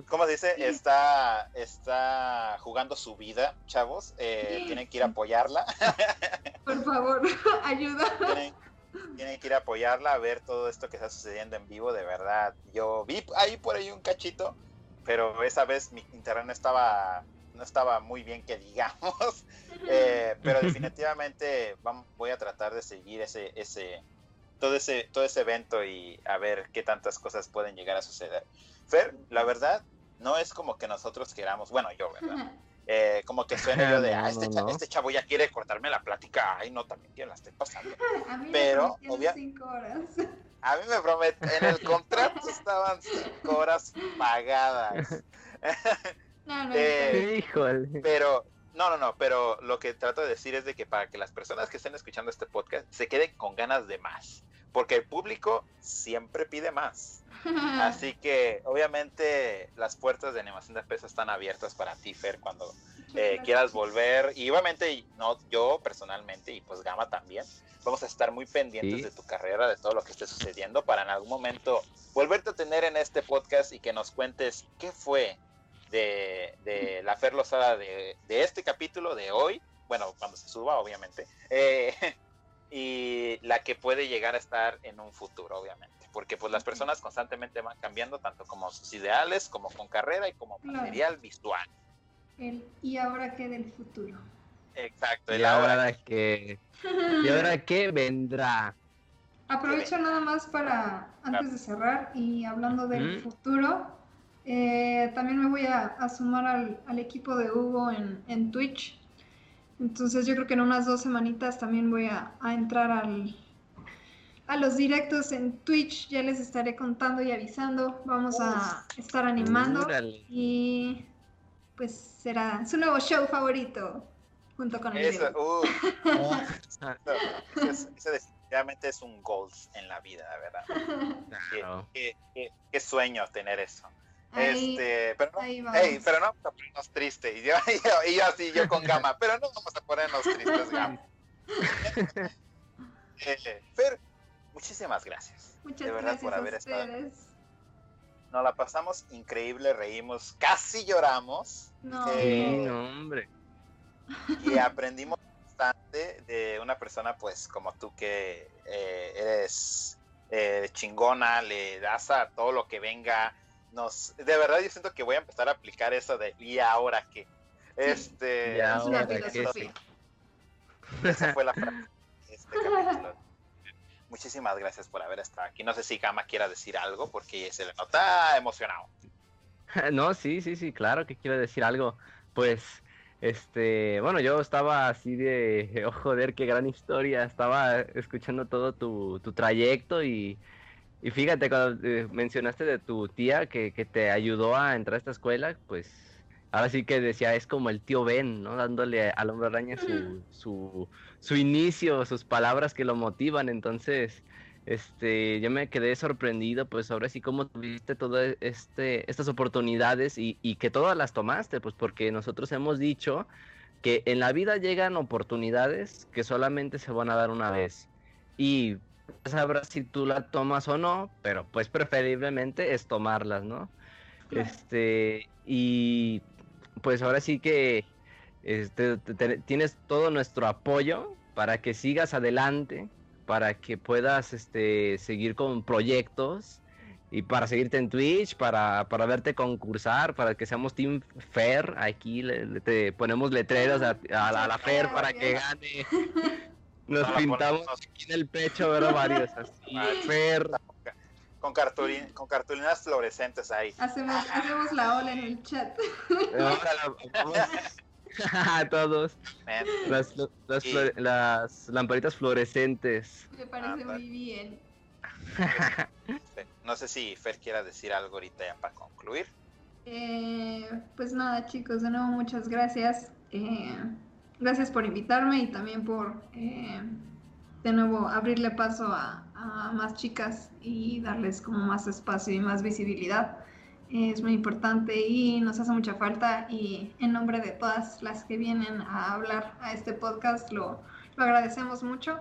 ¿cómo se dice? Está, está jugando su vida, chavos, eh, tienen que ir a apoyarla. [laughs] Por favor, [laughs] ayuda. tienen, tienen que ir a apoyarla a ver todo esto que está sucediendo en vivo, de verdad. Yo vi ahí por ahí un cachito, pero esa vez mi internet no estaba, no estaba muy bien que digamos. Eh, pero [laughs] definitivamente vam- voy a tratar de seguir ese, ese, todo ese, todo ese evento y a ver qué tantas cosas pueden llegar a suceder. Fer, la verdad, no es como que nosotros queramos, bueno, yo, ¿verdad? Eh, como que suene yo de, [laughs] ah, este, no, cha- no. este chavo ya quiere cortarme la plática, ay, no, también que la estoy pasando. [laughs] A mí Pero, me prometieron obvia- cinco horas. [laughs] A mí me prometen, en el contrato estaban cinco horas pagadas. No, no, Eh, Híjole. Pero, no, no, no, pero lo que trato de decir es de que para que las personas que estén escuchando este podcast se queden con ganas de más. Porque el público siempre pide más. [laughs] Así que, obviamente, las puertas de animación de peso están abiertas para ti, Fer, cuando eh, quieras volver. Y obviamente, y no yo personalmente, y pues Gama también, vamos a estar muy pendientes Sí. de tu carrera, de todo lo que esté sucediendo, para en algún momento volverte a tener en este podcast y que nos cuentes qué fue de, de la Fer Lozada de, de este capítulo de hoy, bueno, cuando se suba, obviamente, eh, [laughs] y la que puede llegar a estar en un futuro, obviamente, porque pues las personas constantemente van cambiando, tanto como sus ideales, como con carrera y como Claro. material visual. El, y ahora qué del futuro. Exacto, ¿Y el ahora. ahora qué? ¿Y ahora qué vendrá? Aprovecho nada más para, antes de cerrar y hablando del Ujú. futuro, eh, también me voy a, a sumar al, al equipo de Hugo en, en Twitch. Entonces yo creo que en unas dos semanitas también voy a, a entrar al, a los directos en Twitch. Ya les estaré contando y avisando. Vamos a estar animando y pues será su nuevo show favorito junto con el Eso, uh, [laughs] eso es- eso definitivamente es un goals en la vida, de verdad. [laughs] Qué, claro. qué- qué- qué sueño tener eso. Ahí- este, pero no, pero no vamos a ponernos tristes. Y yo, [laughs] y yo, y yo así, yo con gama, pero no vamos a ponernos tristes, [laughs] gama. [laughs] Eh, Fer, muchísimas gracias. Muchas de verdad, gracias por a haber estado. Nos la pasamos increíble, reímos, casi lloramos No, Eh, no, hombre. y aprendimos bastante de una persona, pues, como tú que eh, eres eh, chingona, le das a todo lo que venga. Nos, de verdad, yo siento que voy a empezar a aplicar eso de ¿y ahora qué? Este, Y es una ahora qué filosofía. Esa fue la frase de este [laughs] capítulo. Muchísimas gracias por haber estado aquí. No sé si Gama quiera decir algo porque se le nota emocionado. [laughs] No, sí, sí, sí, claro que quiero decir algo. Pues, este, bueno, yo estaba así de, [laughs] oh, joder, qué gran historia. Estaba escuchando todo tu, tu trayecto y, y fíjate, cuando eh, mencionaste de tu tía que, que te ayudó a entrar a esta escuela, pues ahora sí que decía, es como el tío Ben, ¿no? Dándole al hombre araña su, su, su inicio, sus palabras que lo motivan. Entonces, este, yo me quedé sorprendido, pues ahora sí como tuviste todas este, estas oportunidades y, y que todas las tomaste, pues porque nosotros hemos dicho que en la vida llegan oportunidades que solamente se van a dar una vez. Y sabrás si tú la tomas o no, pero pues preferiblemente es tomarlas, ¿no? Claro. Este, y pues ahora sí que este, te- te- tienes todo nuestro apoyo para que sigas adelante, para que puedas este, seguir con proyectos y para seguirte en Twitch, para, para verte concursar, para que seamos Team Fair. Aquí le- le- te ponemos letreros a, a la, a la Fair para que gane. [laughs] Nos Ah, pintamos ponemos- aquí en el pecho, ¿verdad? Varios así. [laughs] Con, cartulin- con cartulinas fluorescentes ahí. Hacemos, hacemos la ola en el chat. Ahora [laughs] a todos. Las, las, Sí. flore- las lamparitas fluorescentes. Me parece Ah, muy bien. [laughs] No sé si Fer quiera decir algo ahorita ya para concluir. Eh, pues nada, chicos, de nuevo muchas gracias. Eh, gracias por invitarme y también por eh, de nuevo abrirle paso a, a más chicas y darles como más espacio y más visibilidad. Es muy importante y nos hace mucha falta y en nombre de todas las que vienen a hablar a este podcast lo, lo agradecemos mucho.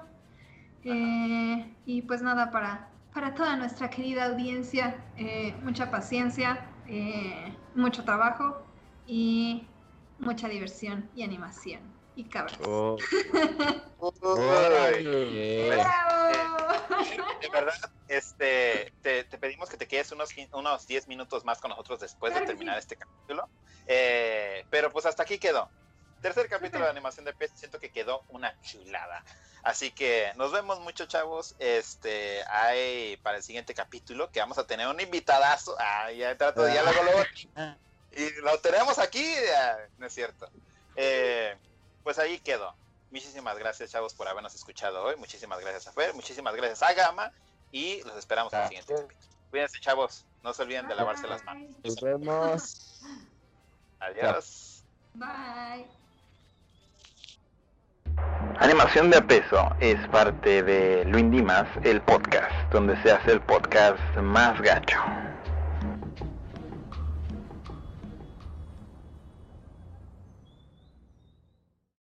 Eh, y pues nada, para, para toda nuestra querida audiencia, eh, mucha paciencia, eh, mucho trabajo y mucha diversión y animación y cabras. Oh, Uy, órale. ¡Bravo! de verdad, este, te, te pedimos que te quedes unos, unos 10 minutos más con nosotros después de Claro terminar sí. este capítulo. Eh, pero pues hasta aquí quedó. Tercer capítulo de animación de pez, siento que quedó una chulada. Así que nos vemos mucho, chavos. Este, hay para el siguiente capítulo que vamos a tener un invitadazo. Ah, ya trato de luego, luego. Y lo tenemos aquí, ah, no es cierto. Eh, pues ahí quedó. Muchísimas gracias, chavos, por habernos escuchado hoy. Muchísimas gracias a Fer, muchísimas gracias a Gama. Y los esperamos en el siguiente capítulo. Cuídense, chavos. No se olviden de lavarse las manos. Nos vemos. Adiós. Bye. Animación de a peso es parte de Luindimas, el podcast, donde se hace el podcast más gacho.